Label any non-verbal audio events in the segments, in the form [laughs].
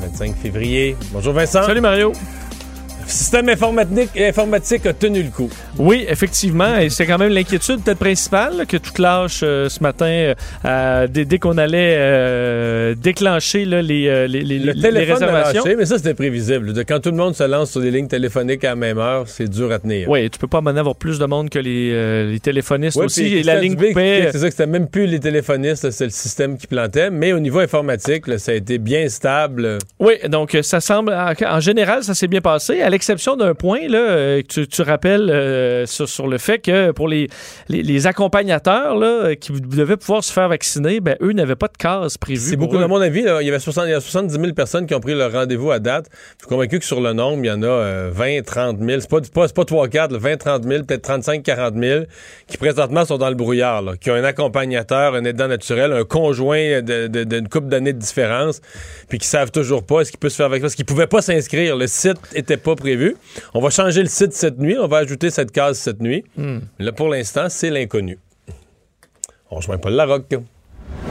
25 février. Bonjour Vincent. Salut Mario. Le système informatique, informatique a tenu le coup. Oui, effectivement, et c'est quand même l'inquiétude peut-être principale que tout lâche euh, ce matin euh, dès, dès qu'on allait euh, déclencher là, les, les, les, Le les téléphone a réservations. lâché, mais ça c'était prévisible. De Quand tout le monde se lance sur des lignes téléphoniques à la même heure, c'est dur à tenir. Oui, tu peux pas maintenant avoir plus de monde que les, les téléphonistes Ouais, aussi. Et la ligne explique, C'est ça que c'était même plus les téléphonistes, c'est le système qui plantait. Mais au niveau informatique, là, ça a été bien stable. Oui, donc ça semble, en, en général, ça s'est bien passé, à l'exception d'un point là, euh, que tu, tu rappelles euh, sur, sur le fait que pour les, les, les accompagnateurs là, euh, qui devaient pouvoir se faire vacciner, ben, eux n'avaient pas de case prévue. C'est beaucoup, eux. à mon avis. là, il y avait 60, il y a 70 000 personnes qui ont pris leur rendez-vous à date. Je suis convaincu que sur le nombre, il y en a euh, 20, 30 000. C'est pas, pas, pas 3, 4, là, 20, 30 000, peut-être 35, 40 000 qui présentement sont dans le brouillard, là, qui ont un accompagnateur, un aidant naturel, un conjoint de- de- d'une couple d'années de différence, puis qui savent toujours pas est-ce qu'il peut se faire vacciner. Parce qu'ils pouvaient pas s'inscrire. Le site était pas prévu. On va changer le site cette nuit. On va ajouter cette case cette nuit. Là, pour l'instant, c'est l'inconnu. On rejoint Paul Larocque.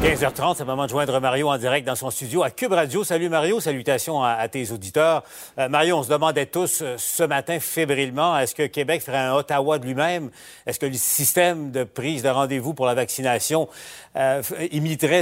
15h30, c'est le moment de joindre Mario en direct dans son studio à Cube Radio. Salut Mario, salutations à, à tes auditeurs. Euh, Mario, on se demandait tous euh, ce matin fébrilement, est-ce que Québec ferait un Ottawa de lui-même? Est-ce que le système de prise de rendez-vous pour la vaccination euh,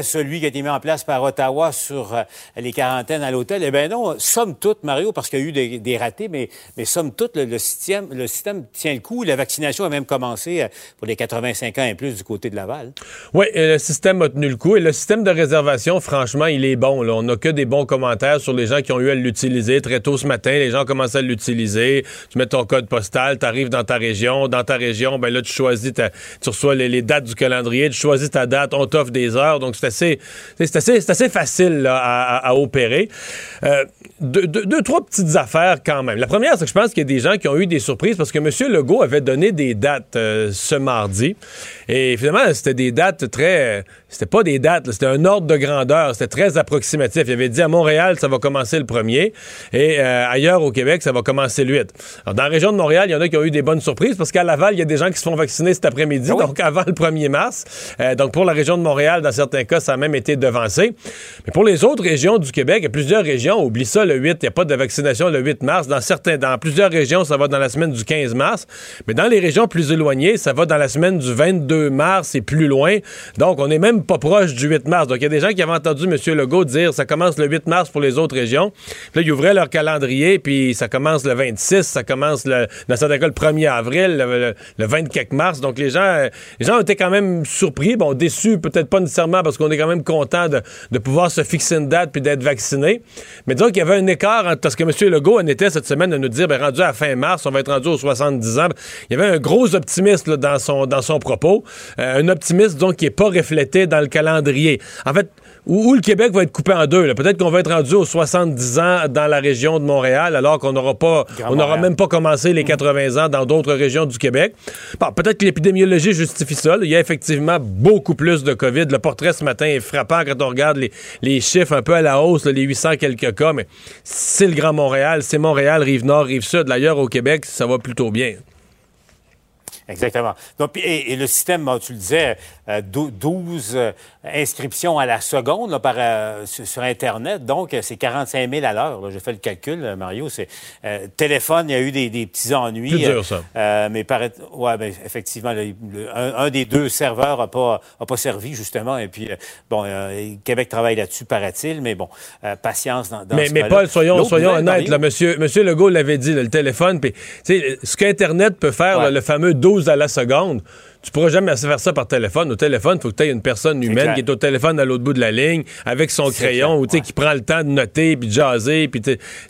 celui qui a été mis en place par Ottawa sur euh, les quarantaines à l'hôtel? Eh bien non, somme toute, Mario, parce qu'il y a eu des, ratés, mais, mais somme toute, le, système, le système tient le coup. La vaccination a même commencé euh, pour les 85 ans et plus du côté de Laval. Oui, le système a tenu le coup. Et le système de réservation, franchement, il est bon. On n'a que des bons commentaires sur les gens qui ont eu à l'utiliser. Très tôt ce matin, les gens commencent à l'utiliser. Tu mets ton code postal, tu arrives dans ta région. Dans ta région, ben là, tu choisis, tu reçois les, dates du calendrier, tu choisis ta date, t'offre des heures. Donc, c'est assez, c'est assez, assez facile à, opérer. Euh, deux, trois petites affaires quand même. La première, c'est que je pense qu'il y a des gens qui ont eu des surprises parce que M. Legault avait donné des dates euh, ce mardi. Et finalement, c'était des dates très. C'était pas des dates, c'était un ordre de grandeur. C'était très approximatif. Il avait dit à Montréal, ça va commencer le premier. Et euh, ailleurs au Québec, ça va commencer le 8. Alors, dans la région de Montréal, il y en a qui ont eu des bonnes surprises parce qu'à Laval, il y a des gens qui se font vacciner cet après-midi, Ah oui? donc avant le 1er mars. Euh, donc, pour la région de Montréal, dans certains cas, ça a même été devancé. Mais pour les autres régions du Québec, il y a plusieurs régions, oublie ça, le 8, il n'y a pas de vaccination le 8 mars. Dans, certains, dans plusieurs régions, ça va dans la semaine du 15 mars. Mais dans les régions plus éloignées, ça va dans la semaine du 22 mars et plus loin. Donc, on n'est même pas proche du 8 mars. Donc, il y a des gens qui avaient entendu M. Legault dire ça commence le 8 mars pour les autres régions. Là, ils ouvraient leur calendrier, puis ça commence le 26, ça commence le, le 1er avril, le, le, le 24 mars. Donc, les gens, les gens étaient quand même surpris, bon, déçus, peut-être pas nécessairement parce qu'on est quand même content de, de pouvoir se fixer une date puis d'être vacciné. Mais disons qu'il y avait un écart parce que M. Legault en était cette semaine de nous dire, ben, rendu à fin mars, on va être rendu aux 70 ans. Il y avait un gros optimisme là, dans, son, dans son propos. Euh, un optimisme, donc, qui n'est pas reflété dans le calendrier. En fait, où, où le Québec va être coupé en deux. Peut-être qu'on va être rendu aux 70 ans dans la région de Montréal, alors qu'on n'aura pas, Grand on n'aura Montréal. même pas commencé les 80 ans dans d'autres régions du Québec. Bon, peut-être que l'épidémiologie justifie ça. là. Il y a effectivement beaucoup plus de COVID. Le portrait ce matin est frappant quand on regarde les, les chiffres un peu à la hausse, là, les 800 quelques cas, mais c'est le Grand Montréal, c'est Montréal, Rive-Nord, Rive-Sud. D'ailleurs, au Québec, ça va plutôt bien. Exactement. Donc, et, et le système, tu le disais, euh, dou- 12 euh, inscriptions à la seconde là, par, euh, sur, Internet. Donc, euh, c'est 45 000 à l'heure. J'ai fait le calcul, euh, Mario. C'est euh, téléphone, il y a eu des, des petits ennuis. Plus dur, Euh, ça. euh, mais paraît, ouais, ben, effectivement, le- le- un, un des deux serveurs n'a pas, a pas servi, justement. Et puis, euh, bon, euh, Québec travaille là-dessus, paraît-il. Mais bon, euh, patience dans, dans Mais, ce mais. Paul, soyons, soyons honnêtes. Là, monsieur, monsieur Legault l'avait dit, là, le téléphone. Puis, tu sais, ce qu'Internet peut faire, Ouais. le fameux 12 à la seconde, tu pourras jamais faire ça par téléphone. Au téléphone, il faut que tu aies une personne humaine qui est au téléphone à l'autre bout de la ligne avec son crayon ou qui prend le temps de noter puis de jaser. Puis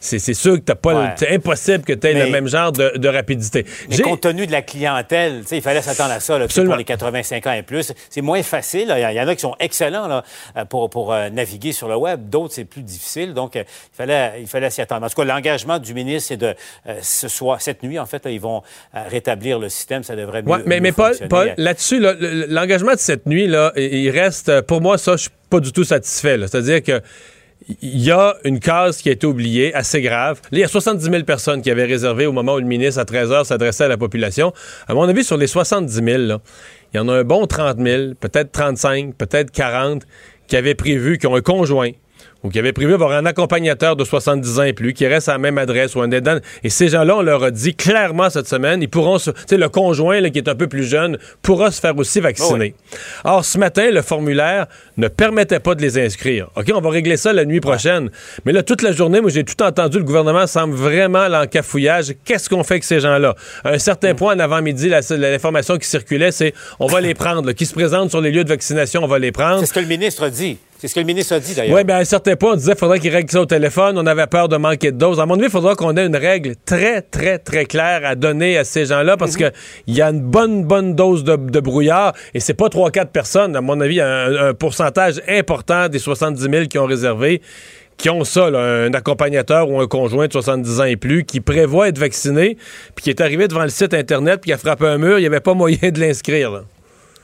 c'est sûr que t'as pas c'est impossible que tu aies le même genre de, rapidité. Mais compte tenu de la clientèle, il fallait s'attendre à ça là, pour les 85 ans et plus. C'est moins facile. Il y, en a qui sont excellents là, euh, pour, pour euh, naviguer sur le web. D'autres, c'est plus difficile. Donc, euh, il fallait, il fallait s'y attendre. En tout cas, l'engagement du ministre, c'est de ce soir, cette nuit, en fait, ils vont rétablir le système. Ça devrait mieux, mais, mais Paul, là-dessus, l'engagement de cette nuit, il reste, pour moi, ça, je suis pas du tout satisfait. C'est-à-dire que il y a une case qui a été oubliée, assez grave. Là, il y a 70 000 personnes qui avaient réservé au moment où le ministre, à 13 h, s'adressait à la population. À mon avis, sur les 70 000, il y en a un bon 30 000, peut-être 35, peut-être 40, qui avaient prévu, qui ont un conjoint, ou qui avaient prévu avoir un accompagnateur de 70 ans et plus, qui reste à la même adresse ou un aidant. Et ces gens-là, on leur a dit clairement cette semaine, ils pourront se. Tu sais, le conjoint qui est un peu plus jeune pourra se faire aussi vacciner. Or, ce matin, le formulaire ne permettait pas de les inscrire. OK, on va régler ça la nuit prochaine. Mais là, toute la journée, moi, j'ai tout entendu, le gouvernement semble vraiment l'encafouillage. Qu'est-ce qu'on fait avec ces gens-là? À un certain mm. point, en avant-midi, l'information qui circulait, c'est on va les prendre. qui se présentent sur les lieux de vaccination, on va les prendre. C'est ce que le ministre dit. C'est ce que le ministre a dit, d'ailleurs. Oui, bien, à un certain point, on disait qu'il faudrait qu'il règle ça au téléphone. On avait peur de manquer de doses. À mon avis, il faudra qu'on ait une règle très, très, très claire à donner à ces gens-là parce mhm. qu'il y a une bonne, bonne dose de, brouillard et c'est pas 3-4 personnes. À mon avis, il y a un, pourcentage important des 70 000 qui ont réservé qui ont ça, un accompagnateur ou un conjoint de 70 ans et plus, qui prévoit être vacciné, puis qui est arrivé devant le site Internet, puis qui a frappé un mur, il n'y avait pas moyen de l'inscrire.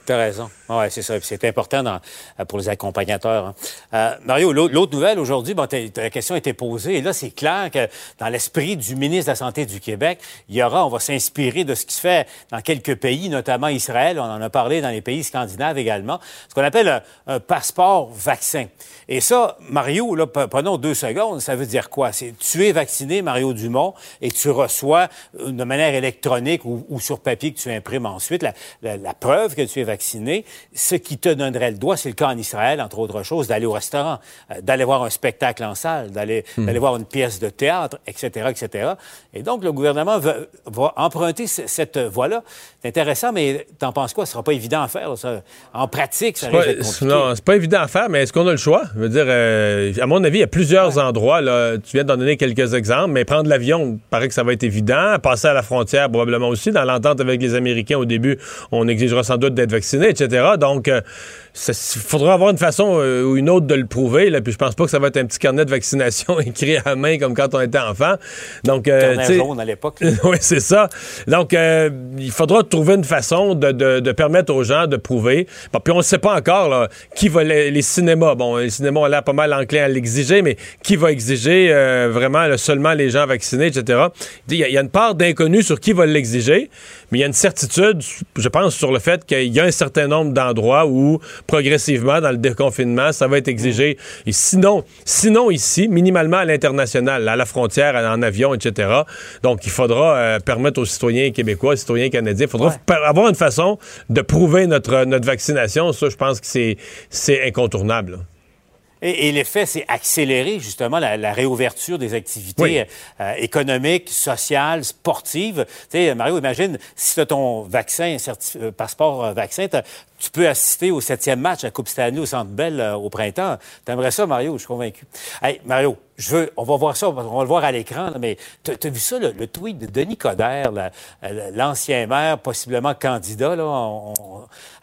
T'as raison. Oui, c'est ça. C'est important euh, pour les accompagnateurs. Hein. Euh, Mario, l'autre nouvelle aujourd'hui, ta question a été posée. Et là, c'est clair que dans l'esprit du ministre de la Santé du Québec, il y aura, on va s'inspirer de ce qui se fait dans quelques pays, notamment Israël. On en a parlé dans les pays scandinaves également. Ce qu'on appelle un, passeport vaccin. Et ça, Mario, là, prenons deux secondes. Ça veut dire quoi? C'est tu es vacciné, Mario Dumont, et tu reçois euh, de manière électronique ou, sur papier que tu imprimes ensuite la, la preuve que tu es vacciné ce qui te donnerait le droit, c'est le cas en Israël, entre autres choses, d'aller au restaurant, euh, d'aller voir un spectacle en salle, d'aller hmm. voir une pièce de théâtre, etc., etc. Et donc, le gouvernement va, emprunter cette voie-là. C'est intéressant, mais t'en penses quoi? Ce sera pas évident à faire. Ça. En pratique, ça risque compliqué. Non, c'est pas évident à faire, mais est-ce qu'on a le choix? Je veux dire, euh, à mon avis, il y a plusieurs endroits. Là, tu viens d'en donner quelques exemples, mais prendre l'avion, paraît que ça va être évident. Passer à la frontière, probablement aussi. Dans l'entente avec les Américains, au début, on exigera sans doute d'être vacciné, etc. Donc, euh, il faudra avoir une façon euh, ou une autre de le prouver. Là, puis je pense pas que ça va être un petit carnet de vaccination [laughs] écrit à main comme quand on était enfant. Donc, euh, jaune à l'époque. [laughs] oui, c'est ça. Donc, euh, il faudra trouver une façon de, permettre aux gens de prouver. puis on ne sait pas encore là, qui va les, cinémas. Bon, les cinémas ont l'air pas mal enclins à l'exiger, mais qui va exiger vraiment seulement les gens vaccinés, etc. Il y, a une part d'inconnu sur qui va l'exiger, mais il y a une certitude, je pense, sur le fait qu'il y a un certain nombre d'endroits où progressivement dans le déconfinement, ça va être exigé. Et sinon, sinon ici, minimalement à l'international, à la frontière, en avion, etc. Donc, il faudra euh, permettre aux citoyens québécois, aux citoyens canadiens, il faudra avoir une façon de prouver notre, notre vaccination. Ça, je pense que c'est incontournable. Et, l'effet, c'est accélérer justement la, réouverture des activités euh, économiques, sociales, sportives. Tu sais, Mario, imagine si tu as ton vaccin, euh, passeport vaccin, tu peux assister au septième match à Coupe Stanley au Centre Bell euh, au printemps. T'aimerais ça, Mario? Je suis convaincu. Hey, Mario, on va voir ça, on va le voir à l'écran, mais tu as vu ça, le, tweet de Denis Coderre, l'ancien maire, possiblement candidat.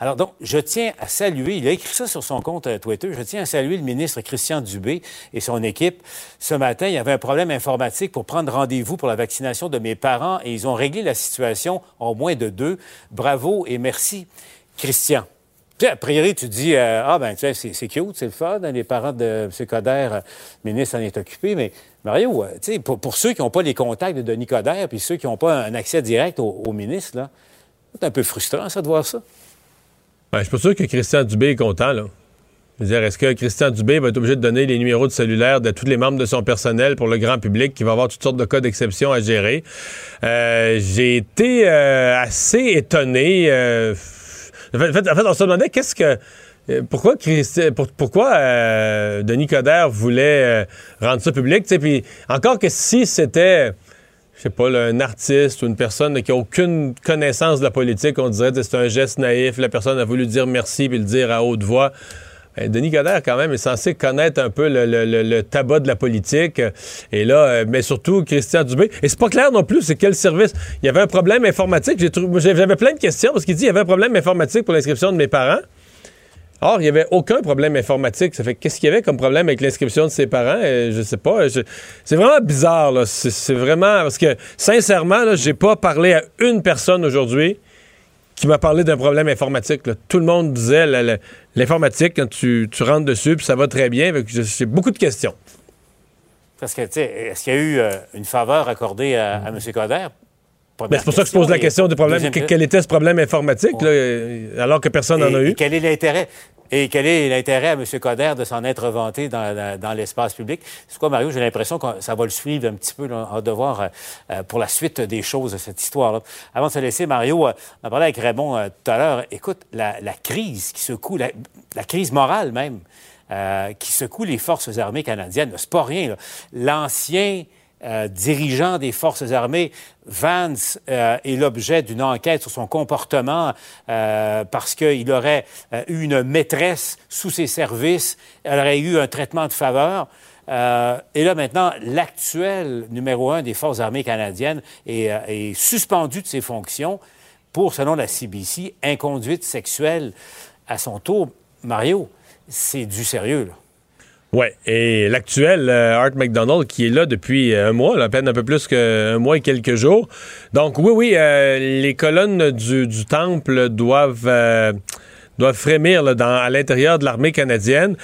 Alors donc, je tiens à saluer, il a écrit ça sur son compte euh, Twitter, je tiens à saluer le ministre Christian Dubé et son équipe. Ce matin, il y avait un problème informatique pour prendre rendez-vous pour la vaccination de mes parents et ils ont réglé la situation en moins de deux. Bravo et merci. Christian. A priori, tu dis, euh, ah ben, tu sais, c'est cute, c'est le fun, les parents de M. Coder, euh, ministre en est occupé, mais Mario, euh, tu sais, pour, ceux qui n'ont pas les contacts de Denis Coderre, puis ceux qui n'ont pas un accès direct au, ministre, là, c'est un peu frustrant, ça, de voir ça. Ben, je suis pas sûr que Christian Dubé est content, là. Je veux est-ce que Christian Dubé va être obligé de donner les numéros de cellulaire de tous les membres de son personnel pour le grand public qui va avoir toutes sortes de cas d'exception à gérer? J'ai été assez étonné en fait, on se demandait qu'est-ce que. Euh, pourquoi, pourquoi euh, Denis Coderre voulait euh, rendre ça public? Puis encore que si c'était je sais pas, un artiste ou une personne qui a aucune connaissance de la politique, on dirait que c'est un geste naïf, la personne a voulu dire merci puis le dire à haute voix. Ben, Denis Coderre, quand même, est censé connaître un peu le, le- le- tabac de la politique. Et là, euh, mais surtout, Christian Dubé. Et c'est pas clair non plus, c'est quel service. Il y avait un problème informatique. J'avais plein de questions parce qu'il dit qu'il y avait un problème informatique pour l'inscription de mes parents. Or, il n'y avait aucun problème informatique. Ça fait qu'est-ce qu'il y avait comme problème avec l'inscription de ses parents? Euh, je sais pas. C'est vraiment bizarre, là. C'est c'est vraiment. Parce que, sincèrement, là, j'ai pas parlé à une personne aujourd'hui qui m'a parlé d'un problème informatique. là. Tout le monde disait l'informatique, quand tu, tu rentres dessus, puis ça va très bien. J'ai- beaucoup de questions. Parce que, tu sais, est-ce qu'il y a eu euh, une faveur accordée à, à M. Coder? Ben, c'est pour ça que je pose la question du problème. que- quel était ce problème informatique, là, euh, alors que personne n'en a eu? quel est l'intérêt? Et quel est l'intérêt à M. Coder de s'en être vanté dans, dans- dans l'espace public? C'est quoi, Mario? J'ai l'impression que ça va le suivre un petit peu, là, en devoir euh, euh, pour la suite des choses cette histoire-là. Avant de se laisser, Mario, euh, on a parlé avec Raymond euh, tout à l'heure. Écoute, la, la crise qui secoue, la, la crise morale même, qui secoue les forces armées canadiennes, c'est pas rien. L'ancien euh, dirigeant des forces armées, Vance, euh, est l'objet d'une enquête sur son comportement euh, parce qu'il aurait eu une maîtresse sous ses services, elle aurait eu un traitement de faveur. Et là, maintenant, l'actuel numéro un des forces armées canadiennes est, suspendu de ses fonctions pour, selon la CBC, inconduite sexuelle à son tour. Mario, c'est du sérieux. Ouais, et l'actuel euh, Art McDonald qui est là depuis euh, un mois, à peine un peu plus qu'un mois et quelques jours. Donc oui, oui, euh, les colonnes du, temple doivent doivent frémir là, dans, à l'intérieur de l'armée canadienne.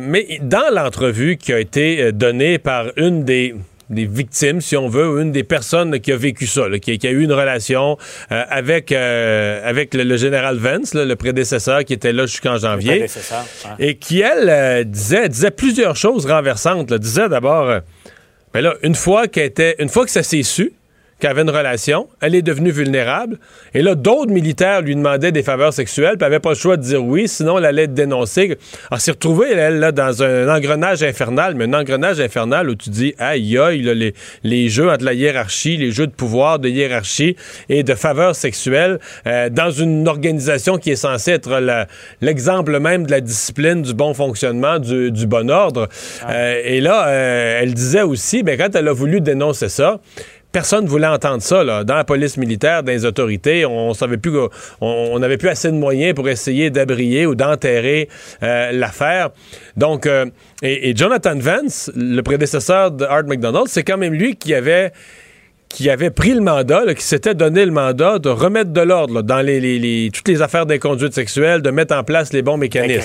Mais dans l'entrevue qui a été donnée par une des des victimes, si on veut, ou une des personnes qui a vécu ça, là, qui, qui a eu une relation euh, avec, euh, avec le, le général Vance, là, le prédécesseur qui était là jusqu'en janvier. prédécesseur, hein. Et qui, elle, euh, disait, disait plusieurs choses renversantes. Disait d'abord, ben là, une fois, qu'elle était, une fois que ça s'est su, qu'elle avait une relation, elle est devenue vulnérable. Et là, d'autres militaires lui demandaient des faveurs sexuelles, puis elle n'avait pas le choix de dire oui, sinon elle allait être dénoncée. Elle s'est retrouvée, elle, là, dans un engrenage infernal, mais un engrenage infernal où tu dis, aïe, aïe, là, les, les jeux entre la hiérarchie, les jeux de pouvoir, de hiérarchie et de faveurs sexuelles, euh, dans une organisation qui est censée être l'exemple même de la discipline, du bon fonctionnement, du, du bon ordre. Euh, et là, euh, elle disait aussi, ben, quand elle a voulu dénoncer ça, Personne ne voulait entendre ça là. dans la police militaire, dans les autorités. On, savait plus, on n'avait plus assez de moyens pour essayer d'abrier ou d'enterrer euh, l'affaire. Donc, euh, et, et Jonathan Vance, le prédécesseur de Art McDonald, c'est quand même lui qui avait qui avait pris le mandat, là, qui s'était donné le mandat de remettre de l'ordre dans les, les- les- toutes les affaires d'inconduite sexuelle, de mettre en place les bons mécanismes.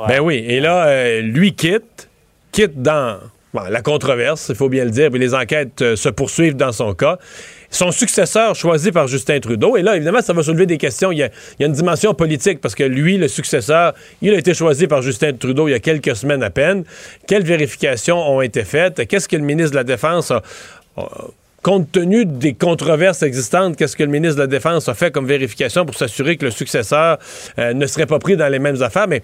Ouais. Ben oui, et là, euh, lui quitte, quitte dans la controverse, il faut bien le dire, puis les enquêtes euh, se poursuivent dans son cas. Son successeur choisi par Justin Trudeau, et là, évidemment, ça va soulever des questions. Il y a, une dimension politique, parce que lui, le successeur, il a été choisi par Justin Trudeau il y a quelques semaines à peine. Quelles vérifications ont été faites? Qu'est-ce que le ministre de la Défense a- a compte tenu des controverses existantes, qu'est-ce que le ministre de la Défense a fait comme vérification pour s'assurer que le successeur euh, ne serait pas pris dans les mêmes affaires? Mais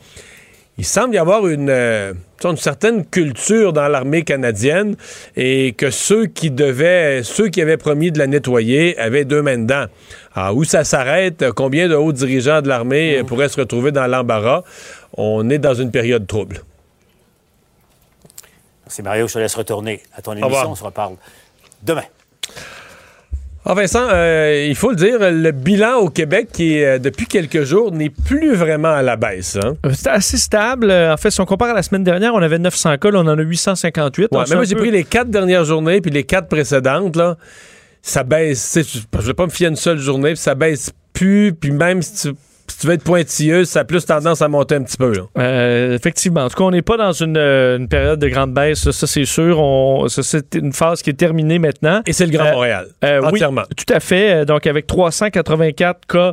il semble y avoir une, euh, une certaine culture dans l'armée canadienne et que ceux qui devaient, ceux qui avaient promis de la nettoyer avaient deux mains dedans. Ah, où ça s'arrête, combien de hauts dirigeants de l'armée euh, pourraient se retrouver dans l'embarras? On est dans une période trouble. C'est Mario, je te laisse retourner à ton émission. On se reparle demain. Ah Vincent, euh, il faut le dire, le bilan au Québec qui, euh, depuis quelques jours, n'est plus vraiment à la baisse. hein. Euh, C'est assez stable. Euh, En fait, si on compare à la semaine dernière, on avait 900 cas, là, on en a 858. Ouais, On mais moi, j'ai peu- pris les quatre dernières journées, puis les quatre précédentes, là, ça baisse. Je vais pas me fier à une seule journée, puis ça baisse plus, puis même si tu, si tu veux être pointilleuse, ça a plus tendance à monter un petit peu. là. Euh, effectivement. En tout cas, on n'est pas dans une, euh, une période de grande baisse, ça, ça, c'est sûr. On, ça, c'est une phase qui est terminée maintenant. Et c'est le Grand Euh, Montréal, Euh, oui, entièrement. tout à fait. Donc, avec 384 cas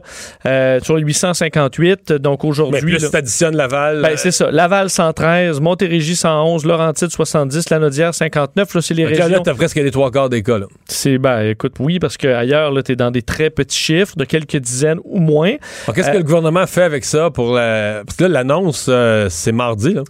sur 858. Donc, Mais aujourd'hui. plus là- tu additionnes Laval. Ben, c'est ça. Laval 113, Montérégie 111, Laurentide 70, Lanaudière 59. Là, c'est les fait que là, régions. t'as presque les trois quarts des cas. Là. C'est, ben, écoute, oui, parce qu'ailleurs, là, t'es dans des très petits chiffres, de quelques dizaines ou moins. Alors, Qu'est-ce que le gouvernement fait avec ça pour la... Parce que là, l'annonce, euh, c'est mardi. Là.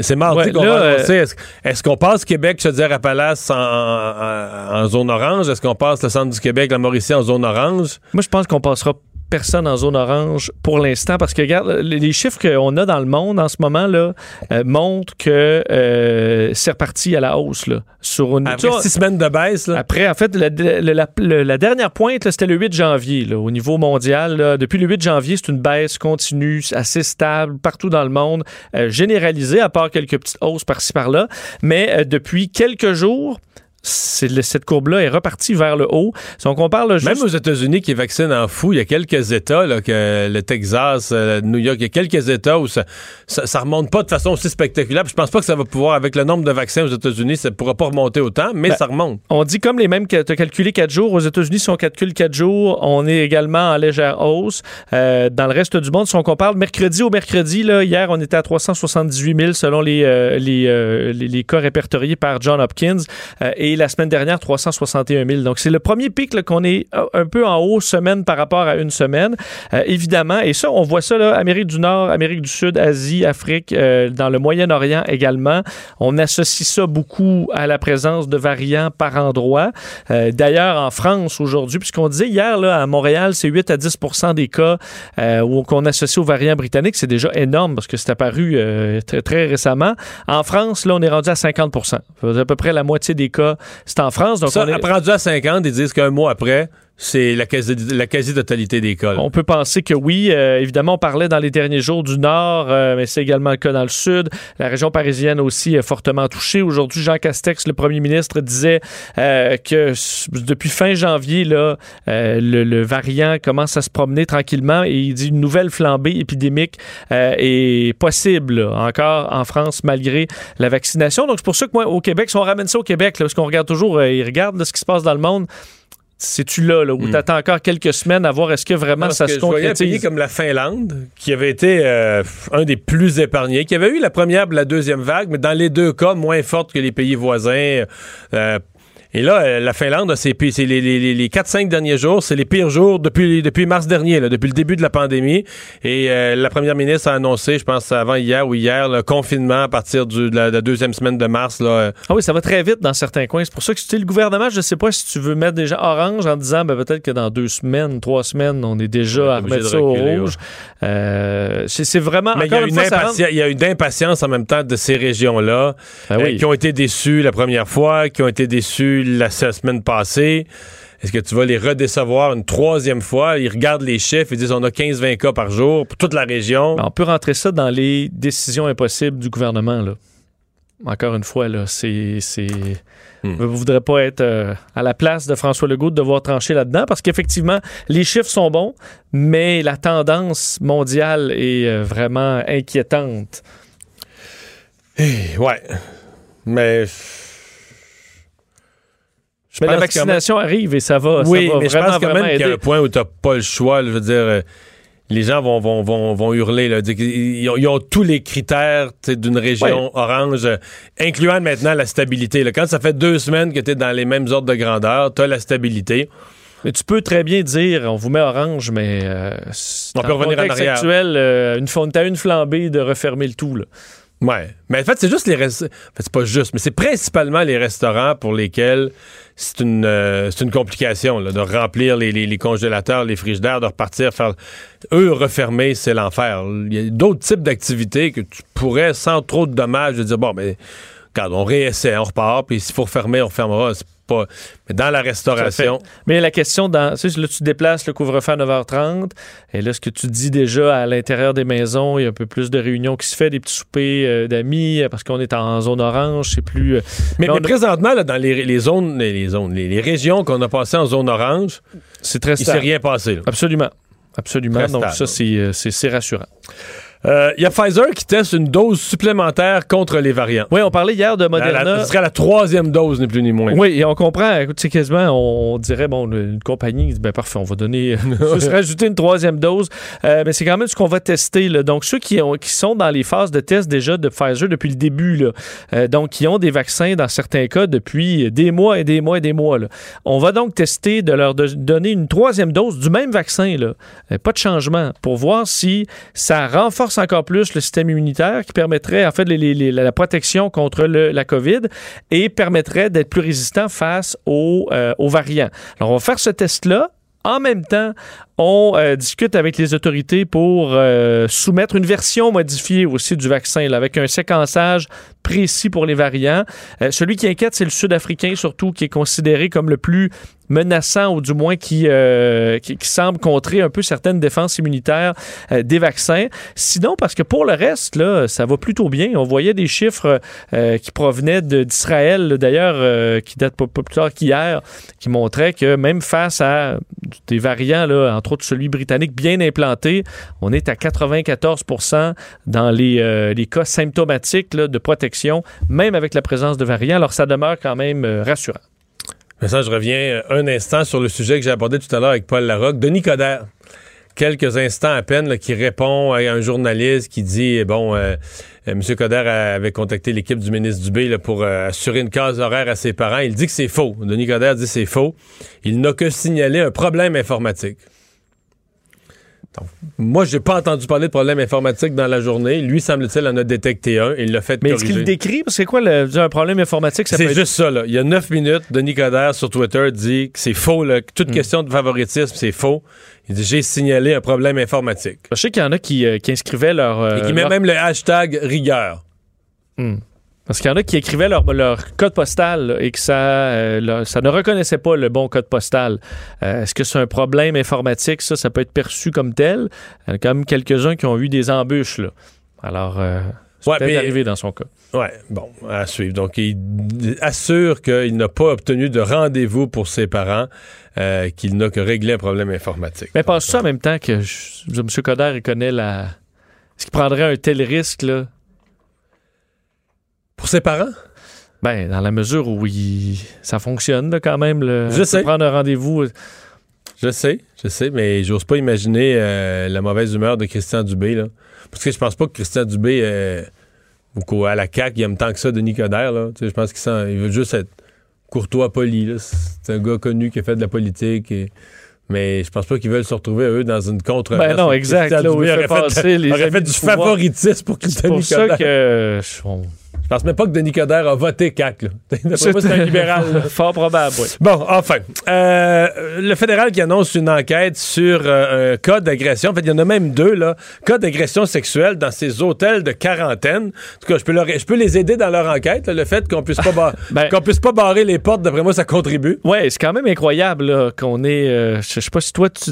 C'est mardi qu'on va annoncer. Est-ce, qu'on passe Québec, se dire à Palace en, zone orange? Est-ce qu'on passe le centre du Québec, la Mauricie en zone orange? Moi, je pense qu'on passera personne en zone orange pour l'instant. Parce que regarde les chiffres qu'on a dans le monde en ce moment là euh, montrent que euh, c'est reparti à la hausse là sur une après six semaines de baisse là. après en fait la, dernière pointe c'était le 8 janvier là, au niveau mondial depuis le 8 janvier c'est une baisse continue assez stable partout dans le monde euh, généralisée à part quelques petites hausses par-ci par-là. Mais depuis quelques jours cette courbe-là est repartie vers le haut. Donc, on parle Même aux États-Unis qui vaccinent en fou, il y a quelques États, là, que le Texas, euh, New York, il y a quelques États où ça, ça, remonte pas de façon aussi spectaculaire. je pense pas que ça va pouvoir, avec le nombre de vaccins aux États-Unis, ça pourra pas remonter autant, mais ben, ça remonte. On dit comme les mêmes que tu as calculé 4 jours. Aux États-Unis, si on calcule 4 jours, on est également en légère hausse. Euh, dans le reste du monde, si on compare mercredi au mercredi, là, hier, on était à 378 000 selon les, euh, les, les, cas répertoriés par John Hopkins. et la semaine dernière, 361 000. Donc, c'est le premier pic qu'on est euh, un peu en haut semaine par rapport à une semaine, euh, évidemment. Et ça, on voit ça, là, Amérique du Nord, Amérique du Sud, Asie, Afrique, euh, dans le Moyen-Orient également. On associe ça beaucoup à la présence de variants par endroit. D'ailleurs, en France, aujourd'hui, puisqu'on disait hier, là, à Montréal, c'est 8 à 10% des cas qu'on associe aux variants britanniques. C'est déjà énorme parce que c'est apparu très, très récemment. En France, là, on est rendu à 50% à peu près la moitié des cas c'est en France. Donc ça, on est... rendu à 50, ils disent qu'un mois après, c'est la quasi-totalité des cas. On peut penser que oui. Euh, évidemment, on parlait dans les derniers jours du Nord, euh, mais c'est également le cas dans le Sud. La région parisienne aussi est fortement touchée. Aujourd'hui, Jean Castex, le premier ministre, disait euh, que depuis fin janvier, là, le, variant commence à se promener tranquillement et il dit une nouvelle flambée épidémique est possible encore en France malgré la vaccination. Donc, c'est pour ça que moi, au Québec, si on ramène ça au Québec, parce qu'on regarde toujours, il regarde ce qui se passe dans le monde, c'est-tu là, là, où hmm. t'attends encore quelques semaines à voir est-ce que vraiment ça se concrétise? un pays comme la Finlande, qui avait été euh, un des plus épargnés, qui avait eu la première la deuxième vague, mais dans les deux cas, moins forte que les pays voisins. Euh, et là, euh, la Finlande, c'est les, les, les 4-5 derniers jours, c'est les pires jours depuis, depuis mars dernier, là, depuis le début de la pandémie. Et euh, la première ministre a annoncé, je pense avant hier ou hier, le confinement à partir du, de, la, deuxième semaine de mars. Là. Ah oui, ça va très vite dans certains coins. C'est pour ça que le gouvernement, je ne sais pas si tu veux mettre déjà orange en disant ben, peut-être que dans deux semaines, trois semaines, on est déjà à remettre ça au rouge. Euh, c'est vraiment. Mais il y, a une impatience en même temps de ces régions-là ben qui ont été déçues la première fois, qui ont été déçues la semaine passée. Est-ce que tu vas les redécevoir une troisième fois? Ils regardent les chiffres et disent on a 15-20 cas par jour pour toute la région. On peut rentrer ça dans les décisions impossibles du gouvernement. Là. Encore une fois, là, c'est. Hmm. Je ne voudrais pas être euh, à la place de François Legault de devoir trancher là-dedans parce qu'effectivement, les chiffres sont bons, mais la tendance mondiale est euh, vraiment inquiétante. Eh, ouais. Mais mais la vaccination arrive et ça va. Oui, mais je pense quand même qu'il y a un point où tu n'as pas le choix. je veux dire, euh, les gens vont, vont, vont, vont hurler. Là, ils, ont, tous les critères d'une région orange, euh, incluant maintenant la stabilité. Là. Quand ça fait deux semaines que tu es dans les mêmes ordres de grandeur, tu as la stabilité. Mais tu peux très bien dire, on vous met orange, mais euh, on peut revenir en arrière. actuel, euh, une, as une flambée de refermer le tout. Là. Ouais. Mais en fait, c'est juste les restaurants. En fait, c'est pas juste, mais c'est principalement les restaurants pour lesquels c'est une, euh, c'est une complication là, de remplir les, les, les, congélateurs, les frigidaires, de repartir, faire. Eux, refermer, c'est l'enfer. Il y a d'autres types d'activités que tu pourrais, sans trop de dommages, de dire bon, mais quand on réessaie, on repart, puis s'il faut refermer, on fermera pas. Mais dans la restauration. Mais la question, dans, tu sais, là, tu déplaces le couvre-feu à 9h30. Et là, ce que tu dis déjà à l'intérieur des maisons, il y a un peu plus de réunions qui se fait, des petits soupers euh, d'amis, parce qu'on est en zone orange, c'est plus. Euh, mais, présentement, là, dans les, zones, les, zones, les, régions qu'on a passées en zone orange, c'est très Il s'est rien passé. Absolument. Absolument. Donc, ça, euh, c'est rassurant. Euh, il y a Pfizer qui teste une dose supplémentaire contre les variants. Oui, on parlait hier de Moderna. ce serait la troisième dose, ni plus ni moins. Oui, et on comprend. C'est quasiment, on dirait, bon, une compagnie, ben parfait, on va donner, [laughs] juste rajouter une troisième dose. Euh, mais c'est quand même ce qu'on va tester. Là. Donc, ceux qui, ont, qui sont dans les phases de test déjà de Pfizer depuis le début, là, euh, donc qui ont des vaccins dans certains cas depuis des mois et des mois et des mois, là. on va donc tester de leur donner une troisième dose du même vaccin, là. pas de changement, pour voir si ça renforce encore plus le système immunitaire, qui permettrait en fait la protection contre la COVID et permettrait d'être plus résistant face aux, euh, aux variants. Alors, on va faire ce test-là. En même temps, on euh, discute avec les autorités pour euh, soumettre une version modifiée aussi du vaccin, avec un séquençage précis pour les variants. Euh, celui qui inquiète, c'est le Sud-Africain surtout, qui est considéré comme le plus menaçant ou du moins qui, qui, semble contrer un peu certaines défenses immunitaires des vaccins. Sinon, parce que pour le reste, là, ça va plutôt bien. On voyait des chiffres qui provenaient d'Israël, d'ailleurs, qui datent pas, plus tard qu'hier, qui montraient que même face à des variants là, autres celui britannique, bien implanté. On est à 94 dans les, euh, les cas symptomatiques de protection, même avec la présence de variants. Alors, ça demeure quand même euh, rassurant. Mais ça, je reviens euh, un instant sur le sujet que j'ai abordé tout à l'heure avec Paul Larocque. Denis Coderre, quelques instants à peine, qui répond à un journaliste qui dit, bon... M. Coder avait contacté l'équipe du ministre Dubé pour assurer une case horaire à ses parents. Il dit que c'est faux. Denis Coderre dit que c'est faux. Il n'a que signalé un problème informatique. Moi, j'ai pas entendu parler de problème informatique dans la journée. Lui, semble-t-il, en a détecté un et il l'a fait Mais est-ce qu'il décrit? C'est quoi le, un problème informatique? C'est juste ça. Là. Il y a neuf minutes, Denis Coderre sur Twitter dit que c'est faux. Là, que toute hmm. question de favoritisme, c'est faux. Il dit j'ai signalé un problème informatique. Je sais qu'il y en a qui, euh, inscrivaient leur... Euh, et qui met même le hashtag rigueur. Hmm. Parce qu'il y en a qui écrivaient leur, code postal et que ça, euh, ça ne reconnaissait pas le bon code postal. Euh, est-ce que c'est un problème informatique? Ça, ça peut être perçu comme tel. Il y en a quand même quelques-uns qui ont eu des embûches. Là. Alors, euh, c'est peut-être arrivé dans son cas. Oui, bon, à suivre. Donc, il assure qu'il n'a pas obtenu de rendez-vous pour ses parents, qu'il n'a que réglé un problème informatique. Mais pense ça en même temps que M. Coder, il connaît la... Est-ce qu'il prendrait un tel risque, là? Pour ses parents? Ben, dans la mesure où ça fonctionne quand même. Le, je sais. Prendre un rendez-vous. Je sais, je sais, mais j'ose pas imaginer euh, la mauvaise humeur de Christian Dubé. Là. Parce que je pense pas que Christian Dubé, euh, ou à la CAQ, il aime tant que ça Denis Coderre. Là. Je pense qu'il veut juste être courtois, poli. C'est un gars connu qui a fait de la politique. Et... Mais je pense pas qu'ils veulent se retrouver, eux, dans une contre Ben non, exact. Là, aurait, fait, aurait fait, du favoritisme pour Christian. C'est pour ça que... Je pense même pas que Denis Coderre a voté CAC. [laughs] C'est un libéral. [laughs] Fort probable, oui. Bon, enfin. Euh, le fédéral qui annonce une enquête sur euh, un cas d'agression. En fait, il y en a même deux, là. Cas d'agression sexuelle dans ces hôtels de quarantaine. En tout cas, je peux, je peux les aider dans leur enquête. le fait qu'on puisse, pas [laughs] ben qu'on puisse pas barrer les portes, d'après moi, ça contribue. Oui, c'est quand même incroyable qu'on ait... Euh, je sais pas si toi, tu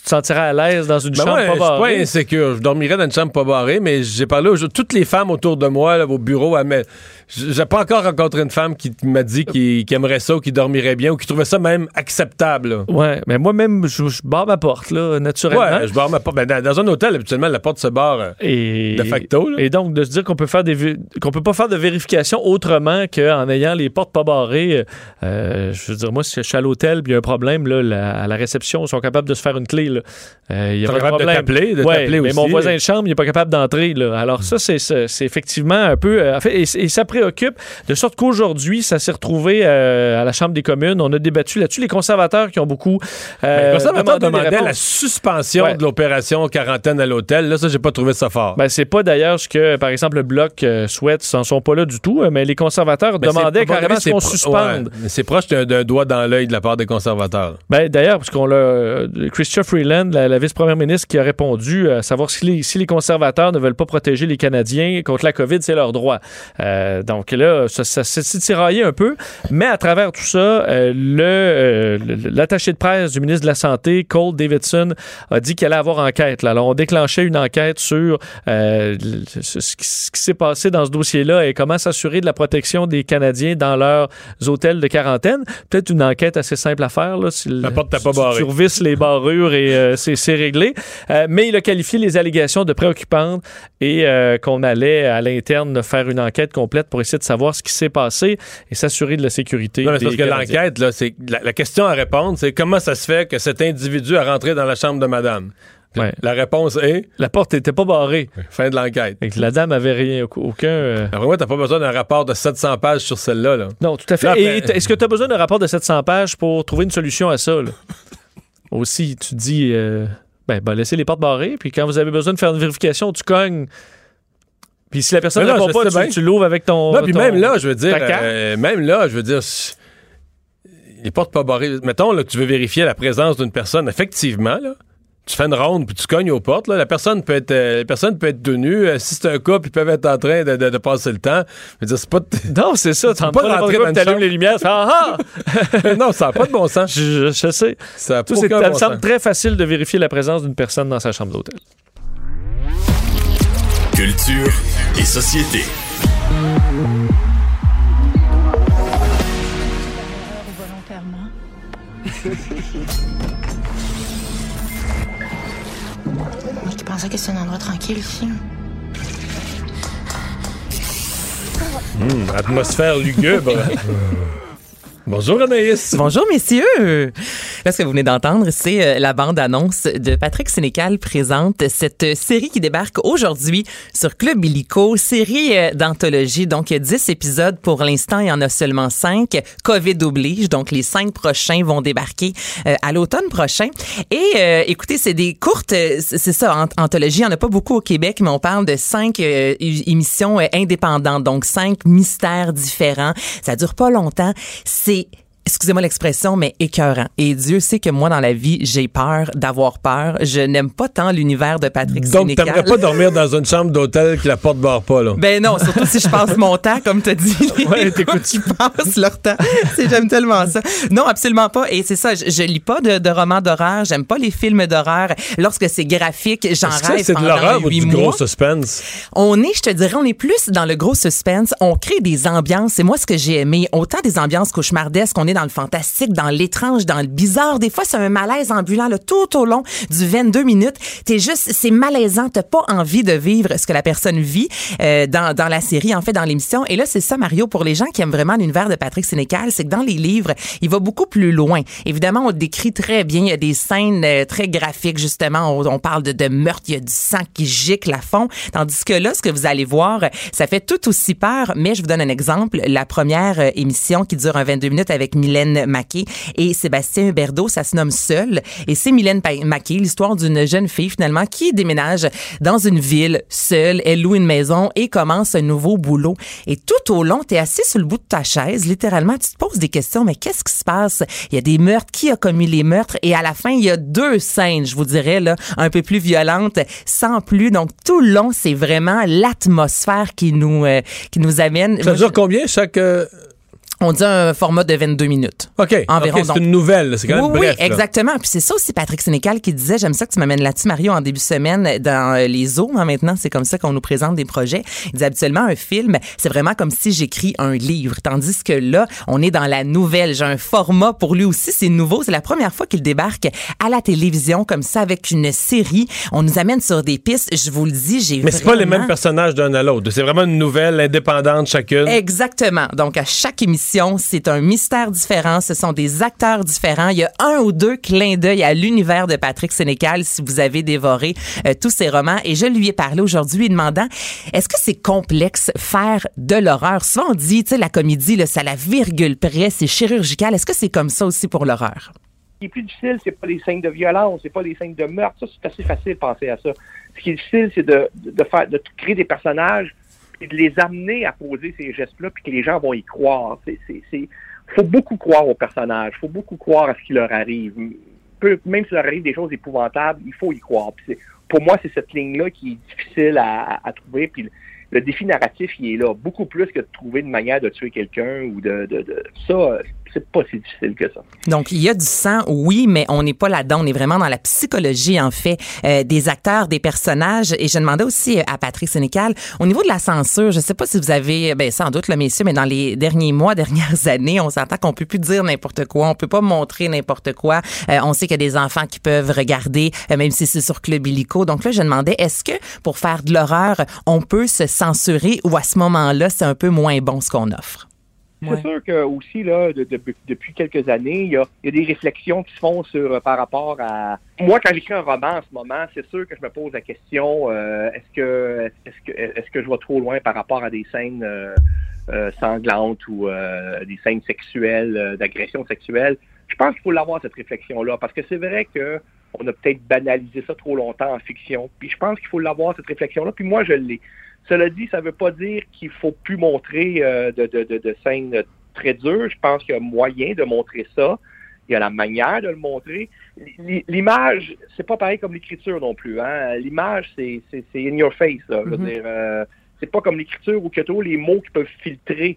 tu te sentirais à l'aise dans une ben chambre pas barrée? Je suis pas insécure. Je dormirais dans une chambre pas barrée, mais j'ai parlé aux toutes les femmes autour de moi, là, au bureau, à j'ai pas encore rencontré une femme qui m'a dit qu'il aimerait ça ou qui dormirait bien ou qui trouvait ça même acceptable. Ouais, mais moi-même, je, barre ma porte, là, naturellement. Ouais, je barre ma porte. Ben, dans, un hôtel, habituellement, la porte se barre euh, et, de facto. Et donc, de se dire qu'on peut faire des qu'on peut pas faire de vérification autrement qu'en ayant les portes pas barrées. Euh, je veux dire, moi, si je suis à l'hôtel il y a un problème, là, à la réception, ils sont capables de se faire une clé. Là. Euh, il y a pas de problème. de t'appeler, de ouais, Mais mon voisin de chambre, il n'est pas capable d'entrer. Alors, ça, c'est effectivement un peu. Euh, et, et ça occupe, de sorte qu'aujourd'hui, ça s'est retrouvé euh, à la Chambre des communes. On a débattu là-dessus. Les conservateurs qui ont beaucoup. Euh, les conservateurs demandaient la suspension de l'opération quarantaine à l'hôtel. Là, ça, j'ai pas trouvé ça fort. Ben, c'est pas d'ailleurs ce que, par exemple, le Bloc souhaite. Ils n'en sont pas là du tout. Mais les conservateurs ben, demandaient carrément qu'on suspende. c'est proche d'un doigt dans l'œil de la part des conservateurs. Ben, d'ailleurs, parce qu'on l'a. Christian Freeland, la, vice-première ministre, qui a répondu à savoir si les, si les conservateurs ne veulent pas protéger les Canadiens contre la COVID, c'est leur droit. donc là, ça, s'est tiraillé un peu. Mais à travers tout ça, euh, euh, l'attaché de presse du ministre de la Santé, Cole Davidson, a dit qu'il allait avoir enquête. Alors, on déclenchait une enquête sur euh, ce, qui, s'est passé dans ce dossier-là et comment s'assurer de la protection des Canadiens dans leurs hôtels de quarantaine. Peut-être une enquête assez simple à faire. Là, si la porte pas barrée. Tu les barrures et c'est, réglé. mais il a qualifié les allégations de préoccupantes et qu'on allait à l'interne faire une enquête complète pour essayer de savoir ce qui s'est passé et s'assurer de la sécurité. Non, mais parce que l'enquête, la, question à répondre, c'est comment ça se fait que cet individu a rentré dans la chambre de madame? La réponse est. La porte n'était pas barrée. Fin de l'enquête. La dame avait rien, aucun. Euh... Après, t'as pas besoin d'un rapport de 700 pages sur celle-là. Là. Non, tout à fait. est-ce que tu as besoin d'un rapport de 700 pages pour trouver une solution à ça? Aussi, tu dis. Euh, ben, ben laissez les portes barrées, puis quand vous avez besoin de faire une vérification, tu cognes. Puis si la personne ne répond pas, tu, l'ouvres avec ton. Non, puis même là, je veux dire, euh, même là, je veux dire, les portes pas barrées. Mettons là, que tu veux vérifier la présence d'une personne, effectivement, là tu fais une ronde puis tu cognes aux portes, là, la personne peut être euh, personne peut être tenue. Euh, si c'est un couple, ils peuvent être en train de, de, passer le temps. Je veux dire, c'est pas Non, c'est ça. [laughs] Tu pas rentrer dans t'allumes les lumières, ah, ah! [laughs] Non, ça n'a pas de bon sens. Je, je sais. Ça, Tout, ça me semble très facile de vérifier la présence d'une personne dans sa chambre d'hôtel. Culture et société. [laughs] pensais que c'est un endroit tranquille ici. Hum, atmosphère lugubre. [laughs] Bonjour Anaïs. Bonjour messieurs. Là, ce que vous venez d'entendre, c'est euh, la bande-annonce de Patrick Sénécal présente cette série qui débarque aujourd'hui sur Club Illico, série euh, d'anthologie. Donc, il y a 10 épisodes pour l'instant, il y en a seulement 5. COVID oblige, donc les 5 prochains vont débarquer euh, à l'automne prochain. Et écoutez, c'est des courtes, c'est ça, anthologie. Il n'y en a pas beaucoup au Québec, mais on parle de 5 émissions indépendantes, donc 5 mystères différents. Ça dure pas longtemps. see excusez-moi l'expression, mais écœurant. Et Dieu sait que moi, dans la vie, j'ai peur d'avoir peur. Je n'aime pas tant l'univers de Patrick Donc, tu t'aimerais pas dormir dans une chambre d'hôtel que la porte barre pas, là? Ben non, surtout si je passe mon temps, comme tu as dit. [laughs] Ouais, t'écoutes. [laughs] qui passent leur temps. J'aime tellement ça. Non, absolument pas. Et c'est ça, je, je, lis pas de, de romans d'horreur. J'aime pas les films d'horreur. Lorsque c'est graphique, j'en rêve c'est de l'horreur ou du gros suspense? On est, je te dirais, on est plus dans le gros suspense. On crée des ambiances. C'est moi ce que j'ai aimé. Autant des ambiances cauchemardesques, on dans le fantastique, dans l'étrange, dans le bizarre. Des fois, c'est un malaise ambulant là, tout au long du 22 minutes. T'es juste, c'est malaisant. T'as pas envie de vivre ce que la personne vit euh, dans, dans la série, en fait, dans l'émission. Et là, c'est ça, Mario, pour les gens qui aiment vraiment l'univers de Patrick Sénécal, c'est que dans les livres, il va beaucoup plus loin. Évidemment, on décrit très bien. Il y a des scènes euh, très graphiques, justement. On, parle de, de meurtre, il y a du sang qui gicle à fond. Tandis que là, ce que vous allez voir, ça fait tout aussi peur. Mais je vous donne un exemple. La première euh, émission qui dure un 22 minutes avec Mylène Maquet et Sébastien Berdo, ça se nomme Seul. Et c'est Mylène Maquet, l'histoire d'une jeune fille finalement qui déménage dans une ville seule. Elle loue une maison et commence un nouveau boulot. Et tout au long, tu es assis sur le bout de ta chaise, littéralement, tu te poses des questions, mais qu'est-ce qui se passe? Il y a des meurtres, qui a commis les meurtres? Et à la fin, il y a deux scènes, je vous dirais, là, un peu plus violentes, sans plus. Donc, tout le long, c'est vraiment l'atmosphère qui nous, euh, qui nous amène. Ça dure combien chaque... Euh, on dit un format de 22 minutes. OK. Environ. c'est une nouvelle. C'est quand même oui, Oui, exactement. Puis c'est ça aussi, Patrick Sénécal qui disait, j'aime ça que tu m'amènes là-dessus, Mario, en début de semaine, dans euh, les eaux. Hein, maintenant, c'est comme ça qu'on nous présente des projets. Il dit habituellement, un film, c'est vraiment comme si j'écris un livre. Tandis que là, on est dans la nouvelle. J'ai un format pour lui aussi. C'est nouveau. C'est la première fois qu'il débarque à la télévision comme ça avec une série. On nous amène sur des pistes. Je vous le dis, j'ai Mais c'est pas les mêmes personnages d'un à l'autre. C'est vraiment une nouvelle indépendante chacune. Exactement. Donc, à chaque émission, c'est un mystère différent. Ce sont des acteurs différents. Il y a un ou deux clins d'œil à l'univers de Patrick Sénécal si vous avez dévoré euh, tous ses romans. Et je lui ai parlé aujourd'hui demandant est-ce que c'est complexe faire de l'horreur? Souvent on dit, tu sais, la comédie, là, à la virgule près, c'est chirurgical. Est-ce que c'est comme ça aussi pour l'horreur? Ce qui est plus difficile, c'est pas les scènes de violence, c'est pas les scènes de meurtre. Ça, c'est assez facile de penser à ça. Ce qui est difficile, c'est de, de créer des personnages de les amener à poser ces gestes-là, puis que les gens vont y croire. C'est, faut beaucoup croire aux personnages, faut beaucoup croire à ce qui leur arrive. même s'il leur arrive des choses épouvantables, il faut y croire. pour moi, c'est cette ligne-là qui est difficile à, à trouver. Puis le, défi narratif, il est là, beaucoup plus que de trouver une manière de tuer quelqu'un ou de, de, de ça c'est pas si difficile que ça. Donc, il y a du sang, oui, mais on n'est pas là-dedans. On est vraiment dans la psychologie, en fait, euh, des acteurs, des personnages. Et je demandais aussi à Patrick Sénécal, au niveau de la censure, je sais pas si vous avez, ben sans doute, le messieurs, mais dans les derniers mois, [laughs] dernières années, on s'entend qu'on peut plus dire n'importe quoi, on peut pas montrer n'importe quoi. Euh, on sait qu'il y a des enfants qui peuvent regarder, euh, même si c'est sur Club Illico. Donc là, je demandais, est-ce que pour faire de l'horreur, on peut se censurer ou à ce moment-là, c'est un peu moins bon ce qu'on offre? C'est sûr que aussi là, depuis quelques années, il y, a, des réflexions qui se font sur euh, par rapport à. Moi, quand j'écris un roman en ce moment, c'est sûr que je me pose la question euh, est-ce que est-ce que est-ce que je vais trop loin par rapport à des scènes euh, sanglantes ou des scènes sexuelles, d'agression sexuelle? Je pense qu'il faut l'avoir cette réflexion là, parce que c'est vrai que on a peut-être banalisé ça trop longtemps en fiction. Puis je pense qu'il faut l'avoir, cette réflexion-là. Puis moi, je l'ai. Cela dit, ça ne veut pas dire qu'il faut plus montrer euh, de, de, de, de, scènes très dures. Je pense qu'il y a moyen de montrer ça. Il y a la manière de le montrer. L'image, c'est pas pareil comme l'écriture non plus. Hein? L'image, c'est in your face. Là. Je veux mm-hmm. dire, euh, c'est pas comme l'écriture où il y a toujours les mots qui peuvent filtrer.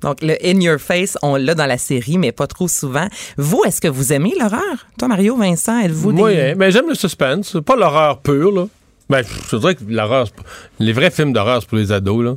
Donc, le in your face, on l'a dans la série, mais pas trop souvent. Vous, est-ce que vous aimez l'horreur? Toi, Mario, Vincent, êtes-vous des... Oui, mais j'aime le suspense. Pas l'horreur pure, là. Ben, je dirais que l'horreur, les vrais films d'horreur, c'est pour les ados, là.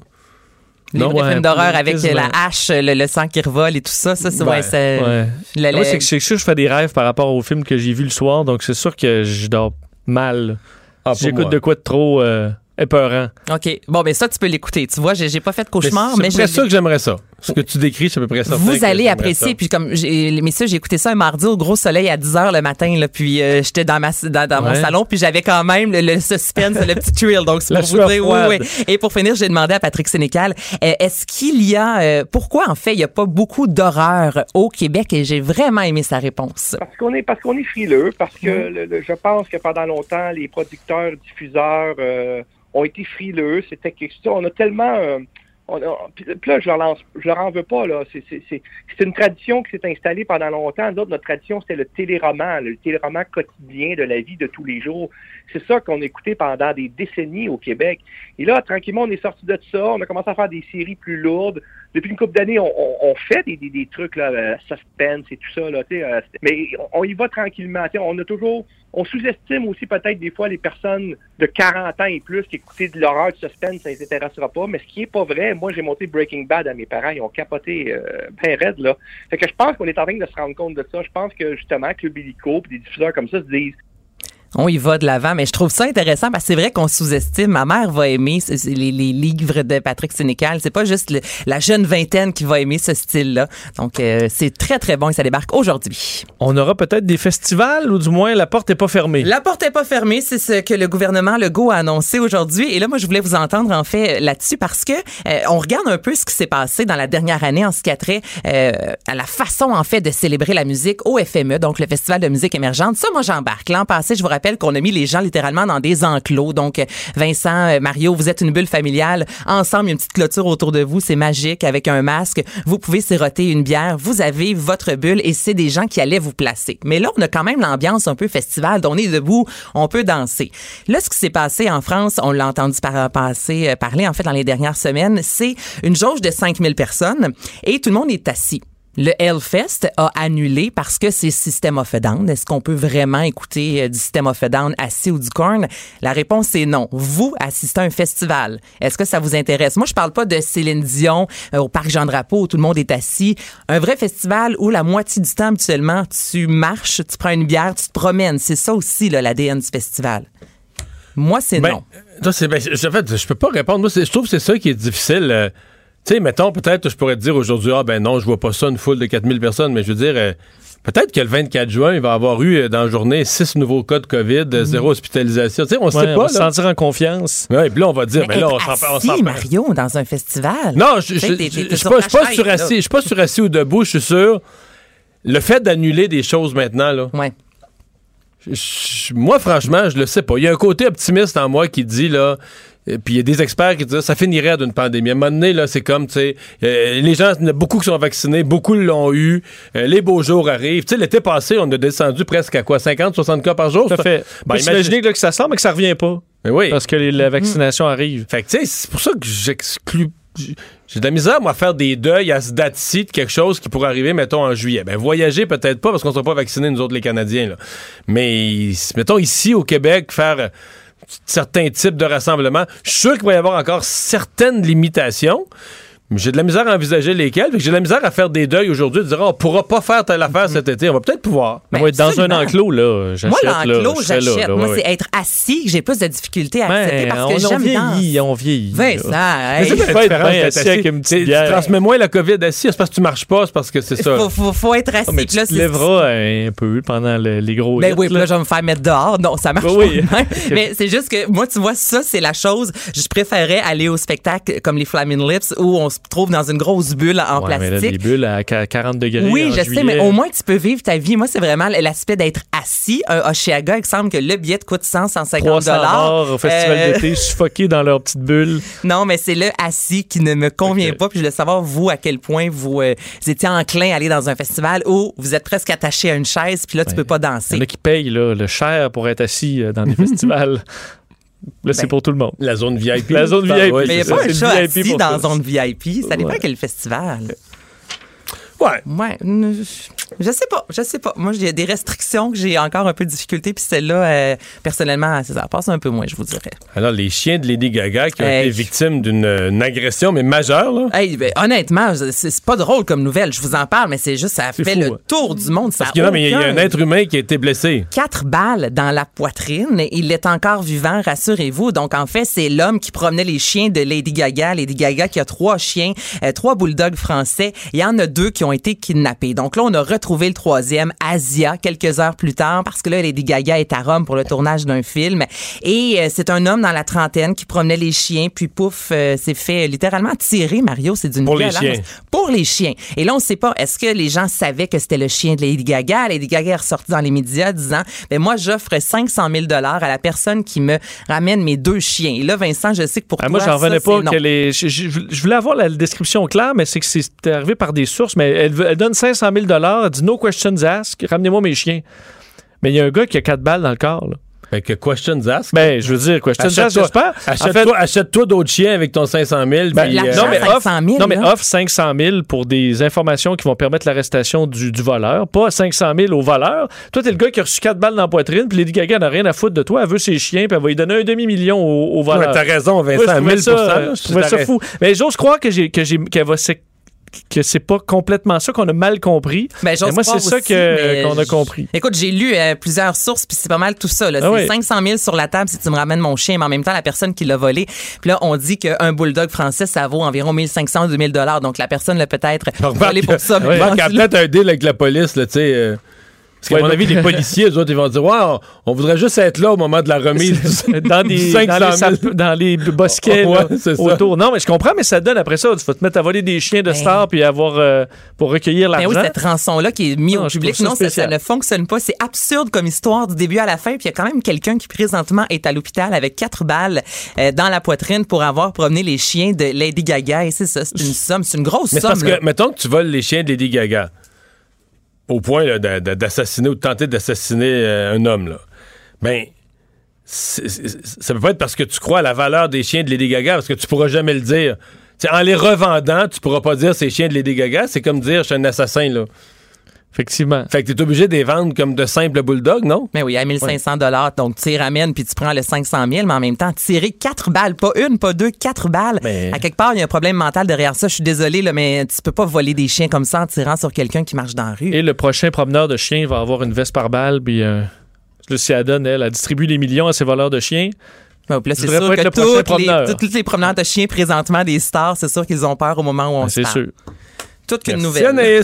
Les non, films d'horreur avec la hache, le, sang qui revole et tout ça, ça, c'est... Ouais, c'est Moi, c'est que je, je fais des rêves par rapport aux films que j'ai vus le soir, donc c'est sûr que je dors mal. Ah, J'écoute de quoi de trop... Euh, épeurant. OK. Bon, ben ça, tu peux l'écouter. Tu vois, j'ai pas fait de cauchemar, mais. C'est ça que j'aimerais ça. Ce que tu décris, c'est à peu près ça. Vous allez apprécier. Puis comme, messieurs, j'ai écouté ça un mardi au gros soleil à 10 h le matin, là, puis euh, j'étais dans, ma, dans, mon salon, puis j'avais quand même le, suspense, le petit thrill. Donc, c'est pour vous dire, oui, oui. Et pour finir, j'ai demandé à Patrick Sénécal, euh, est-ce qu'il y a, euh, pourquoi en fait, il n'y a pas beaucoup d'horreur au Québec? Et j'ai vraiment aimé sa réponse. Parce qu'on est, parce qu'on est frileux, parce que je pense que pendant longtemps, les producteurs, diffuseurs, ont été frileux. C'était quelque chose. On a tellement. Là, je leur, lance, leur en veux pas. là. C'est une tradition qui s'est installée pendant longtemps. D'autres, notre tradition, c'était le téléroman, le téléroman quotidien de la vie de tous les jours. C'est ça qu'on écoutait pendant des décennies au Québec. Et là, tranquillement, on est sorti de ça. On a commencé à faire des séries plus lourdes. Depuis une couple d'années, on, fait des, trucs, là, euh, suspense et tout ça. Là, euh, mais on, y va tranquillement. On a toujours on sous-estime aussi peut-être des fois les personnes de 40 ans et plus qui écoutaient de l'horreur, du suspense, ça ne les intéressera pas. Mais ce qui est pas vrai, moi j'ai monté Breaking Bad à mes parents, ils ont capoté euh, ben raide là. Fait que je pense qu'on est en train de se rendre compte de ça. Je pense que justement que le Billico et des diffuseurs comme ça se disent on y va de l'avant, mais je trouve ça intéressant parce que c'est vrai qu'on sous-estime. Ma mère va aimer les, livres de Patrick Sénécal. C'est pas juste la jeune vingtaine qui va aimer ce style-là. Donc, euh, c'est très, très bon et ça débarque aujourd'hui. On aura peut-être des festivals ou du moins la porte est pas fermée. La porte est pas fermée, c'est ce que le gouvernement Legault a annoncé aujourd'hui. Et là, moi, je voulais vous entendre en fait là-dessus parce que euh, on regarde un peu ce qui s'est passé dans la dernière année en ce qui a trait euh, à la façon en fait de célébrer la musique au FME, donc le Festival de musique émergente. Ça, moi, j'embarque. L'an passé, je vous rappelle qu'on a mis les gens littéralement dans des enclos. Donc, Vincent, euh, Mario, vous êtes une bulle familiale. Ensemble, une petite clôture autour de vous. C'est magique avec un masque. Vous pouvez siroter une bière. Vous avez votre bulle et c'est des gens qui allaient vous placer. Mais là, on a quand même l'ambiance un peu festival. On est debout. On peut danser. Là, ce qui s'est passé en France, on l'a entendu par, euh, parler en fait dans les dernières semaines, c'est une jauge de 5000 personnes et tout le monde est assis. Le Hellfest a annulé parce que c'est System of a Down. Est-ce qu'on peut vraiment écouter euh, du System of a Down assis ou du corn? La réponse est non. Vous assistez à un festival. Est-ce que ça vous intéresse? Moi, je parle pas de Céline Dion euh, au Parc Jean-Drapeau où tout le monde est assis. Un vrai festival où la moitié du temps, habituellement, tu marches, tu prends une bière, tu te promènes. C'est ça aussi, l'ADN du festival. Moi, c'est ben, non. ben, en fait, je peux pas répondre. Moi, je trouve que c'est ça qui est difficile. Euh, tu sais, mettons, peut-être, je pourrais te dire aujourd'hui, ah ben non, je vois pas ça, une foule de 4000 personnes, mais je veux dire, euh, peut-être que le 24 juin, il va y avoir eu euh, dans la journée 6 nouveaux cas de COVID, euh, zéro hospitalisation. Tu sais, on sait pas. On va se sentir en confiance. Oui, puis là, on va dire, mais, là, on s'en Mario, dans un festival. Non, je suis pas, pas surassis. Je suis pas surassis ou debout, je suis sûr. Le fait d'annuler des choses maintenant, là. Ouais. moi, franchement, je le sais pas. Il y a un côté optimiste en moi qui dit, là, puis il y a des experts qui disent ça finirait d'une pandémie. À un moment donné, là, c'est comme, tu sais, euh, les gens, il y en a beaucoup qui sont vaccinés, beaucoup l'ont eu, euh, les beaux jours arrivent. Tu sais, l'été passé, on a descendu presque à quoi, 50, 60 cas par jour? Ça? fait. Ben, imaginez que ça semble mais que ça revient pas. Mais oui. Parce que la vaccination arrive. Fait que, tu sais, c'est pour ça que j'exclus j'ai de la misère, moi, à faire des deuils à ce date-ci de quelque chose qui pourrait arriver, mettons, en juillet. Ben, voyager, peut-être pas, parce qu'on ne sera pas vaccinés, nous autres, les Canadiens. Là. Mais, mettons, ici, au Québec, faire certains types de rassemblements. Je suis sûr qu'il va y avoir encore certaines limitations. J'ai de la misère à envisager lesquels. J'ai de la misère à faire des deuils aujourd'hui, de dire oh, on pourra pas faire telle affaire cet été. On va peut-être pouvoir. Ben, on va être dans un enclos, là. Moi, l'enclos, j'achète. Moi, c'est être assis que j'ai plus de difficultés à accepter parce que j'aime vieillit, on vieillit. Vincent, Mais c'est pas être assis avec une petite Tu transmets moins la COVID assis. C'est parce que tu marches pas, c'est parce que c'est ça. Faut, faut, faut être assis. Oh, mais tu te lèveras un peu pendant les gros Ben oui, là, je vais me faire mettre dehors. Non, ça marche pas. [laughs] Mais c'est juste que moi, tu vois, ça, c'est la chose. Je préférais aller au spectacle comme les Flaming Lips où on se trouve dans une grosse bulle en Ouais, mais là, plastique. les bulles à qu- 40 degrés. Oui, je sais, mais au moins tu peux vivre ta vie. Moi, c'est vraiment l'aspect d'être assis. Un Oshiaga, il semble que le billet te coûte 100, 150 300 dollars au festival Euh, d'été, suffoqués dans leur petite bulle. [laughs] Non, mais c'est le assis qui ne me convient pas. Puis je voulais savoir, vous, à quel point vous, euh, vous étiez enclin à aller dans un festival où vous êtes presque attaché à une chaise, puis là, tu peux pas Il y danser. en a qui payent là, le cher pour être assis euh, dans des [laughs] festivals. Là, c'est Ben, pour tout le monde. La zone VIP. La zone Ah, VIP. ouais, Mais il n'y a pas un chat assis dans ça. zone VIP. Ça dépend Ouais. quel festival. Ouais. Ouais, je sais pas, je sais pas. Moi, il y a des restrictions que j'ai encore un peu de difficulté, puis celle-là, euh, personnellement, ça passe un peu moins, je vous dirais. Alors, les chiens de Lady Gaga qui ont Hey. été victimes d'une une agression, mais majeure, là? Hey, ben, honnêtement, c'est pas drôle comme nouvelle. Je vous en parle, mais c'est juste, ça fait fou, le hein. tour du monde. Ça Parce que non, mais il y a- un être humain qui a été blessé. quatre balles dans la poitrine. Il est encore vivant, rassurez-vous. Donc, en fait, c'est l'homme qui promenait les chiens de Lady Gaga. Lady Gaga qui a trois chiens, euh, trois bulldogs français. Il y en a deux qui ont été kidnappés. Donc là, on a retrouvé le troisième, Asia, quelques heures plus tard, parce que là, Lady Gaga est à Rome pour le tournage d'un film. Et euh, c'est un homme dans la trentaine qui promenait les chiens, puis pouf, euh, s'est fait littéralement tirer, Mario. C'est d'une Pour les chiens. Pour les chiens. Et là, on ne sait pas, est-ce que les gens savaient que c'était le chien de Lady Gaga? Lady Gaga est ressortie dans les médias disant, ben moi, j'offre 500 000 à la personne qui me ramène mes deux chiens. Et là, Vincent, je sais que pour Ah, toi, moi, j'en revenais pas que les. Je, je- je voulais avoir la description claire, mais c'est que c'est arrivé par des sources. Mais elle donne 500 000 elle dit no questions asked, ramenez-moi mes chiens. Mais il y a un gars qui a quatre balles dans le corps. Là. Fait que questions ask. Ben, je veux dire, questions asked, Achète-toi j'espère. En achète-toi- fait, d'autres chiens avec ton 500 000. ben, puis, non, mais 500 offre, 000, non, mais là. offre 500 000 pour des informations qui vont permettre l'arrestation du, du voleur, pas 500 000 au voleur. Toi, t'es le gars qui a reçu quatre balles dans la poitrine, puis Lady Gaga n'a rien à foutre de toi. Elle veut ses chiens, puis elle va lui donner un demi-million au, au Ouais, voleur. T'as raison, Ouais, Vincent, je à trouvais 1000 ça, euh, je trouvais ça fou. Mais j'ose croire que j'ai que j'ai qu'elle va c'est- que c'est pas complètement ça qu'on a mal compris. Ben, Mais moi, c'est ça qu'on a compris. Écoute, j'ai lu euh, plusieurs sources, puis c'est pas mal tout ça. là. Ah c'est oui. 500 000 sur la table si tu me ramènes mon chien, mais en même temps, la personne qui l'a volé. Puis là, on dit qu'un bulldog français, ça vaut environ 1500 ou 2000 dollars. Donc, la personne l'a peut-être volé pour ça. [laughs] y là- a peut-être un deal avec la police, là, tu sais. euh, parce qu'à Ouais, mon mais- avis, les policiers, eux autres, ils vont dire, ouais, on, on voudrait juste être là au moment de la remise. du- [laughs] dans, des, 500 dans, les 000. sap- dans les bosquets Ouais, là, c'est ça. autour. Non, mais je comprends, mais ça donne après ça. Tu vas te mettre à voler des chiens de Ben. stars puis avoir euh, pour recueillir Mais l'argent. Ben oui, cette rançon-là qui est mise Non, au public, non, ça, ne fonctionne pas. C'est absurde comme histoire du début à la fin. Puis il y a quand même quelqu'un qui présentement est à l'hôpital avec quatre balles euh, dans la poitrine pour avoir promené les chiens de Lady Gaga. Et c'est ça, c'est une somme, c'est une grosse Mais c'est somme. parce là. que, mettons que tu voles les chiens de Lady Gaga, au point d'assassiner ou de tenter d'assassiner euh, un homme, là. Ben, c'est- c'est- ça peut pas être parce que tu crois à la valeur des chiens de Lady Gaga, parce que tu pourras jamais le dire. En les revendant, tu pourras pas dire ces chiens de Lady Gaga. C'est comme dire je suis un assassin, là. Effectivement. Fait que t'es obligé de les vendre comme de simples bulldogs, non? Mais oui, à 1500 dollars, donc tu les ramènes puis tu prends le 500 000, mais en même temps, tirer quatre balles, pas une, pas deux, quatre balles. Mais- À quelque part, il y a un problème mental derrière ça. Je suis désolée, là, mais tu peux pas voler des chiens comme ça en tirant sur quelqu'un qui marche dans la rue. Et le prochain promeneur de chiens va avoir une veste par balle, puis euh, Lucia donne, elle, elle distribue les millions à ses voleurs de chiens. Puis là, c'est sûr pas être que le prochain toutes les, promeneur. toutes les promeneurs de chiens présentement des stars, c'est sûr qu'ils ont peur au moment où on se C'est sûr. Toute qu'une nouvelle.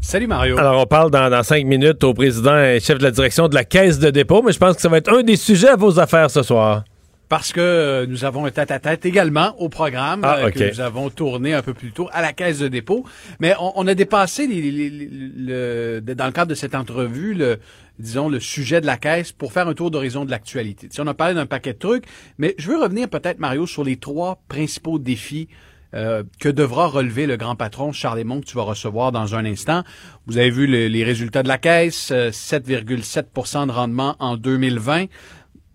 Salut Mario. Alors, on parle dans, dans cinq minutes au président et chef de la direction de la Caisse de dépôt, mais je pense que ça va être un des sujets à vos affaires ce soir. Parce que euh, nous avons un tête-à-tête également au programme Ah, euh, que nous avons tourné un peu plus tôt à la caisse de dépôt. Mais on, on a dépassé les- les- les- le- dans le cadre de cette entrevue le disons le sujet de la caisse pour faire un tour d'horizon de l'actualité. Tu sais, on a parlé d'un paquet de trucs, mais je veux revenir peut-être Mario sur les trois principaux défis euh, que devra relever le grand patron Charles Lemont que tu vas recevoir dans un instant? Vous avez vu le- les résultats de la caisse, euh, 7,7% de rendement en 2020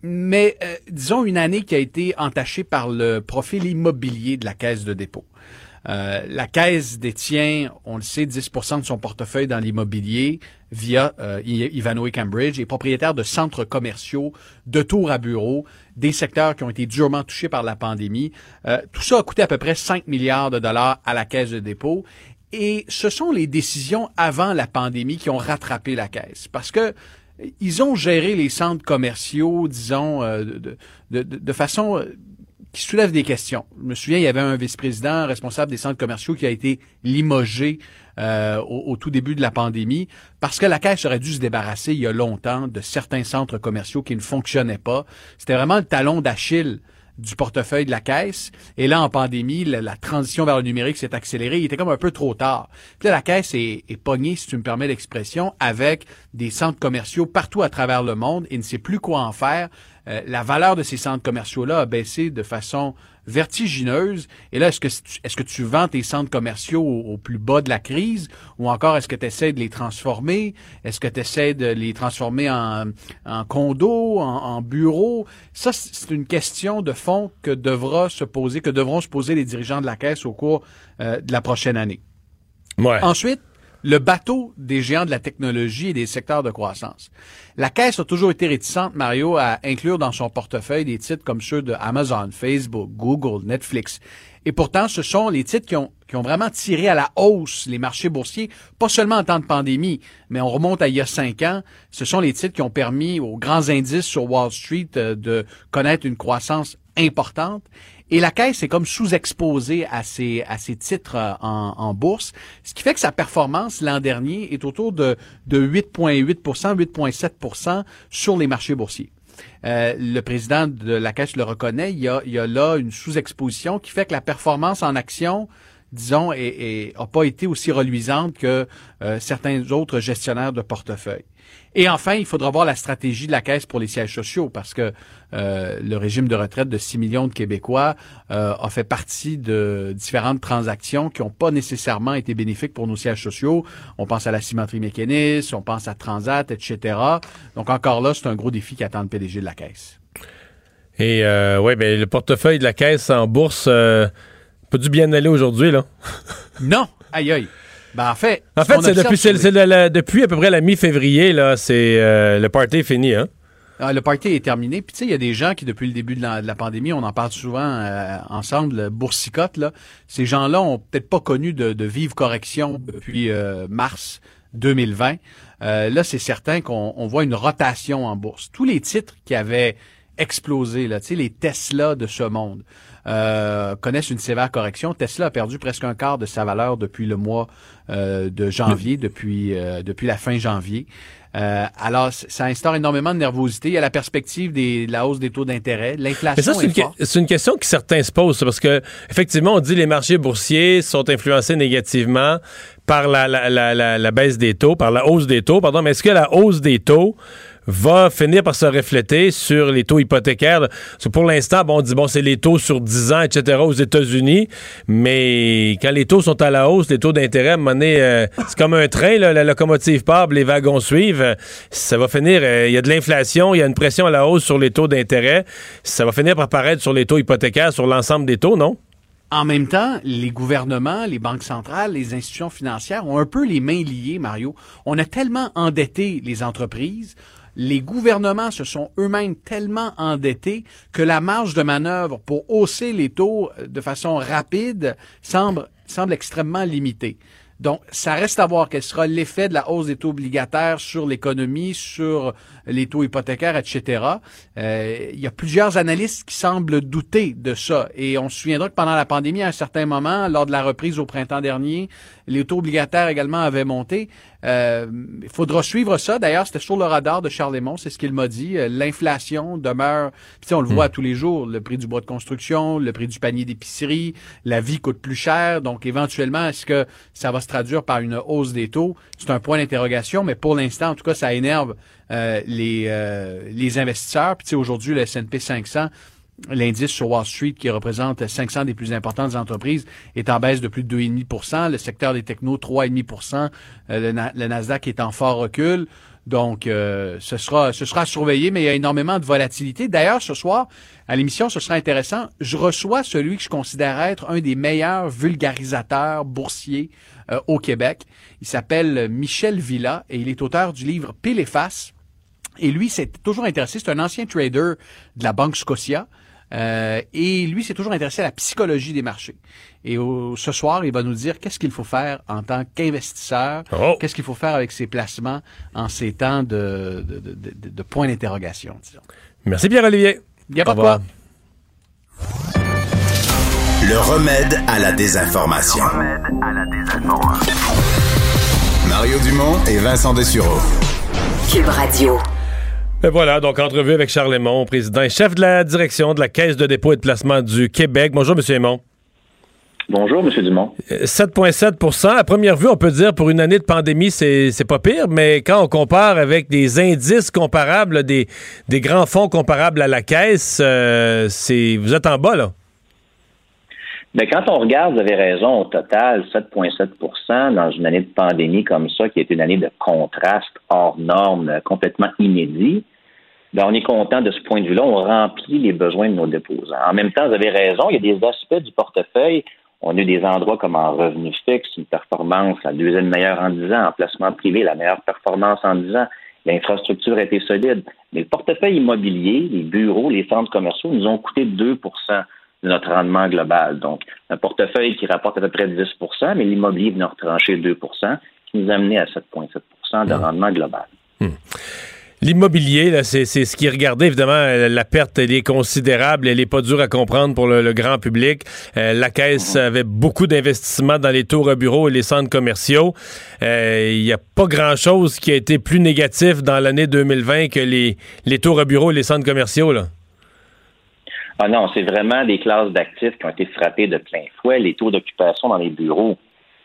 mais euh, disons une année qui a été entachée par le profil immobilier de la caisse de dépôt. Euh, la caisse détient, on le sait, 10% de son portefeuille dans l'immobilier via euh, Ivanhoe Cambridge et propriétaire de centres commerciaux, de tours à bureaux, des secteurs qui ont été durement touchés par la pandémie. Euh, tout ça a coûté à peu près 5 milliards de dollars à la caisse de dépôt. Et ce sont les décisions avant la pandémie qui ont rattrapé la caisse. Parce que ils ont géré les centres commerciaux, disons, euh, de, façon qui soulève des questions. Je me souviens, il y avait un vice-président responsable des centres commerciaux qui a été limogé euh, au, tout début de la pandémie parce que la Caisse aurait dû se débarrasser il y a longtemps de certains centres commerciaux qui ne fonctionnaient pas. C'était vraiment le talon d'Achille du portefeuille de la caisse. Et là, en pandémie, la, transition vers le numérique s'est accélérée. Il était comme un peu trop tard. Puis là, la caisse est, est pognée, si tu me permets l'expression, avec des centres commerciaux partout à travers le monde et ne sait plus quoi en faire. Euh, la valeur de ces centres commerciaux-là a baissé de façon vertigineuse. Et là, est-ce que, est-ce que tu vends tes centres commerciaux au, plus bas de la crise? Ou encore est-ce que tu essaies de les transformer? Est-ce que tu essaies de les transformer en, en condos, en, en bureaux? Ça, c'est une question de fond que devra se poser, que devront se poser les dirigeants de la Caisse au cours euh, de la prochaine année. Ouais. Ensuite, le bateau des géants de la technologie et des secteurs de croissance. La Caisse a toujours été réticente, Mario, à inclure dans son portefeuille des titres comme ceux de Amazon, Facebook, Google, Netflix. Et pourtant, ce sont les titres qui ont, qui ont vraiment tiré à la hausse les marchés boursiers, pas seulement en temps de pandémie, mais on remonte à il y a cinq ans. Ce sont les titres qui ont permis aux grands indices sur Wall Street euh, de connaître une croissance importante. Et la caisse est comme sous-exposée à ces, à titres euh, en, bourse, ce qui fait que sa performance l'an dernier est autour de, de 8,8 8,7% sur les marchés boursiers. Euh, le président de la Caisse le reconnaît, il y a, il y a là une sous-exposition qui fait que la performance en action disons, n'a pas été aussi reluisante que euh, certains autres gestionnaires de portefeuille. Et enfin, il faudra voir la stratégie de la Caisse pour les sièges sociaux, parce que euh, le régime de retraite de 6 millions de Québécois euh, a fait partie de différentes transactions qui n'ont pas nécessairement été bénéfiques pour nos sièges sociaux. On pense à la cimenterie mécaniste, on pense à Transat, etc. Donc encore là, c'est un gros défi qui attend le PDG de la Caisse. Et euh, oui, ben, le portefeuille de la Caisse en bourse euh, peut du bien aller aujourd'hui, là? non! Aïe aïe! Ben, en fait, en fait c'est depuis, depuis à peu près la mi-février, là, c'est euh, le party est fini, hein? Ah, le party est terminé. Puis tu sais, il y a des gens qui, depuis le début de la, pandémie, on en parle souvent euh, ensemble, boursicote, là. Ces gens-là ont peut-être pas connu de, de vive correction depuis euh, mars 2020. là, c'est certain qu'on voit une rotation en bourse. Tous les titres qui avaient explosé, là, tu sais, les Tesla de ce monde, euh, connaissent une sévère correction. Tesla a perdu presque un quart de sa valeur depuis le mois euh, de janvier, depuis, euh, depuis la fin janvier. alors, ça instaure énormément de nervosité. Il y a la perspective des, de la hausse des taux d'intérêt. L'inflation c'est une, une, question que certains se posent, parce que effectivement, on dit les marchés boursiers sont influencés négativement par la, la, la, la baisse des taux, par la hausse des taux, pardon. Mais est-ce que la hausse des taux va finir par se refléter sur les taux hypothécaires. pour l'instant, bon, on dit, bon, c'est les taux sur 10 ans, etc. aux États-Unis, mais quand les taux sont à la hausse, les taux d'intérêt, à euh, c'est comme un train, la locomotive part, les wagons suivent, ça va finir, euh, il y a de l'inflation, il y a une pression à la hausse sur les taux d'intérêt, ça va finir par paraître sur les taux hypothécaires, sur l'ensemble des taux, non? En même temps, les gouvernements, les banques centrales, les institutions financières ont un peu les mains liées, Mario. On a tellement endetté les entreprises, les gouvernements se sont eux-mêmes tellement endettés que la marge de manœuvre pour hausser les taux de façon rapide semble, semble extrêmement limitée. Donc, ça reste à voir quel sera l'effet de la hausse des taux obligataires sur l'économie, sur les taux hypothécaires, etc. Euh, il y a plusieurs analystes qui semblent douter de ça. Et on se souviendra que pendant la pandémie, à un certain moment, lors de la reprise au printemps dernier, les taux obligataires également avaient monté. Euh, il faudra suivre ça. D'ailleurs, c'était sur le radar de Charles Lemont, c'est ce qu'il m'a dit. Euh, l'inflation demeure, puis on le voit hmm. tous les jours, le prix du bois de construction, le prix du panier d'épicerie, la vie coûte plus cher. Donc, éventuellement, est-ce que ça va se traduire par une hausse des taux? C'est un point d'interrogation, mais pour l'instant, en tout cas, ça énerve euh, les, les investisseurs. Puis aujourd'hui, le S&P 500 L'indice sur Wall Street, qui représente 500 des plus importantes entreprises, est en baisse de plus de 2,5% Le secteur des technos, 3,5% euh, le, Nasdaq est en fort recul. Donc, euh, ce sera ce sera surveillé, mais il y a énormément de volatilité. D'ailleurs, ce soir, à l'émission, ce sera intéressant. Je reçois celui que je considère être un des meilleurs vulgarisateurs boursiers euh, au Québec. Il s'appelle Michel Villa et il est auteur du livre Pile et face. Et lui, c'est toujours intéressé. C'est un ancien trader de la Banque Scotia. Euh, et lui s'est toujours intéressé à la psychologie des marchés. Et au- ce soir, il va nous dire qu'est-ce qu'il faut faire en tant qu'investisseur, Oh. qu'est-ce qu'il faut faire avec ses placements en ces temps de, de, de, de- de points d'interrogation, disons. Merci Pierre-Olivier. Il n'y a pas Au de quoi. revoir. Le remède à la désinformation. Mario Dumont et Vincent Dessureau. Cube Radio. Et voilà, donc entrevue avec Charles Lemont, président et chef de la direction de la Caisse de dépôt et de placement du Québec. Bonjour, M. Lemont. Bonjour, M. Dumont. Euh, 7,7% À première vue, on peut dire pour une année de pandémie, c'est c'est pas pire, mais quand on compare avec des indices comparables, des, des grands fonds comparables à la Caisse, euh, c'est vous êtes en bas, là. Mais quand on regarde, vous avez raison, au total, 7,7% dans une année de pandémie comme ça, qui est une année de contraste hors norme, euh, complètement inédit, ben, on est content de ce point de vue-là. On remplit les besoins de nos déposants. En même temps, vous avez raison, il y a des aspects du portefeuille. On a eu des endroits comme en revenu fixe, une performance, la deuxième meilleure en 10 ans, en placement privé, la meilleure performance en 10 ans. L'infrastructure a été solide. Mais le portefeuille immobilier, les bureaux, les centres commerciaux nous ont coûté 2% de notre rendement global. Donc, un portefeuille qui rapporte à peu près 10% mais l'immobilier vient retrancher 2% qui nous a amené à 7,7% de rendement global. L'immobilier, c'est ce qui est regardé. Évidemment, euh, la perte, elle est considérable. Elle n'est pas dure à comprendre pour le, le grand public. Euh, la Caisse avait beaucoup d'investissements dans les tours à bureaux et les centres commerciaux. Euh, Il n'y a pas grand-chose qui a été plus négatif dans l'année 2020 que les, les tours à bureaux et les centres commerciaux. Là. Ah non, c'est vraiment des classes d'actifs qui ont été frappées de plein fouet. Les taux d'occupation dans les bureaux,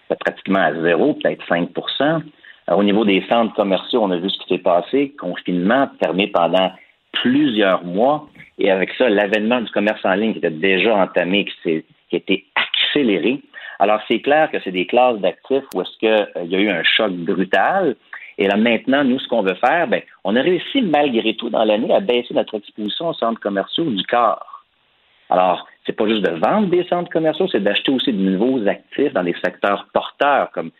c'est pratiquement à zéro, peut-être 5 Alors, Au niveau des centres commerciaux, on a vu ce qui s'est passé. Confinement fermé pendant plusieurs mois. Et avec ça, l'avènement du commerce en ligne qui était déjà entamé, qui, qui a été accéléré. Alors, c'est clair que c'est des classes d'actifs où est-ce qu'il y a eu un choc brutal. Et là, maintenant, nous, ce qu'on veut faire, ben, on a réussi malgré tout dans l'année à baisser notre exposition aux centres commerciaux du quart. Alors, c'est pas juste de vendre des centres commerciaux, c'est d'acheter aussi de nouveaux actifs dans des secteurs porteurs comme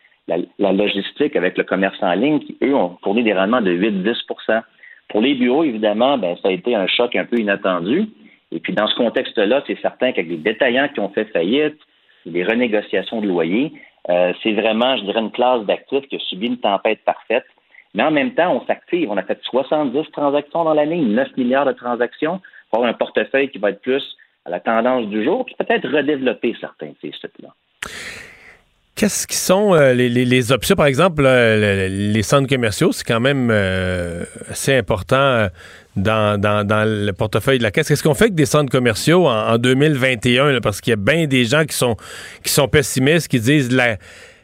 la, logistique avec le commerce en ligne qui, eux, ont fourni des rendements de 8-10 Pour les bureaux, évidemment, ben, ça a été un choc un peu inattendu. Et puis, dans ce contexte-là, c'est certain qu'avec des détaillants qui ont fait faillite, des renégociations de loyers, euh, c'est vraiment, je dirais, une classe d'actifs qui a subi une tempête parfaite. Mais en même temps, on s'active. On a fait 70 transactions dans l'année, 9 milliards de transactions pour avoir un portefeuille qui va être plus à la tendance du jour, puis peut-être redévelopper certains de ces sites-là. Qu'est-ce qui sont euh, les, options? Par exemple, euh, le- le- les centres commerciaux, c'est quand même euh, assez important dans, dans- le portefeuille de la Caisse. Qu'est-ce qu'on fait avec des centres commerciaux en, en 2021? là? parce qu'il y a bien des gens qui sont, qui sont pessimistes, qui disent la,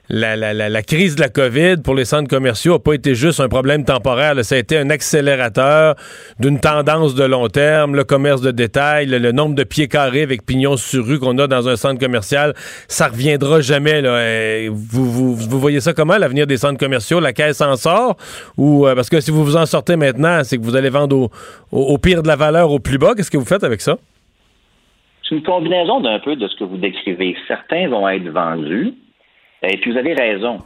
la, la, la, la crise de la COVID pour les centres commerciaux n'a pas été juste un problème temporaire. là. Ça a été un accélérateur d'une tendance de long terme. Le commerce de détail, le, nombre de pieds carrés avec pignon sur rue qu'on a dans un centre commercial, ça reviendra jamais. Là. Euh, Vous, vous, vous voyez ça comment, l'avenir des centres commerciaux? La caisse en sort? Ou, euh, parce que si vous vous en sortez maintenant, c'est que vous allez vendre au, au pire de la valeur au plus bas. Qu'est-ce que vous faites avec ça? C'est une combinaison d'un peu de ce que vous décrivez. Certains vont être vendus, et puis vous avez raison.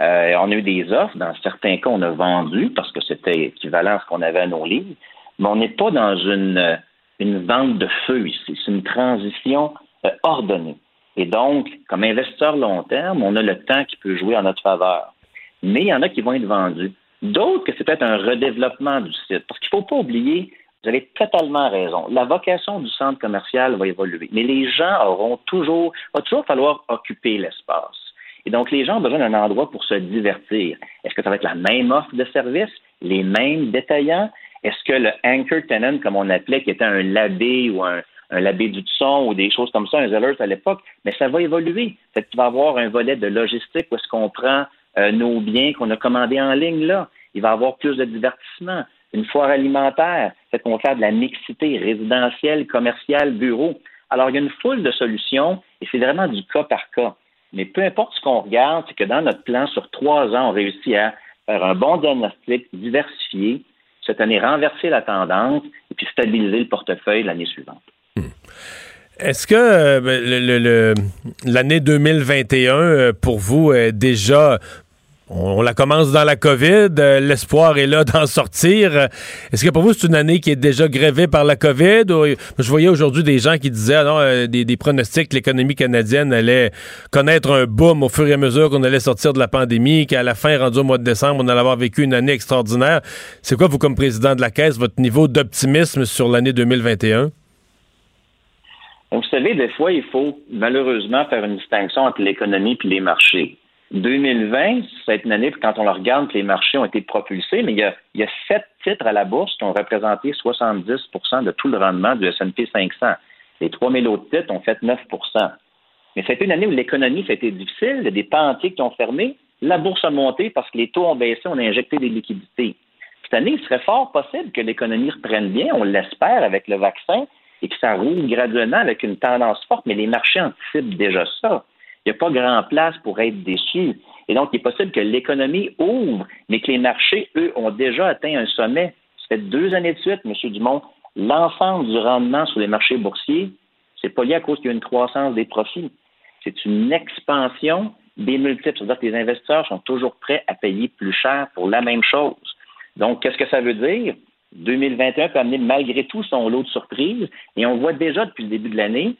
Euh, on a eu des offres. Dans certains cas, on a vendu parce que c'était équivalent à ce qu'on avait à nos livres. Mais on n'est pas dans une, euh, une vente de feu ici. C'est une transition euh, ordonnée. Et donc, comme investisseur long terme, on a le temps qui peut jouer en notre faveur. Mais il y en a qui vont être vendus. D'autres que c'est peut-être un redéveloppement du site. Parce qu'il ne faut pas oublier, vous avez totalement raison. La vocation du centre commercial va évoluer. Mais les gens auront toujours, va toujours falloir occuper l'espace. Et donc, les gens ont besoin d'un endroit pour se divertir. Est-ce que ça va être la même offre de service, les mêmes détaillants? Est-ce que le anchor tenant, comme on appelait, qui était un labé ou un, labé du son ou des choses comme ça, un Zellers à l'époque, mais ça va évoluer. Peut-être va avoir un volet de logistique où est-ce qu'on prend euh, nos biens qu'on a commandés en ligne là. Il va y avoir plus de divertissement. Une foire alimentaire, peut-être qu'on va faire de la mixité résidentielle, commerciale, bureau. Alors, il y a une foule de solutions et c'est vraiment du cas par cas. Mais peu importe ce qu'on regarde, c'est que dans notre plan, sur trois ans, on réussit à faire un bon diagnostic, diversifier, cette année renverser la tendance et puis stabiliser le portefeuille l'année suivante. Est-ce que euh, le- l'année 2021, euh, pour vous, est déjà on, la commence dans la COVID, euh, l'espoir est là [laughs] d'en sortir. Est-ce que pour vous, c'est une année qui est déjà grévée par la COVID? Euh, je voyais aujourd'hui des gens qui disaient, ah non, euh, des, des pronostics que l'économie canadienne allait connaître un boom au fur et à mesure qu'on allait sortir de la pandémie, qu'à la fin, rendu au mois de décembre, on allait avoir vécu une année extraordinaire. C'est quoi, vous, comme président de la Caisse, votre niveau d'optimisme sur l'année 2021? Vous savez, des fois, il faut malheureusement faire une distinction entre l'économie et les marchés. 2020, c'est une année, quand on le regarde, les marchés ont été propulsés, mais il y a, sept titres à la bourse qui ont représenté 70% de tout le rendement du S&P 500. Les 3000 autres titres ont fait 9% Mais c'était une année où l'économie, ça a été difficile, il y a des pans qui ont fermé, la bourse a monté parce que les taux ont baissé, on a injecté des liquidités. Cette année, il serait fort possible que l'économie reprenne bien, on l'espère, avec le vaccin, et que ça roule graduellement avec une tendance forte, mais les marchés anticipent déjà ça. Il n'y a pas grand place pour être déçu. Et donc, il est possible que l'économie ouvre, mais que les marchés, eux, ont déjà atteint un sommet. Ça fait deux années de suite, M. Dumont, l'ensemble du rendement sur les marchés boursiers, c'est pas lié à cause qu'il y a une croissance des profits. C'est une expansion des multiples. C'est-à-dire que les investisseurs sont toujours prêts à payer plus cher pour la même chose. Donc, qu'est-ce que ça veut dire? 2021 peut amener malgré tout son lot de surprises. Et on voit déjà depuis le début de l'année,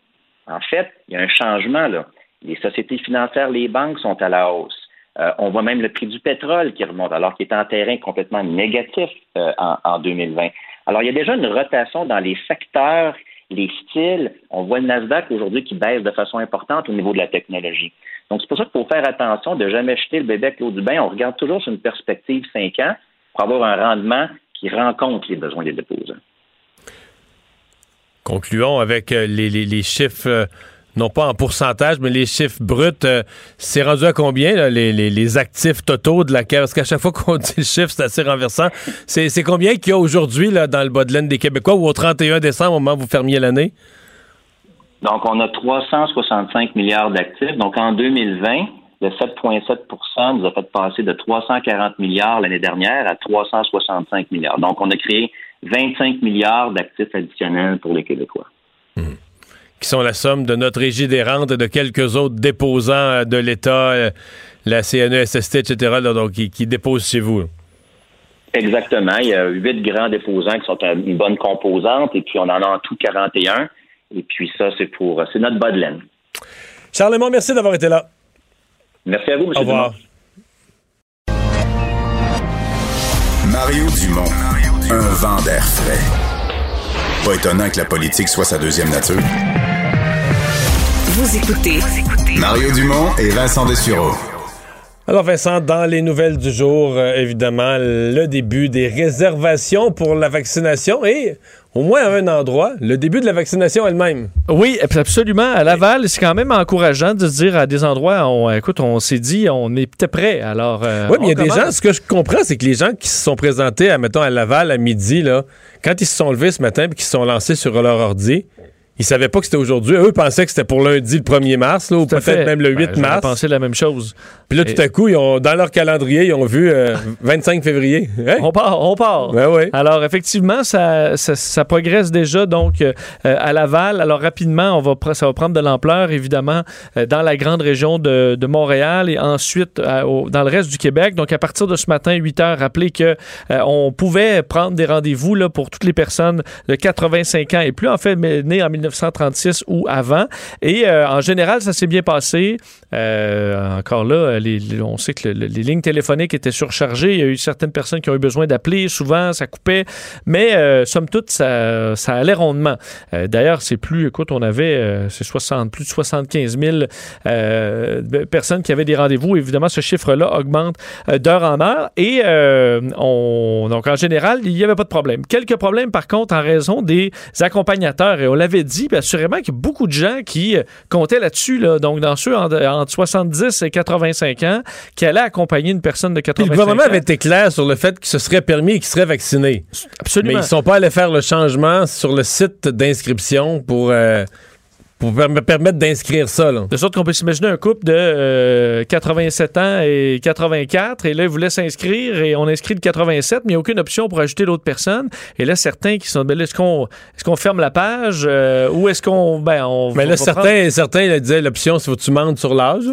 en fait, il y a un changement. Là. Les sociétés financières, les banques sont à la hausse. Euh, on voit même le prix du pétrole qui remonte, alors qu'il est en terrain complètement négatif euh, en, en 2020. Alors, il y a déjà une rotation dans les secteurs, les styles. On voit le Nasdaq aujourd'hui qui baisse de façon importante au niveau de la technologie. Donc, c'est pour ça qu'il faut faire attention de jamais jeter le bébé avec l'eau du bain. On regarde toujours sur une perspective 5 ans pour avoir un rendement qui rencontre les besoins des déposants. Concluons avec euh, les, chiffres, non pas en pourcentage, mais les chiffres bruts. Euh, c'est rendu à combien, là, les, les, actifs totaux de la Caisse? Parce qu'à chaque fois [laughs] qu'on dit le chiffre, c'est assez renversant. C'est combien qu'il y a aujourd'hui dans le bas de laine des Québécois ou au 31 décembre, au moment où vous fermiez l'année? Donc, on a 365 milliards d'actifs. Donc, en 2020, le 7,7% nous a fait passer de 340 milliards l'année dernière à 365 milliards. Donc, on a créé 25 milliards d'actifs additionnels pour les Québécois. Mmh. Qui sont la somme de notre régie des rentes et de quelques autres déposants euh, de l'État, euh, la CNESST, etc., là, donc, qui, qui, déposent chez vous. Exactement. Il y a huit grands déposants qui sont une bonne composante, et puis on en a en tout 41. Et puis ça, c'est pour c'est notre bas de laine. Charlemont, merci d'avoir été là. Merci à vous, M. Au revoir. Dumont. Mario Dumont, un vent d'air frais. Pas étonnant que la politique soit sa deuxième nature. Vous écoutez Mario Dumont et Vincent Dessureau. Alors Vincent, dans les nouvelles du jour, euh, évidemment, le début des réservations pour la vaccination et au moins à un endroit, le début de la vaccination elle-même. Oui, absolument. À Laval, c'est quand même encourageant de se dire à des endroits, on, écoute, on s'est dit, on est peut-être prêt. Alors, euh, oui, mais il y a des gens, ce que je comprends, c'est que les gens qui se sont présentés, à, mettons, à Laval à midi, là, quand ils se sont levés ce matin et qu'ils se sont lancés sur leur ordi, ils savaient pas que c'était aujourd'hui. Eux pensaient que c'était pour lundi le 1er mars, là, ou peut-être même le 8 ben, mars. pensé la même chose. Puis là, tout à coup, ils ont, dans leur calendrier, ils ont vu euh, [laughs] 25 février. On part, on part. Ben oui. Alors, effectivement, ça, ça, ça progresse déjà donc euh, à Laval. Alors, rapidement, on va, ça va prendre de l'ampleur, évidemment, euh, dans la grande région de, de Montréal et ensuite euh, au, dans le reste du Québec. Donc, à partir de ce matin, 8 heures, rappelez que on pouvait prendre des rendez-vous là, pour toutes les personnes de 85 ans et plus, en fait, nées en 1936 ou avant. Et euh, en général, ça s'est bien passé. Euh, encore là, on sait que le, les lignes téléphoniques étaient surchargées. Il y a eu certaines personnes qui ont eu besoin d'appeler. Souvent, ça coupait. Mais euh, somme toute, ça, allait rondement. D'ailleurs, c'est plus, écoute, on avait euh, c'est 60, plus de 75 000 personnes qui avaient des rendez-vous. Évidemment, ce chiffre-là augmente d'heure en heure. Et on, donc, en général, il n'y avait pas de problème. Quelques problèmes, par contre, en raison des accompagnateurs. Et on l'avait dit, bien, assurément qu'il y a beaucoup de gens qui comptaient là-dessus. Là, donc, dans ceux en, entre 70 et 85 ans qui allaient accompagner une personne de 85 ans. Le gouvernement avait été clair sur le fait que ce serait permis et qu'ils seraient vaccinés. Absolument. Mais ils ne sont pas allés faire le changement sur le site d'inscription pour... Euh pour me permettre d'inscrire ça. Là. De sorte qu'on peut s'imaginer un couple de euh, 87 ans et 84, et là, ils voulaient s'inscrire, et on inscrit le 87, mais il n'y a aucune option pour ajouter l'autre personne. Et là, certains qui sont, ben, est-ce qu'on est qu'on ferme la page, euh, ou est-ce qu'on... Ben, on, mais là, certains, prendre... certains là, disaient l'option, c'est faut que tu montes sur l'âge.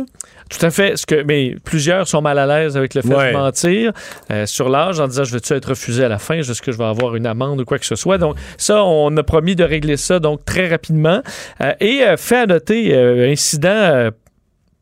Tout à fait. Ce que, mais plusieurs sont mal à l'aise avec le fait Ouais. de mentir euh, sur l'âge en disant je vais-tu être refusé à la fin, est-ce que je vais avoir une amende ou quoi que ce soit? Donc ça, on a promis de régler ça donc très rapidement. Euh, et euh, fait à noter, euh, incident euh,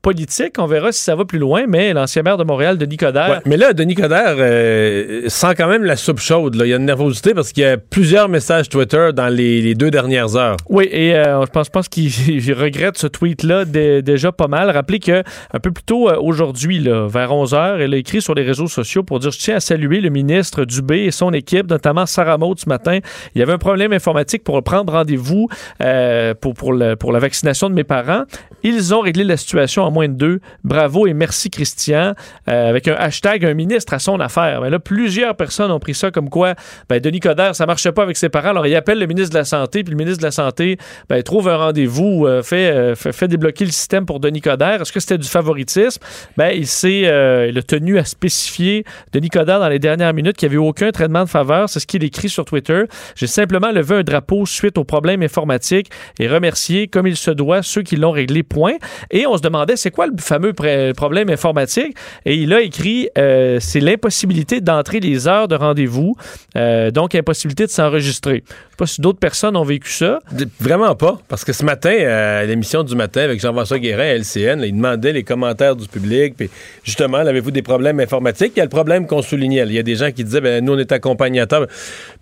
politique, on verra si ça va plus loin, mais l'ancien maire de Montréal, Denis Coderre, Ouais, mais là, Denis Coderre euh, sent quand même la soupe chaude. là. Il y a une nervosité parce qu'il y a plusieurs messages Twitter dans les, les deux dernières heures. Oui, et euh, je pense, je pense qu'il [laughs] il regrette ce tweet-là dé- déjà pas mal. Rappelez que un peu plus tôt euh, aujourd'hui, vers 11h, elle a écrit sur les réseaux sociaux pour dire Je tiens à saluer le ministre Dubé et son équipe, notamment Sarah Maud ce matin. Il y avait un problème informatique pour prendre rendez-vous euh, pour, pour, le- pour la vaccination de mes parents. Ils ont réglé la situation en moins de deux. Bravo et merci, Christian, euh, avec un hashtag un ministre à son affaire. Mais là, plusieurs personnes ont pris ça comme quoi ben, Denis Coderre, ça marchait pas avec ses parents. Alors, il appelle le ministre de la Santé, puis le ministre de la Santé ben, trouve un rendez-vous, euh, fait, euh, fait, fait débloquer le système pour Denis Coderre. Est-ce que c'était du favoritisme? Ben, il s'est il a tenu à spécifier, Denis Coderre, dans les dernières minutes, qu'il n'y avait aucun traitement de faveur. C'est ce qu'il écrit sur Twitter. J'ai simplement levé un drapeau suite au problème informatique et remercié, comme il se doit, ceux qui l'ont réglé, point. Et on se demandait, c'est quoi le fameux problème informatique? Et il a écrit, euh, c'est l'impossibilité d'entrer les heures de rendez-vous, euh, donc impossibilité de s'enregistrer. Je sais pas si d'autres personnes ont vécu ça. Vraiment pas. Parce que ce matin, euh, à l'émission du matin avec Jean-François Guérin à LCN, il demandait les commentaires du public. Puis justement, avez-vous des problèmes informatiques? Il y a le problème qu'on soulignait. Il y a des gens qui disaient, ben, nous, on est accompagnateurs.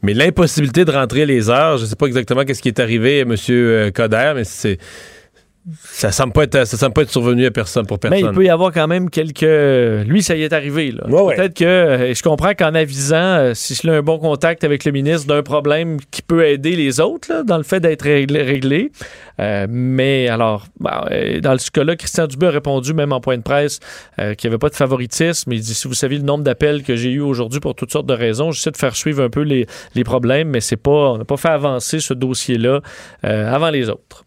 Mais l'impossibilité de rentrer les heures, je sais pas exactement qu'est-ce qui est arrivé à M. Coder, mais c'est. Ça semble pas être, ça semble pas être survenu à personne pour Mais personne. il peut y avoir quand même quelques. Lui, ça y est arrivé. là. Ouais, ouais. Peut-être que. euh, Je comprends qu'en avisant, euh, si je a un bon contact avec le ministre d'un problème qui peut aider les autres là, dans le fait d'être réglé. réglé. Euh, mais alors, euh, dans ce cas-là, Christian Dubé a répondu, même en point de presse, euh, qu'il n'y avait pas de favoritisme. Il dit si vous saviez le nombre d'appels que j'ai eu aujourd'hui pour toutes sortes de raisons, j'essaie de faire suivre un peu les, les problèmes, mais c'est pas, on n'a pas fait avancer ce dossier-là euh, avant les autres.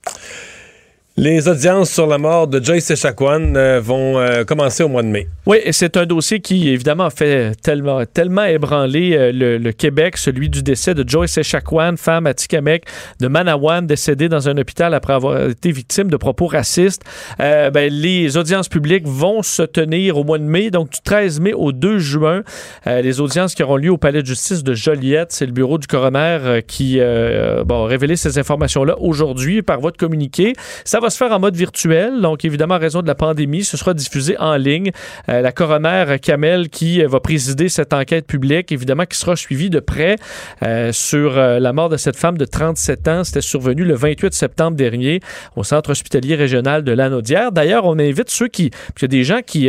Les audiences sur la mort de Joyce Echaquan euh, vont euh, commencer au mois de mai. Oui, c'est un dossier qui, évidemment, a fait tellement, tellement ébranler euh, le, Québec, celui du décès de Joyce Echaquan, femme à Tikamek de Manawan, décédée dans un hôpital après avoir été victime de propos racistes. Ben, les audiences publiques vont se tenir au mois de mai, donc du 13 mai au 2 juin. Les audiences qui auront lieu au Palais de justice de Joliette, c'est le bureau du coroner qui bon, a révélé ces informations-là aujourd'hui par voie de communiqué. Va se faire en mode virtuel, donc évidemment, en raison de la pandémie, ce sera diffusé en ligne. Euh, la coroner Kamel qui euh, va présider cette enquête publique, évidemment, qui sera suivie de près euh, sur la mort de cette femme de 37 ans. C'était survenu le 28 septembre dernier au centre hospitalier régional de Lanaudière. D'ailleurs, on invite ceux qui, il y a des gens qui,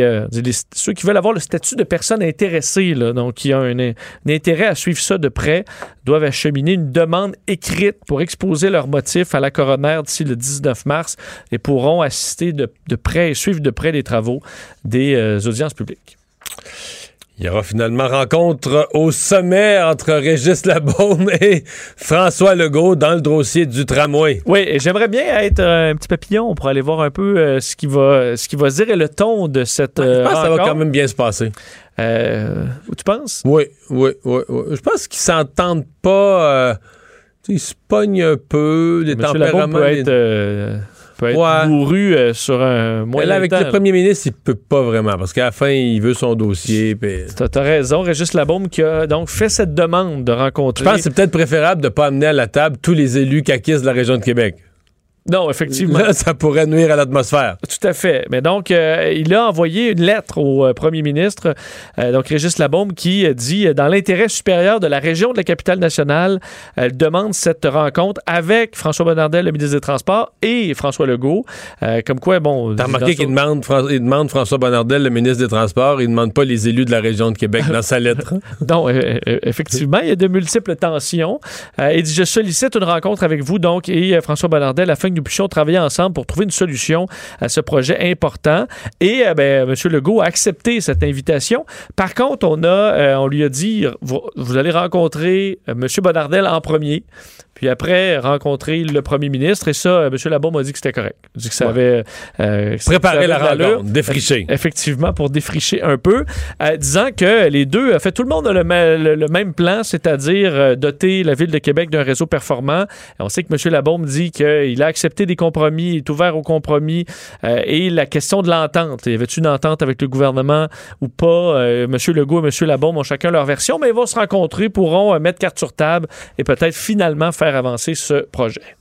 ceux qui veulent avoir le statut de personne intéressée, donc qui ont un, un intérêt à suivre ça de près, doivent acheminer une demande écrite pour exposer leurs motifs à la coroner d'ici le 19 mars et pourront assister de, de près et suivre de près les travaux des euh, audiences publiques. Il y aura finalement rencontre au sommet entre Régis Labaume et François Legault dans le dossier du tramway. Oui, et j'aimerais bien être euh, un petit papillon pour aller voir un peu euh, ce qui va ce qui va se dire et le ton de cette Je euh, pense que ça va quand même bien se passer. Euh, tu penses? Oui, oui, oui, oui. Je pense qu'ils s'entendent pas. euh, ils se pognent un peu, les Monsieur Labaume tempéraments. peut les- être, euh, peut être Ouais. bourru euh, sur un moyen là, avec temps, le là. premier ministre, il peut pas vraiment, parce qu'à la fin, il veut son dossier. puis- T'as t'as raison, Régis Labaume qui a donc fait cette demande de rencontrer. Je pense que c'est peut-être préférable de pas amener à la table tous les élus caquistes de la région de Québec. Non, effectivement. Là, ça pourrait nuire à l'atmosphère. Tout à fait. Mais donc, euh, il a envoyé une lettre au euh, premier ministre, euh, donc Régis Labaume, qui dit dans l'intérêt supérieur de la région de la capitale nationale, elle demande cette rencontre avec François Bonnardel, le ministre des Transports, et François Legault. Comme quoi, bon. T'as remarqué qu'il demande, Fran- il demande François Bonnardel, le ministre des Transports, il demande pas les élus de la région de Québec dans sa lettre. [laughs] Non, euh, euh, effectivement, il y a de multiples tensions. Il dit Je sollicite une rencontre avec vous, donc, et François Bonnardel, afin que nous puissions travailler ensemble pour trouver une solution à ce projet important. Et euh, ben, M. Legault a accepté cette invitation. Par contre, on, a, euh, on lui a dit vous, vous allez rencontrer euh, M. Bonnardel en premier. Puis après, rencontrer le premier ministre. Et ça, euh, M. Labaume m'a dit que c'était correct. Il a dit que ça Ouais. avait. euh, avait la rencontre, défricher. Effectivement, pour défricher un peu, euh, disant que les deux, en fait, tout le monde a le, ma- le- le même plan, c'est-à-dire euh, doter la ville de Québec d'un réseau performant. Et on sait que M. Labaume dit qu'il a accepté des compromis, est ouvert aux compromis. Euh, et la question de l'entente. Y avait-tu une entente avec le gouvernement ou pas? M. Legault et M. Labombe ont chacun leur version, mais ils vont se rencontrer, pourront mettre carte sur table et peut-être finalement faire avancer ce projet.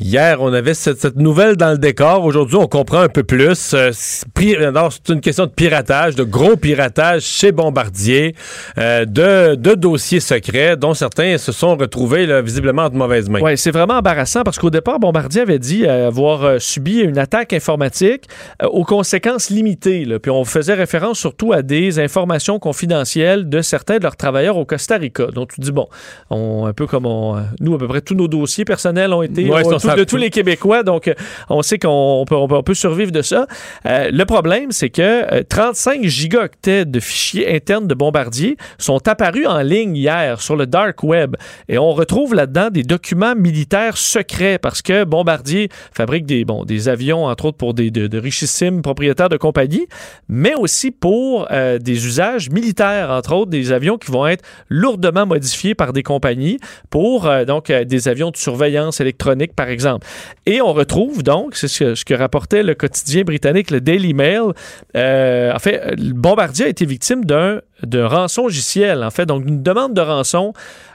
Hier, on avait cette, cette nouvelle dans le décor. Aujourd'hui, on comprend un peu plus. Euh, c'est une question de piratage, de gros piratage chez Bombardier, euh, de, de dossiers secrets dont certains se sont retrouvés là, visiblement entre mauvaises mains. Oui, c'est vraiment embarrassant parce qu'au départ, Bombardier avait dit euh, avoir euh, subi une attaque informatique aux conséquences limitées. là. Puis on faisait référence surtout à des informations confidentielles de certains de leurs travailleurs au Costa Rica. Donc tu dis, bon, on, un peu comme on, nous, à peu près tous nos dossiers personnels ont été Ouais, de tous les Québécois. Donc euh, on sait qu'on peut, on peut, on peut survivre de ça. Euh, le problème, c'est que euh, 35 gigaoctets de fichiers internes de Bombardier sont apparus en ligne hier sur le dark web. Et on retrouve là-dedans des documents militaires secrets parce que Bombardier fabrique des, bon, des avions, entre autres pour des, de, de richissimes propriétaires de compagnies, mais aussi pour euh, des usages militaires, entre autres des avions qui vont être lourdement modifiés par des compagnies pour euh, donc euh, des avions de surveillance électronique, par exemple. Et on retrouve donc, c'est ce que, rapportait le quotidien britannique, le Daily Mail, euh, en fait, le Bombardier a été victime d'un de rançon logiciel, en fait, donc une demande de rançon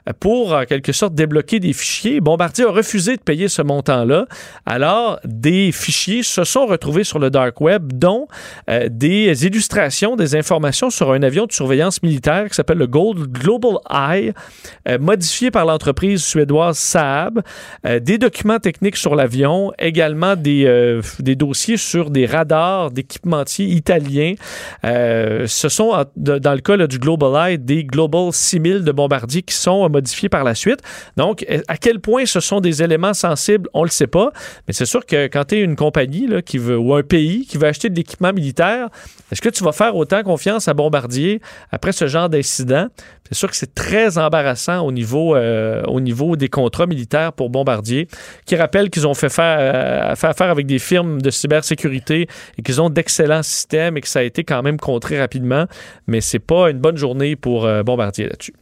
euh, pour, en quelque sorte, débloquer des fichiers. Bombardier a refusé de payer ce montant-là. Alors, des fichiers se sont retrouvés sur le dark web, dont euh, des illustrations, des informations sur un avion de surveillance militaire qui s'appelle le Gold Global Eye, euh, modifié par l'entreprise suédoise Saab, des documents techniques sur l'avion, également des, des dossiers sur des radars d'équipementiers italiens. Ce sont, dans le cas du Global Eye, des Global 6000 de Bombardier qui sont euh, modifiés par la suite. Donc, à quel point ce sont des éléments sensibles, on ne le sait pas. Mais c'est sûr que quand tu es une compagnie qui veut, ou un pays qui veut acheter de l'équipement militaire, est-ce que tu vas faire autant confiance à Bombardier après ce genre d'incident? C'est sûr que c'est très embarrassant au niveau, euh, au niveau des contrats militaires pour Bombardier, qui rappellent qu'ils ont fait faire, euh, fait affaire avec des firmes de cybersécurité et qu'ils ont d'excellents systèmes et que ça a été quand même contré rapidement. Mais c'est pas une bonne journée pour euh, Bombardier là-dessus.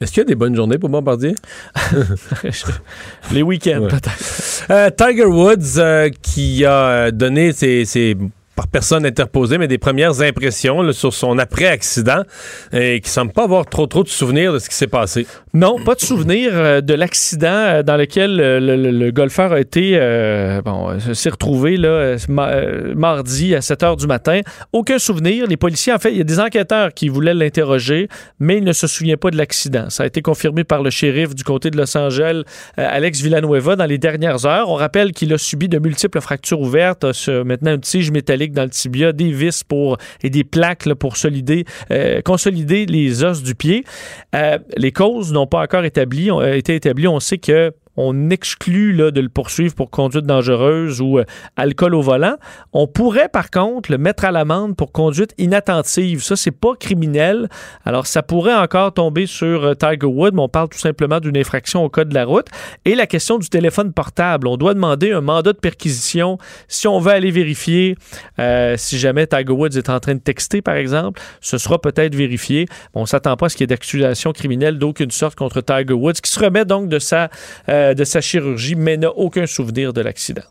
Est-ce qu'il y a des bonnes journées pour Bombardier? [laughs] Les week-ends, Ouais. peut-être. Euh, Tiger Woods euh, qui a donné ses, ses- par personne interposée, mais des premières impressions là, sur son après-accident et qui semble pas avoir trop trop de souvenirs de ce qui s'est passé. Non, pas de souvenir euh, de l'accident euh, dans lequel euh, le, golfeur a été bon, s'est retrouvé là, ma- mardi à 7 heures du matin. Aucun souvenir. Les policiers, en fait, il y a des enquêteurs qui voulaient l'interroger, mais il ne se souvient pas de l'accident. Ça a été confirmé par le shérif du comté de Los Angeles, Alex Villanueva, dans les dernières heures. On rappelle qu'il a subi de multiples fractures ouvertes, maintenant une tige métallique dans le tibia, des vis pour et des plaques pour solider, consolider les os du pied. Les causes n'ont pas encore établi, ont, euh, été établies. On sait que on exclut là, de le poursuivre pour conduite dangereuse ou euh, alcool au volant. On pourrait, par contre, le mettre à l'amende pour conduite inattentive. Ça, c'est pas criminel. Alors, ça pourrait encore tomber sur euh, Tiger Wood, mais on parle tout simplement d'une infraction au code de la route. Et la question du téléphone portable. On doit demander un mandat de perquisition si on veut aller vérifier euh, si jamais Tiger Woods est en train de texter, par exemple. Ce sera peut-être vérifié. On s'attend pas à ce qu'il y ait d'accusation criminelle d'aucune sorte contre Tiger Woods, qui se remet donc de sa, de sa chirurgie, mais n'a aucun souvenir de l'accident.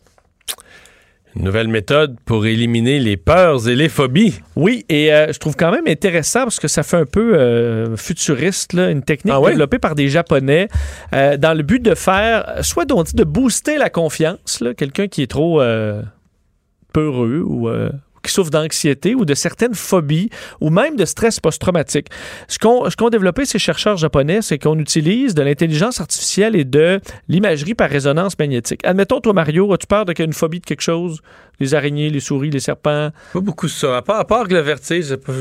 Une nouvelle méthode pour éliminer les peurs et les phobies. Oui, et euh, je trouve quand même intéressant parce que ça fait un peu euh, futuriste, là, une technique Ah développée par des Japonais euh, dans le but de faire, soit on dit de booster la confiance, quelqu'un qui est trop euh, peureux ou euh, qui souffre d'anxiété ou de certaines phobies ou même de stress post-traumatique. Ce qu'ont ce qu'ont développé ces chercheurs japonais, c'est qu'on utilise de l'intelligence artificielle et de l'imagerie par résonance magnétique. Admettons, toi, Mario, as-tu peur de qu'il y ait une phobie de quelque chose? Les araignées, les souris, les serpents? Pas beaucoup ça. À part, à part que le vertige, pas,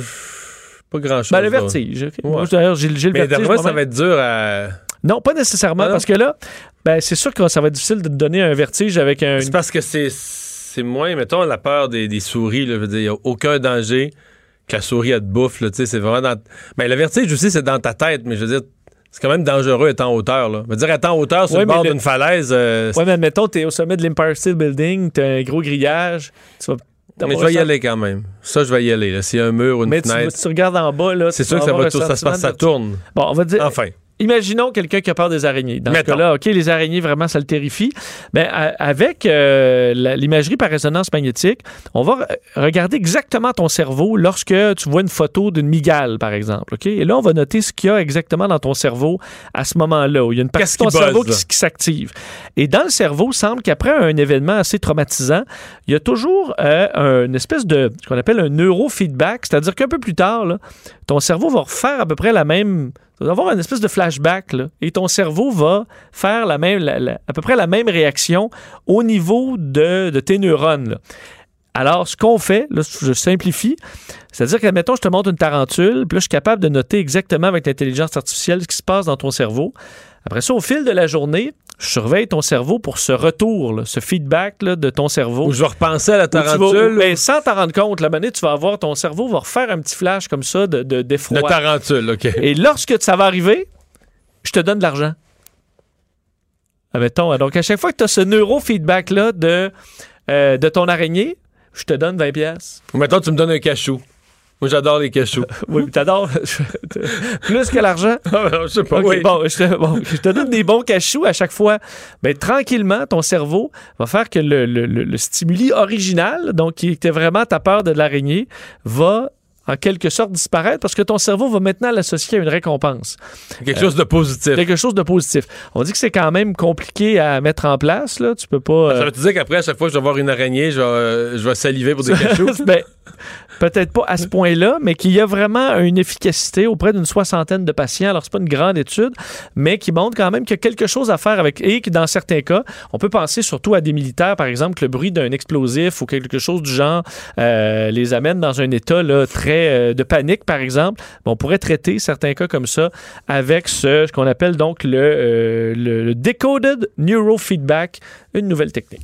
pas grand-chose. Ben, le vertige. ok. Ouais. Moi, d'ailleurs, j'ai le Mais vertige. d'après moi, ça va être dur à. Non, pas nécessairement, Ah non? parce que là, ben, c'est sûr que ça va être difficile de te donner un vertige avec un. C'est parce que c'est, c'est moins, mettons, la peur des, des souris. Là, je veux dire, il n'y a aucun danger que la souris, elle te bouffe. Là, tu sais, c'est vraiment dans. Ben, le vertige aussi, c'est dans ta tête, mais je veux dire, c'est quand même dangereux être en hauteur. Là. Je veux dire, être en hauteur sur Ouais, le bord le- d'une falaise. euh, Ouais, mais admettons, t'es au sommet de l'Empire State Building, t'as un gros grillage, tu vas. mais je vais y aller quand même. Ça, je vais y aller. S'il y a un mur ou une Mais tu, fenêtre. tu regardes en bas, là. C'est sûr que ça va tout, ça se passe, ça tourne. Bon, on va dire. Enfin. Imaginons quelqu'un qui a peur des araignées. Dans ce cas-là, OK, les araignées, vraiment, ça le terrifie. Ben, a- avec euh, l'imagerie par résonance magnétique, on va re- regarder exactement ton cerveau lorsque tu vois une photo d'une migale, par exemple. OK? Et là, on va noter ce qu'il y a exactement dans ton cerveau à ce moment-là, où il y a une partie de ton cerveau là? qui, qui s'active. Et dans le cerveau, il semble qu'après un événement assez traumatisant, il y a toujours euh, une espèce de, ce qu'on appelle un neurofeedback, c'est-à-dire qu'un peu plus tard, là, ton cerveau va refaire à peu près la même. Il va avoir une espèce de flashback, et ton cerveau va faire la même, à peu près la même réaction au niveau de, tes neurones. Alors, ce qu'on fait, là, je simplifie, c'est-à-dire que, mettons, je te montre une tarentule, puis là, je suis capable de noter exactement avec l'intelligence artificielle ce qui se passe dans ton cerveau. Après ça, au fil de la journée, je surveille ton cerveau pour ce retour, là, ce feedback là, de ton cerveau. Ou je vais repenser à la tarentule. ben, sans t'en rendre compte, la manette, tu vas avoir ton cerveau va refaire un petit flash comme ça de, de, d'effroi. de tarentule, OK. Et lorsque ça va arriver, je te donne de l'argent. Admettons, donc à chaque fois que tu as ce neurofeedback-là de, euh, de ton araignée, je te donne 20 pièces. Ou mettons, tu me donnes un cachou. Moi, j'adore les cachous. [laughs] Oui, t'adores? [laughs] Plus que l'argent? je sais pas, oui. bon, je te, bon, je te donne des bons cachous à chaque fois. Mais tranquillement, ton cerveau va faire que le, le- le- le stimuli original, donc qui était vraiment ta peur de l'araignée, va en quelque sorte disparaître parce que ton cerveau va maintenant l'associer à une récompense. Quelque chose de positif. Quelque chose de positif. On dit que c'est quand même compliqué à mettre en place. Là. Tu peux pas. Ça euh, veut dire qu'après, à chaque fois que je vais voir une araignée, je vais, euh, je vais saliver pour des [laughs] cachous? Ben, peut-être pas à ce point-là, mais qu'il y a vraiment une efficacité auprès d'une soixantaine de patients. Alors, c'est pas une grande étude, mais qui montre quand même qu'il y a quelque chose à faire avec, et que dans certains cas, on peut penser surtout à des militaires, par exemple, que le bruit d'un explosif ou quelque chose du genre euh, les amène dans un état très euh, de panique, par exemple. Ben, on pourrait traiter certains cas comme ça avec ce, ce qu'on appelle donc le, euh, le, le Decoded Neurofeedback, une nouvelle technique.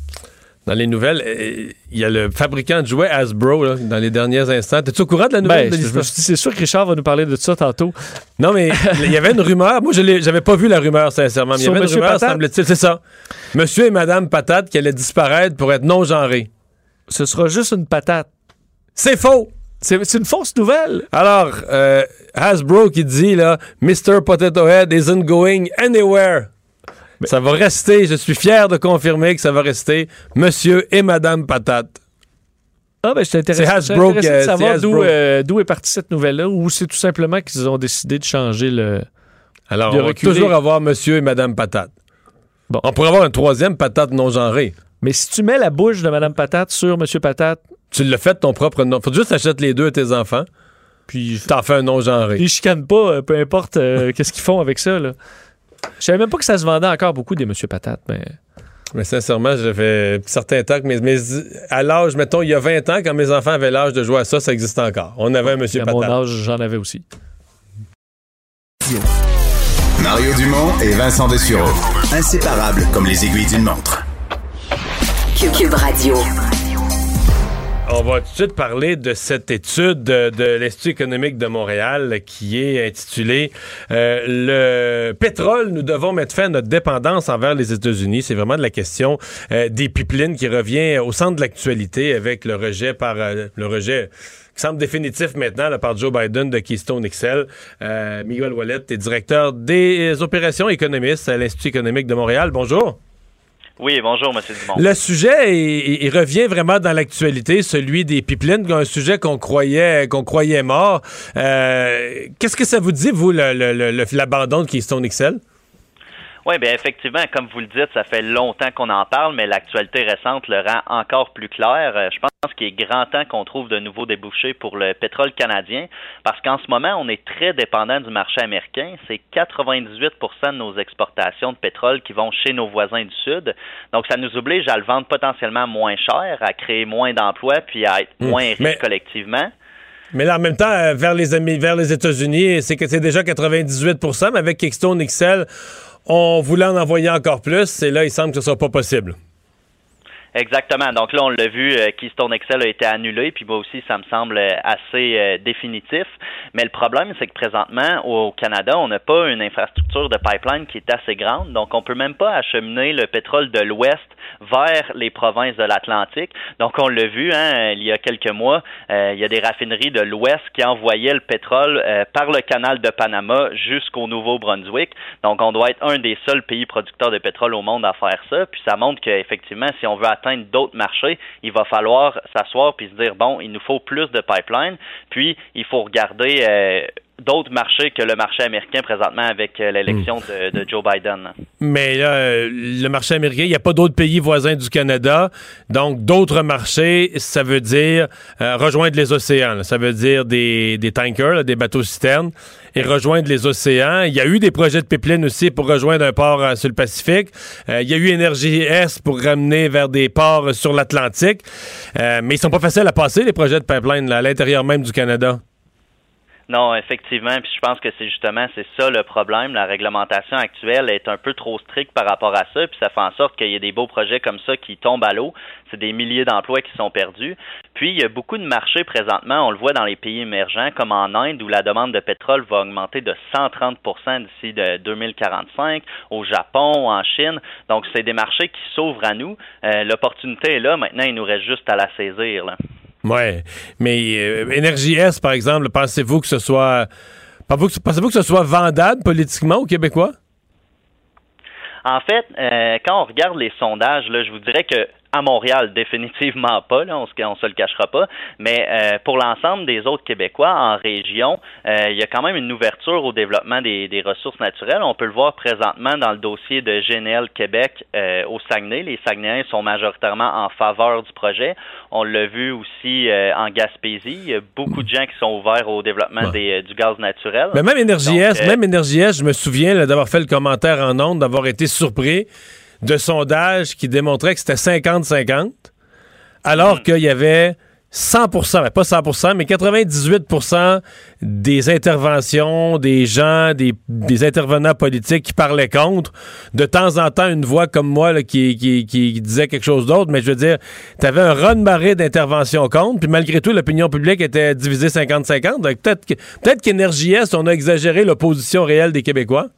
Dans les nouvelles, euh, il y a le fabricant de jouets Hasbro là, dans les derniers instants. T'es-tu au courant de la nouvelle Ben, de c'est sûr que Richard va nous parler de ça tantôt. Non, mais [laughs] il y avait une rumeur. Moi, je j'avais pas vu la rumeur, sincèrement. Il y avait une Monsieur rumeur, semble-t-il. C'est ça. Monsieur et Madame Patate qui allaient disparaître pour être non-genrés. Ce sera juste une patate. C'est faux! C'est c'est une fausse nouvelle. Alors, euh, Hasbro qui dit, là, Mr. Potato Head isn't going anywhere. Ça va rester, je suis fier de confirmer que ça va rester Monsieur et Madame Patate. Ah, ben, je t'intéresse. C'est Hasbro de savoir d'où euh, d'où est partie cette nouvelle-là ou c'est tout simplement qu'ils ont décidé de changer le. Alors, De on va toujours avoir Monsieur et Madame Patate. Bon. On pourrait avoir un troisième patate non-genré. Mais si tu mets la bouche de Madame Patate sur Monsieur Patate, Tu l'as fait de ton propre nom. Faut juste acheter les deux à tes enfants, puis t'en fais un non-genré. ils chicanent pas, euh, peu importe euh, [laughs] qu'est-ce qu'ils font avec ça, là. Je savais même pas que ça se vendait encore beaucoup des Monsieur Patate, mais. Mais sincèrement, ça fait un certain temps que mes, mes- à l'âge, mettons, il y a 20 ans, quand mes enfants avaient l'âge de jouer à ça, ça existait encore. On avait un Monsieur à mon Patate. âge, j'en avais aussi. Mario Dumont et Vincent Dessureau. Inséparables comme les aiguilles d'une montre. Cube Radio. On va tout de suite parler de cette étude de, l'Institut économique de Montréal qui est intitulée euh, Le pétrole, nous devons mettre fin à notre dépendance envers les États-Unis. C'est vraiment de la question euh, des pipelines qui revient au centre de l'actualité avec le rejet par euh, le rejet qui semble définitif maintenant là, par Joe Biden de Keystone XL. Euh, Miguel Wallet est directeur des opérations économistes à l'Institut économique de Montréal. Bonjour. Oui, bonjour, M. Dumont. Le sujet, revient vraiment dans l'actualité, celui des pipelines, un sujet qu'on croyait, qu'on croyait mort. Euh, Qu'est-ce que ça vous dit, vous, l'abandon de Keystone XL? Oui, bien effectivement, comme vous le dites, ça fait longtemps qu'on en parle, mais l'actualité récente le rend encore plus clair. Euh, Je pense qu'il est grand temps qu'on trouve de nouveaux débouchés pour le pétrole canadien, parce qu'en ce moment, on est très dépendant du marché américain. C'est 98% de nos exportations de pétrole qui vont chez nos voisins du Sud. Donc, ça nous oblige à le vendre potentiellement moins cher, à créer moins d'emplois, puis à être Hmm. moins riches Mais- collectivement. Mais là, en même temps, euh, vers les, vers les États-Unis, c'est que c'est déjà 98% mais avec Keystone XL, on voulait en envoyer encore plus, et là, il semble que ce soit pas possible. Exactement. Donc là, on l'a vu, euh, Keystone Excel a été annulé, puis moi aussi, ça me semble euh, assez euh, définitif. Mais le problème, c'est que présentement, au Canada, on n'a pas une infrastructure de pipeline qui est assez grande. Donc, on peut même pas acheminer le pétrole de l'Ouest vers les provinces de l'Atlantique. Donc, on l'a vu, hein, il y a quelques mois, il y a des raffineries de l'Ouest qui envoyaient le pétrole par le canal de Panama jusqu'au Nouveau-Brunswick. Donc, on doit être un des seuls pays producteurs de pétrole au monde à faire ça. Puis, ça montre qu'effectivement, si on veut atteindre d'autres marchés, il va falloir s'asseoir puis se dire bon, il nous faut plus de pipeline, puis il faut regarder euh, d'autres marchés que le marché américain présentement avec euh, l'élection hmm. de, Joe Biden. Mais là, euh, le marché américain, il n'y a pas d'autres pays voisins du Canada. Donc, d'autres marchés, ça veut dire euh, rejoindre les océans. Ça veut dire des, des tankers, des bateaux citernes, et rejoindre les océans. Il y a eu des projets de pipeline aussi pour rejoindre un port sur le Pacifique. il y a eu Énergie S pour ramener vers des ports sur l'Atlantique. mais ils sont pas faciles à passer, les projets de pipeline, à l'intérieur même du Canada. Non, effectivement, puis je pense que c'est justement c'est ça le problème. La réglementation actuelle est un peu trop stricte par rapport à ça, puis ça fait en sorte qu'il y ait des beaux projets comme ça qui tombent à l'eau. C'est des milliers d'emplois qui sont perdus. Puis il y a beaucoup de marchés présentement, on le voit dans les pays émergents, comme en Inde où la demande de pétrole va augmenter de 130% d'ici de 2045, au Japon, en Chine. Donc c'est des marchés qui s'ouvrent à nous. Euh, l'opportunité est là. Maintenant, il nous reste juste à la saisir. Ouais, mais euh, S, par exemple, pensez-vous que ce soit pensez-vous que ce soit vendable politiquement aux Québécois? En fait, euh, quand on regarde les sondages, là, je vous dirais que à Montréal, définitivement [laughs] pas, là, on se, se le cachera pas. Mais euh, pour l'ensemble des autres Québécois en région, euh, il y a quand même une ouverture au développement des, des, ressources naturelles. On peut le voir présentement dans le dossier de GNL Québec euh, au Saguenay. Les Saguenayens sont majoritairement en faveur du projet. On l'a vu aussi en Gaspésie. Il y a beaucoup de gens qui sont ouverts au développement des, du gaz naturel. Mais même Énergie S, même Énergie je me souviens d'avoir fait le commentaire en ondes, d'avoir été surpris de sondages qui démontraient que c'était 50-50, alors hmm. qu'il y avait 100% pas 100% mais 98% des interventions des gens, des, intervenants politiques qui parlaient contre. De temps en temps, une voix comme moi qui, qui, disait quelque chose d'autre, mais je veux dire, tu avais un run-marée d'interventions contre, puis malgré tout, l'opinion publique était divisée 50-50. Peut-être peut qu'Énergie Est, on a exagéré l'opposition réelle des Québécois.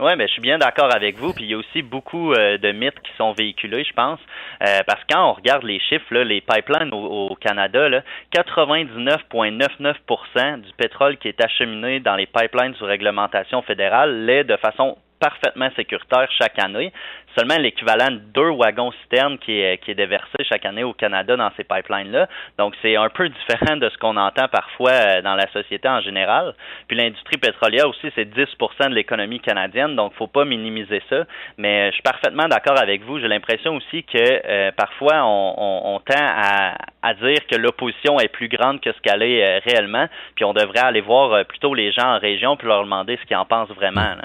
Oui, mais je suis bien d'accord avec vous. Puis il y a aussi beaucoup euh, de mythes qui sont véhiculés, je pense. Euh, parce que quand on regarde les chiffres, là, les pipelines au, Canada, 99,99% du pétrole qui est acheminé dans les pipelines sous réglementation fédérale l'est de façon parfaitement sécuritaire chaque année. Seulement l'équivalent de deux wagons citernes qui est, déversé chaque année au Canada dans ces pipelines-là. Donc, c'est un peu différent de ce qu'on entend parfois euh, dans la société en général. Puis l'industrie pétrolière aussi, c'est 10 de l'économie canadienne, donc faut pas minimiser ça. Mais euh, je suis parfaitement d'accord avec vous. J'ai l'impression aussi que euh, parfois, on, tend à, dire que l'opposition est plus grande que ce qu'elle est réellement, puis on devrait aller voir plutôt les gens en région puis leur demander ce qu'ils en pensent vraiment.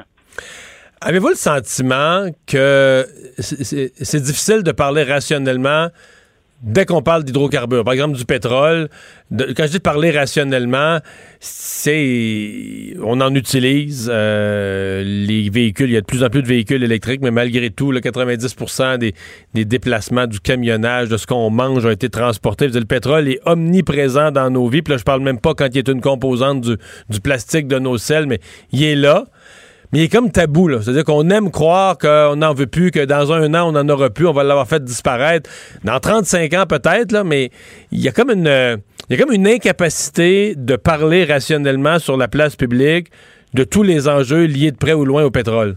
Avez-vous le sentiment que c'est difficile de parler rationnellement dès qu'on parle d'hydrocarbures, par exemple du pétrole, quand je dis parler rationnellement, c'est on en utilise euh, les véhicules, il y a de plus en plus de véhicules électriques, mais malgré tout, le 90% des, déplacements, du camionnage, de ce qu'on mange ont été transportés. Le pétrole est omniprésent dans nos vies. Puis là, je parle même pas quand il est une composante du, du plastique de nos selles, mais il est là mais il est comme tabou. C'est-à-dire qu'on aime croire qu'on n'en veut plus, que dans un an, on n'en aura plus, on va l'avoir fait disparaître. Dans 35 ans, peut-être, mais il y a comme une. Il y a comme une incapacité de parler rationnellement sur la place publique de tous les enjeux liés de près ou loin au pétrole.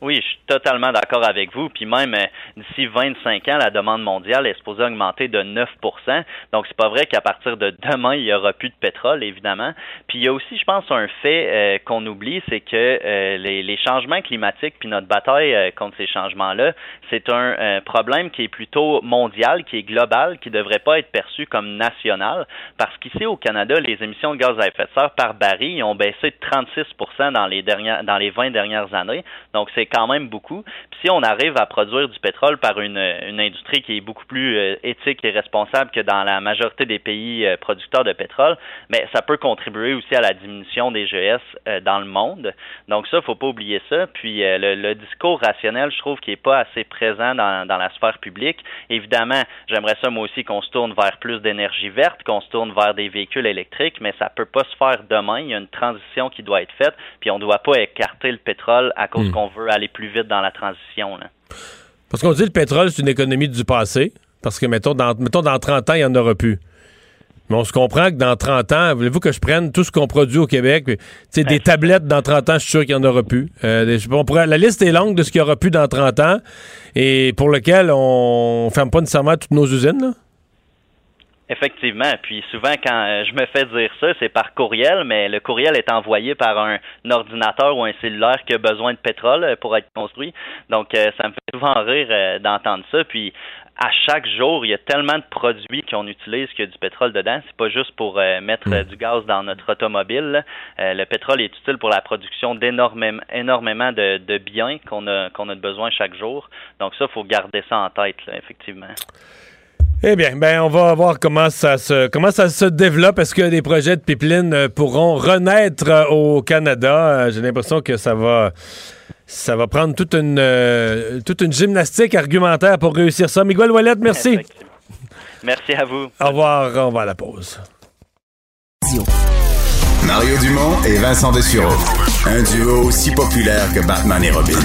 Oui, je suis totalement d'accord avec vous. Puis même euh, d'ici 25 ans, la demande mondiale est supposée augmenter de 9% Donc c'est pas vrai qu'à partir de demain, il y aura plus de pétrole, évidemment. Puis il y a aussi, je pense, un fait euh, qu'on oublie, c'est que euh, les, les, changements climatiques puis notre bataille contre ces changements-là, c'est un problème qui est plutôt mondial, qui est global, qui devrait pas être perçu comme national, parce qu'ici au Canada, les émissions de gaz à effet de serre par baril ont baissé de 36 dans les dernières, dans les 20 dernières années. Donc c'est quand même beaucoup. Puis si on arrive à produire du pétrole par une, une industrie qui est beaucoup plus euh, éthique et responsable que dans la majorité des pays euh, producteurs de pétrole, mais ça peut contribuer aussi à la diminution des GS euh, dans le monde. Donc ça, faut pas oublier ça. Puis le, discours rationnel, je trouve qu'il est pas assez dans, dans la sphère publique. Évidemment, j'aimerais ça moi aussi qu'on se tourne vers plus d'énergie verte, qu'on se tourne vers des véhicules électriques, mais ça peut pas se faire demain. Il y a une transition qui doit être faite, puis on doit pas écarter le pétrole à cause hmm. qu'on veut aller plus vite dans la transition. Là. Parce qu'on dit que le pétrole, c'est une économie du passé, parce que, mettons, dans, mettons, dans 30 ans, il n'y en aura plus. Mais on se comprend que dans 30 ans, voulez-vous que je prenne tout ce qu'on produit au Québec? sais, des tablettes dans 30 ans, je suis sûr qu'il n'y en aura plus. Euh, la liste est longue de ce qu'il y aura plus dans 30 ans et pour lequel on ne ferme pas nécessairement toutes nos usines. Là. Effectivement. Puis souvent, quand euh, je me fais dire ça, c'est par courriel, mais le courriel est envoyé par un, ordinateur ou un cellulaire qui a besoin de pétrole euh, pour être construit. Donc, ça me fait souvent rire d'entendre ça. Puis, à chaque jour, il y a tellement de produits qu'on utilise qu'il y a du pétrole dedans. C'est pas juste pour mettre mm. du gaz dans notre automobile. le pétrole est utile pour la production d'énormément énormément de, de biens qu'on a qu'on a besoin chaque jour. Donc ça, faut garder ça en tête, effectivement. Eh bien, ben on va voir comment ça se comment ça se développe. Est-ce que des projets de pipeline euh, pourront renaître euh, au Canada? Euh, J'ai l'impression que ça va ça va prendre toute une toute une gymnastique argumentaire pour réussir ça. Miguel Wallet, merci. Merci à vous. Au revoir. On va à la pause. Mario Dumont et Vincent Dessureau. Un duo aussi populaire que Batman et Robin.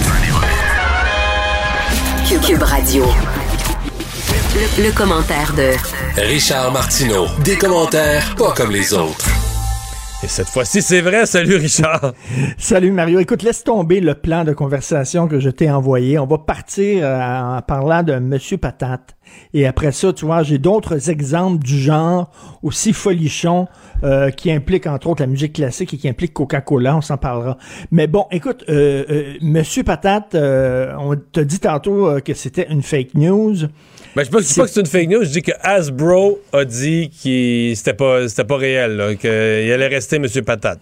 Cube Radio. Le, commentaire de Richard Martineau. Des commentaires pas comme les autres. Et cette fois-ci, c'est vrai. Salut, Richard. [laughs] Salut, Mario. Écoute, laisse tomber le plan de conversation que je t'ai envoyé. On va partir euh, en parlant de Monsieur Patate. Et après ça, tu vois, j'ai d'autres exemples du genre aussi folichons euh, qui impliquent entre autres la musique classique et qui impliquent Coca-Cola. On s'en parlera. Mais bon, écoute, euh, Monsieur Patate, on t'a dit tantôt que c'était une fake news. Ben, je ne dis pas que c'est une fake news, je dis que Hasbro a dit que c'était pas, pas réel, qu'il allait rester M. Patate.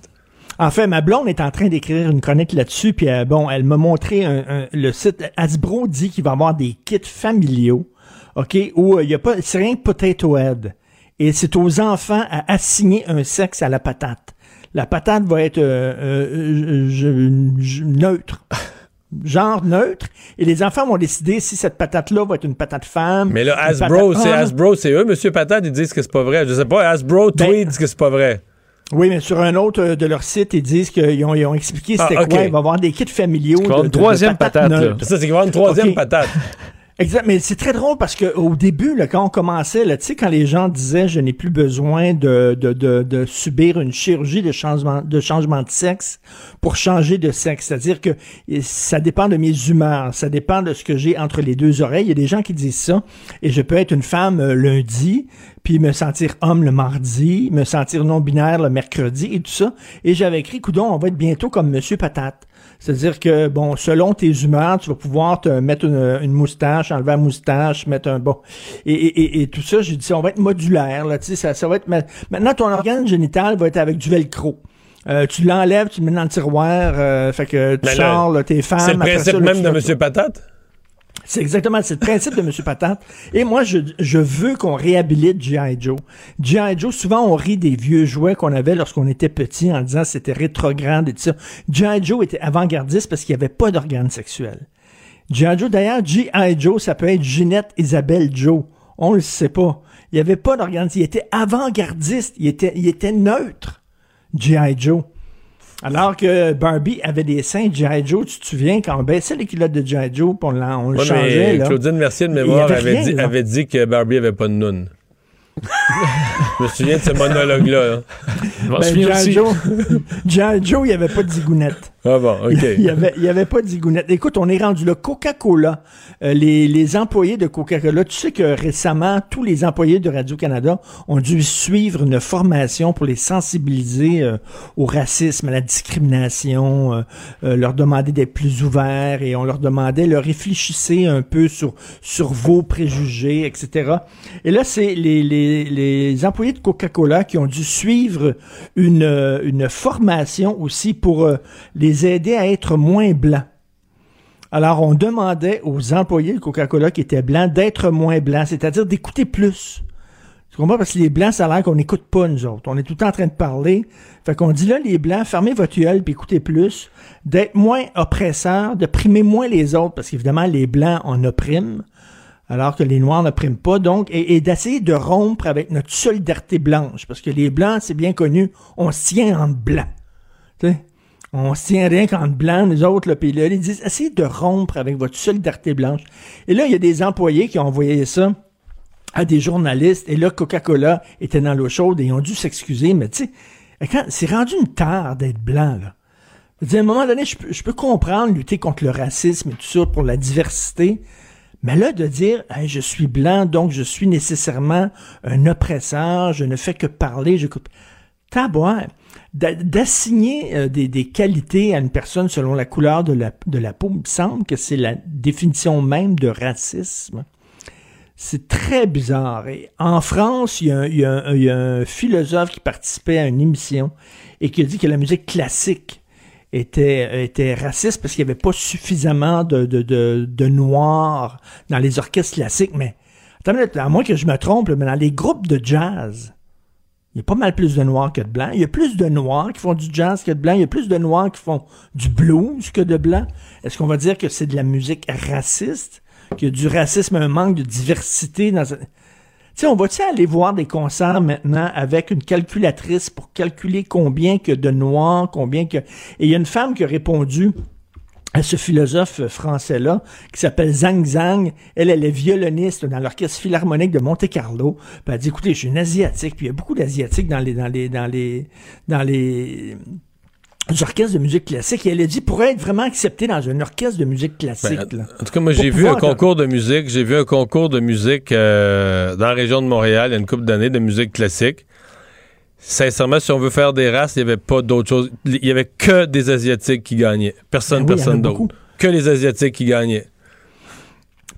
En fait, ma blonde est en train d'écrire une chronique là-dessus, puis euh, bon, elle m'a montré le site. Hasbro dit qu'il va y avoir des kits familiaux, OK, où euh, il y a pas, c'est rien que Potato Head. Et c'est aux enfants à assigner un sexe à la patate. La patate va être euh, neutre. [laughs] genre neutre et les enfants vont décider si cette patate là va être une patate femme. Mais là Hasbro, c'est Hasbro, c'est eux monsieur patate, ils disent que c'est pas vrai. Je sais pas, Hasbro ben, tweet que c'est pas vrai. Oui, mais sur un autre euh, de leur site, ils disent qu'ils ont, ils ont expliqué c'était ah, quoi. Il va y avoir des kits familiaux. De, une troisième patate. Ça, c'est qu'il va y avoir une troisième patate. [laughs] Exact, mais c'est très drôle parce que au début, quand on commençait, tu sais, quand les gens disaient je n'ai plus besoin de, subir une chirurgie de changement de changement de sexe pour changer de sexe, c'est-à-dire que ça dépend de mes humeurs, ça dépend de ce que j'ai entre les deux oreilles. Il y a des gens qui disent ça, et je peux être une femme euh, lundi, puis me sentir homme le mardi, me sentir non binaire le mercredi et tout ça. Et j'avais écrit, coudon, on va être bientôt comme Monsieur Patate. C'est-à-dire que, bon, selon tes humeurs, tu vas pouvoir te mettre une, moustache, enlever la moustache, mettre un bon. Et, et, et, tout ça, j'ai dit, on va être modulaire, là, tu sais, ça, ça va être. Maintenant, ton organe génital va être avec du velcro. Euh, tu l'enlèves, tu le mets dans le tiroir, euh, fait que tu sors, là, tes femmes. C'est le principe même de M. Patate? C'est exactement, c'est le principe de M. Patate. Et moi, je, je veux qu'on réhabilite G.I. Joe. G.I. Joe, souvent, on rit des vieux jouets qu'on avait lorsqu'on était petit en disant c'était rétrograde et tout ça. G.I. Joe était avant-gardiste parce qu'il n'y avait pas d'organes sexuels. G.I. Joe, d'ailleurs, G.I. Joe, ça peut être Ginette Isabelle Joe. On le sait pas. Il n'y avait pas d'organes. Il était avant-gardiste. Il était, il était neutre. G.I. Joe. Alors que Barbie avait des seins G.I. Joe, tu te souviens, quand on baissait les culottes de G.I. Joe, on, on le changeait. là. Claudine Mercier de mémoire avait, dit, avait dit que Barbie avait pas de noun. [laughs] je me souviens de ce monologue-là. Hein. Ben, Joe, [laughs] Joe, il n'y avait pas de zigounette. Ah bon, OK. [laughs] Il n'y avait, y avait pas. Écoute, on est rendu là. Coca-Cola, euh, les, les employés de Coca-Cola, tu sais que récemment, tous les employés de Radio-Canada ont dû suivre une formation pour les sensibiliser euh, au racisme, à la discrimination, euh, leur demander d'être plus ouverts et on leur demandait, leur réfléchissez un peu sur, sur vos préjugés, etc. Et là, c'est les, les, les employés de Coca-Cola qui ont dû suivre une, une formation aussi pour les aider à être moins blancs. Alors, on demandait aux employés de Coca-Cola qui étaient blancs d'être moins blancs, c'est-à-dire d'écouter plus. Tu comprends? Parce que les blancs, ça a l'air qu'on n'écoute pas, nous autres. On est tout le temps en train de parler. Fait qu'on dit là, les blancs, fermez votre gueule puis écoutez plus. D'être moins oppresseurs, de primer moins les autres, parce qu'évidemment, les blancs, on opprime, alors que les noirs n'oppriment pas. Donc, et, d'essayer de rompre avec notre solidarité blanche. Parce que les blancs, c'est bien connu, on se tient en blanc. On se tient rien qu'en blanc, les autres, là, puis là, ils disent, essayez de rompre avec votre solidarité blanche. Et là, il y a des employés qui ont envoyé ça à des journalistes, et là, Coca-Cola était dans l'eau chaude et ils ont dû s'excuser, mais tu sais, quand c'est rendu une tare d'être blanc, là. À un moment donné, je peux, comprendre lutter contre le racisme et tout ça pour la diversité, mais là, de dire, je suis blanc, donc je suis nécessairement un oppresseur, je ne fais que parler, je coupe. Taboire d'assigner euh, des, qualités à une personne selon la couleur de la, peau, il me semble que c'est la définition même de racisme. C'est très bizarre. En France, il y, a, un philosophe qui participait à une émission et qui a dit que la musique classique était, raciste parce qu'il n'y avait pas suffisamment de, de, de, de noirs dans les orchestres classiques. Mais attends, à moins que je me trompe, mais dans les groupes de jazz, il y a pas mal plus de noirs que de blancs. Il y a plus de noirs qui font du jazz que de blancs. Il y a plus de noirs qui font du blues que de blancs. Est-ce qu'on va dire que c'est de la musique raciste? Qu'il y a du racisme, un manque de diversité dans... On va-tu aller voir des concerts maintenant avec une calculatrice pour calculer combien que de noirs, combien que... Et il y a une femme qui a répondu à ce philosophe français-là, qui s'appelle Zhang Zhang. Elle, elle est violoniste dans l'orchestre philharmonique de Monte-Carlo. Puis elle dit, écoutez, je suis une asiatique, puis il y a beaucoup d'asiatiques dans les, dans les, dans les, dans les, orchestres de musique classique. Et elle a dit, pour être vraiment accepté dans un orchestre de musique classique. Ben, en tout cas, moi, j'ai vu un concours de musique. J'ai vu un concours de musique euh, dans la région de Montréal il y a une couple d'années de musique classique. Sincèrement, si on veut faire des races, il n'y avait pas d'autre chose. Il y avait que des Asiatiques qui gagnaient. Personne, Ben oui, personne d'autre. Que les Asiatiques qui gagnaient.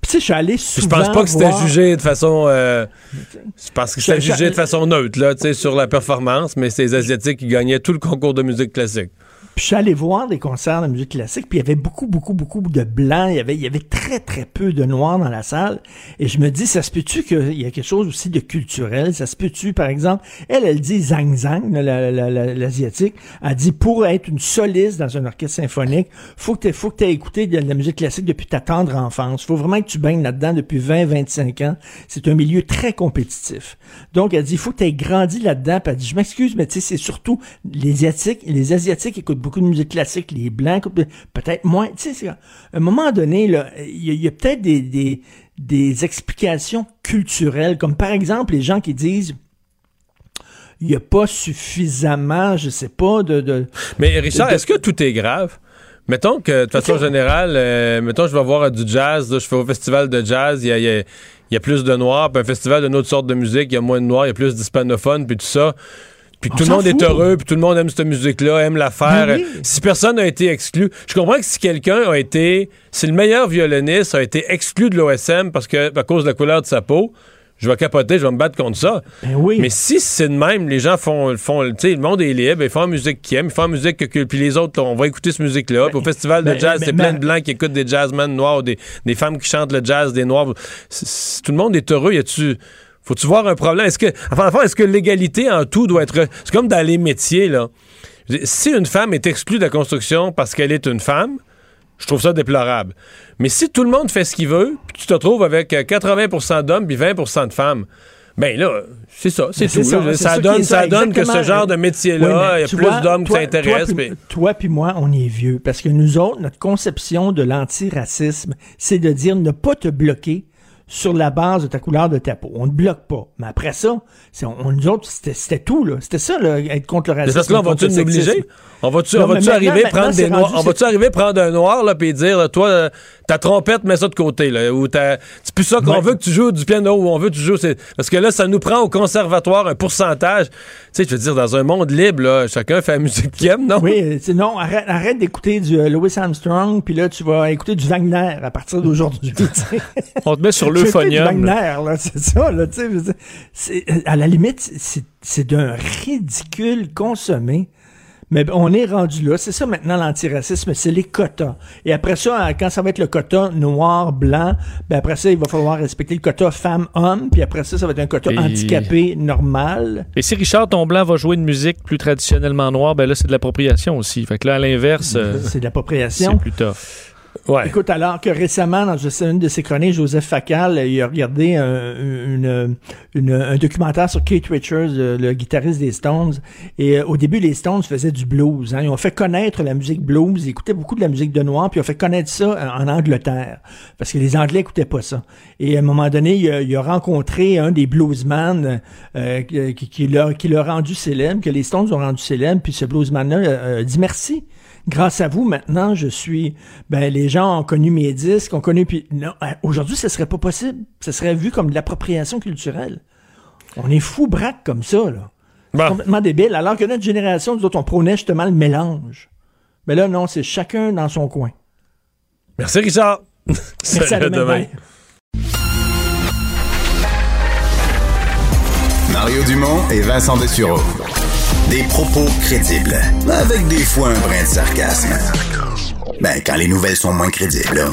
Puis tu sais, je suis allé souvent je pense pas que c'était voir- jugé de façon. euh, je pense que c'était jugé de façon neutre, là, tu sais, sur la performance, mais c'est les Asiatiques qui gagnaient tout le concours de musique classique. Puis je suis allé voir des concerts de musique classique, puis il y avait beaucoup, beaucoup, beaucoup de blancs. Il y avait, il y avait très, très peu de noirs dans la salle. Et je me dis, ça se peut-tu qu'il y a quelque chose aussi de culturel? Ça se peut-tu, par exemple, elle, elle dit Zhang Zhang, là, la- la- la- l'asiatique, elle dit, pour être une soliste dans un orchestre symphonique, faut que tu faut que t'aies écouté de la musique classique depuis ta tendre enfance. faut vraiment que tu baignes là-dedans depuis 20, 25 ans. C'est un milieu très compétitif. Donc, elle dit, faut que tu aies grandi là-dedans. Puis elle dit, je m'excuse, mais tu sais, c'est surtout les Asiatiques, les Asiatiques écoutent beaucoup de musique classique, les Blancs peut-être moins. Tu sais, à un moment donné, il y a, peut-être des, des, des explications culturelles, comme par exemple les gens qui disent, il n'y a pas suffisamment, je sais pas, de... de Mais Richard, est-ce que tout est grave? Mettons que, de façon générale, euh, mettons, je vais voir euh, du jazz, là, je fais au festival de jazz, il y a, il y a- il y a plus de noirs, puis un festival d'une autre sorte de musique, il y a moins de noirs, il y a plus d'hispanophones, puis tout ça. Puis On tout le monde est heureux, puis tout le monde aime cette musique-là, aime la faire. Ben oui. Si personne n'a été exclu, je comprends que si quelqu'un a été, si le meilleur violoniste a été exclu de l'OSM parce que à cause de la couleur de sa peau, je vais capoter, je vais me battre contre ça. Ben oui. Mais si c'est de même, les gens font, font tu sais, le monde est libre, ils font la musique qu'ils aiment, ils font la musique que, puis les autres, on va écouter cette musique-là. Puis au festival de ben, jazz, ben, c'est ben, plein de blancs qui écoutent des jazzmen noirs, des, des femmes qui chantent le jazz, des noirs. Tout le monde est heureux. Y a-tu, faut-tu voir un problème? Est-ce que, enfin, enfin, est-ce que l'égalité en tout doit être, c'est comme dans les métiers, là. Si une femme est exclue de la construction parce qu'elle est une femme, je trouve ça déplorable. Mais si tout le monde fait ce qu'il veut, puis tu te retrouves avec euh, 80% d'hommes puis 20% de femmes, ben là, c'est ça, c'est tout. là. Ça, qui donne, ça donne que ce genre de métier-là, Oui, il y a plus d'hommes qui s'intéressent. Toi, puis- puis- toi puis moi, on est vieux. Parce que nous autres, notre conception de l'antiracisme, c'est de dire ne pas te bloquer sur la base de ta couleur de ta peau. On ne bloque pas. Mais après ça, c'est- on, nous autres, c'était c'était tout. là. C'était ça, là, être contre le racisme. parce que là, on va-tu nous obliger? On va-tu on arriver prendre des noirs? On va-tu arriver prendre un noir, là, puis dire, là, toi, euh, ta trompette, mets ça de côté, là, ou c'est plus ça qu'on Ouais. veut que tu joues du piano, ou on veut que tu joues, c'est, parce que là, ça nous prend au conservatoire un pourcentage. Tu sais, je veux dire, dans un monde libre, là, chacun fait la musique qu'il aime, non? Oui, euh, non, arrête, arrête d'écouter du euh, Louis Armstrong, puis là, tu vas écouter du Wagner à partir d'aujourd'hui. [laughs] On te met sur l'euphonium. c'est ça, là, tu sais, c'est- c'est- À la limite, c'est c'est d'un ridicule consommé. Mais on est rendu là. C'est ça maintenant l'antiracisme, c'est les quotas. Et après ça, quand ça va être le quota noir, blanc, ben après ça, il va falloir respecter le quota femme-homme. Puis après ça, ça va être un quota Et- handicapé normal. Et si Richard ton blanc va jouer une musique plus traditionnellement noire, ben là, c'est de l'appropriation aussi. Fait que là, à l'inverse, euh, C'est de l'appropriation. c'est plus tough. Ouais. Écoute, alors que récemment, dans une de ses chroniques, Joseph Facal, il a regardé un, documentaire sur Keith Richards, le, le guitariste des Stones. Et euh, au début, les Stones faisaient du blues. Hein. Ils ont fait connaître la musique blues. Ils écoutaient beaucoup de la musique de noir, puis ils ont fait connaître ça euh, en Angleterre. Parce que les Anglais écoutaient pas ça. Et à un moment donné, il a, rencontré un des bluesmen euh, qui, l'a rendu célèbre, que les Stones ont rendu célèbre. Puis ce bluesman-là euh, dit merci grâce à vous, maintenant, je suis. Ben, les gens ont connu mes disques, ont connu. Puis, non, euh, aujourd'hui, ce serait pas possible. Ce serait vu comme de l'appropriation culturelle. On est fou braque comme ça, là. C'est complètement débile. Alors que notre génération, nous autres, on prônait justement le mélange. Mais là, non, c'est chacun dans son coin. Merci, Richard. [laughs] Merci à Salut, demain. Bye. Mario Dumont et Vincent Dessureau. Des propos crédibles, avec des fois un brin de sarcasme. Ben, quand les nouvelles sont moins crédibles. là.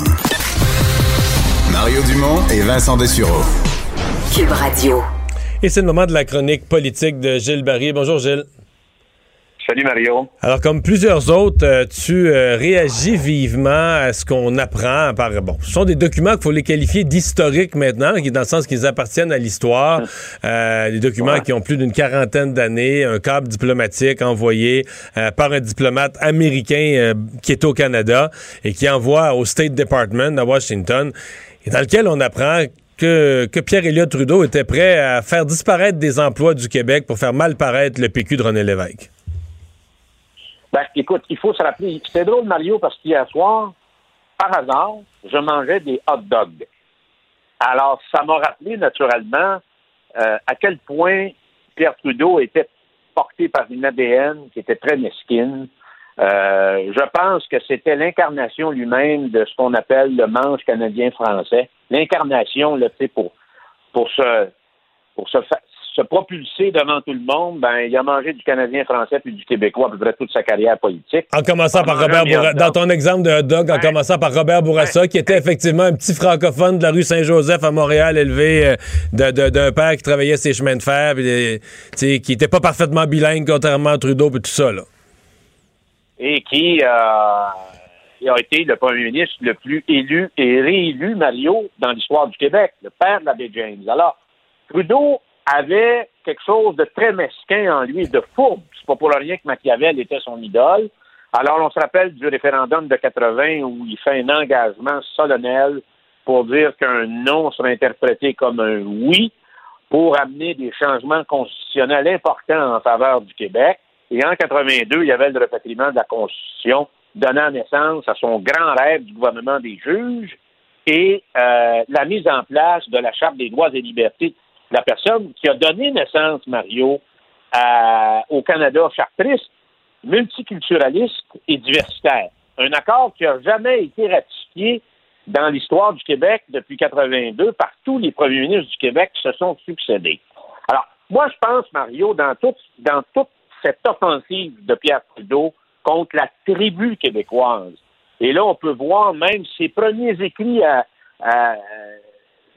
Mario Dumont et Vincent Dessureau. Cube Radio. Et c'est le moment de la chronique politique de Gilles Barry. Bonjour, Gilles. Salut Mario. Alors, comme plusieurs autres, euh, tu euh, réagis vivement à ce qu'on apprend par. Bon, ce sont des documents qu'il faut les qualifier d'historiques maintenant, dans le sens qu'ils appartiennent à l'histoire. [laughs] Euh, des documents qui ont plus d'une quarantaine d'années, un câble diplomatique envoyé par un diplomate américain qui est au Canada et qui envoie au State Department à Washington, et dans lequel on apprend que, que Pierre Elliott Trudeau était prêt à faire disparaître des emplois du Québec pour faire mal paraître le PQ de René Lévesque. Ben, écoute, il faut se rappeler. C'était drôle, Mario, parce qu'hier soir, par hasard, je mangeais des hot dogs. Alors, ça m'a rappelé naturellement euh, à quel point Pierre Trudeau était porté par une ADN qui était très mesquine. Euh, je pense que c'était l'incarnation lui-même de ce qu'on appelle le manche canadien-français. L'incarnation, là, tu sais, pour, pour se, pour se, se propulser devant tout le monde, ben, il a mangé du Canadien français puis du Québécois à peu près toute sa carrière politique. En commençant par Robert Bourassa, dans ton exemple de hot dog, en commençant par Robert Bourassa, qui était effectivement un petit francophone de la rue Saint-Joseph à Montréal, élevé euh, de- de- d'un père qui travaillait ses chemins de fer, euh, qui était pas parfaitement bilingue, contrairement à Trudeau, puis tout ça, là. et qui euh, il a été le premier ministre le plus élu et réélu, Mario, dans l'histoire du Québec, le père de l'abbé James. Alors, Trudeau avait quelque chose de très mesquin en lui, de fourbe. C'est pas pour rien que Machiavel était son idole. Alors, on se rappelle du référendum de 80 où il fait un engagement solennel pour dire qu'un non serait interprété comme un oui pour amener des changements constitutionnels importants en faveur du Québec. Et en 82, il y avait le repatriement de la Constitution, donnant naissance à son grand rêve du gouvernement des juges et euh, la mise en place de la Charte des droits et libertés. La personne qui a donné naissance, Mario, à- au Canada chartriste, multiculturaliste et diversitaire. Un accord qui n'a jamais été ratifié dans l'histoire du Québec depuis 82 par tous les premiers ministres du Québec qui se sont succédés. Alors, moi, je pense, Mario, dans toute, dans toute cette offensive de Pierre Trudeau contre la tribu québécoise, et là, on peut voir même ses premiers écrits à- à-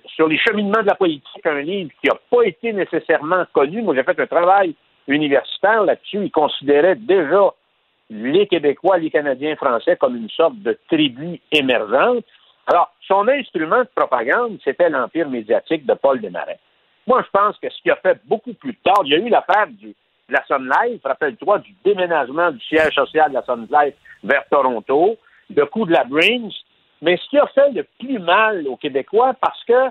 sur les cheminements de la politique, un livre qui n'a pas été nécessairement connu. Moi, j'ai fait un travail universitaire là-dessus. Il considérait déjà les Québécois, les Canadiens français comme une sorte de tribu émergente. Alors, son instrument de propagande, c'était l'empire médiatique de Paul Desmarais. Moi, je pense que ce qui a fait beaucoup plus tard, il y a eu l'affaire de la Sun Life, rappelle-toi, du déménagement du siège social de la Sun Life vers Toronto, le coup de la Brains, mais ce qui a fait le plus mal aux Québécois, parce que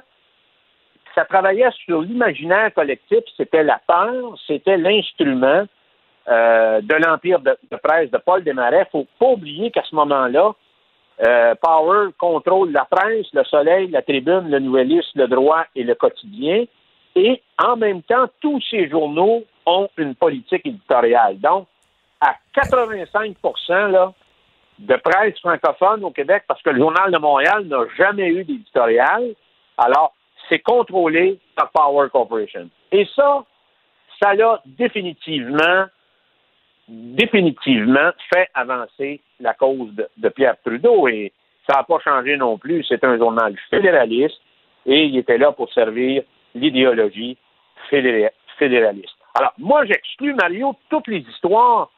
ça travaillait sur l'imaginaire collectif, c'était la peur, c'était l'instrument euh, de l'empire de, presse de Paul Desmarais. Faut pas oublier qu'à ce moment-là, euh, Power contrôle la presse, le Soleil, la Tribune, le Nouvelliste, le Droit et le Quotidien. Et en même temps, tous ces journaux ont une politique éditoriale. Donc, à 85 là, de presse francophone au Québec, parce que le Journal de Montréal n'a jamais eu d'éditorial, alors c'est contrôlé par Power Corporation. Et ça, ça l'a définitivement définitivement fait avancer la cause de, Pierre Trudeau et ça n'a pas changé non plus. C'est un journal fédéraliste et il était là pour servir l'idéologie fédéraliste. Alors, moi, j'exclus, Mario, toutes les histoires,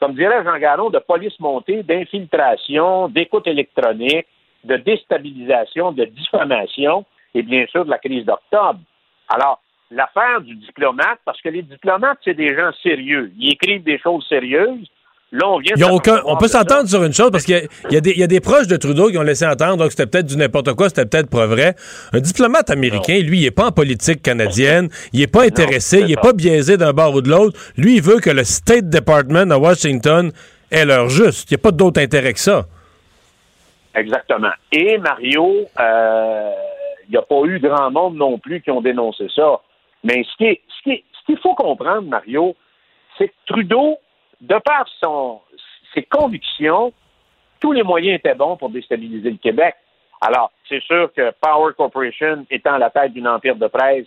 comme dirait Jean Garon, de police montée, d'infiltration, d'écoute électronique, de déstabilisation, de diffamation et bien sûr de la crise d'octobre. Alors, l'affaire du diplomate, parce que les diplomates, c'est des gens sérieux. Ils écrivent des choses sérieuses. Là, on vient on peut s'entendre sur une chose parce qu'il y, y, a des proches de Trudeau qui ont laissé entendre donc c'était peut-être du n'importe quoi, c'était peut-être pas vrai. Un diplomate américain, lui, il est pas en politique canadienne, [laughs] il est pas intéressé, il est pas biaisé d'un bord ou de l'autre. Lui, il veut que le State Department à Washington ait leur juste. Il n'y a pas d'autre intérêt que ça. Exactement. Et Mario, euh, il n'y a pas eu grand monde non plus qui ont dénoncé ça. Mais ce qui ce qu'il faut comprendre, Mario, c'est que Trudeau, de par son, ses convictions, tous les moyens étaient bons pour déstabiliser le Québec. Alors, c'est sûr que Power Corporation, étant la tête d'une empire de presse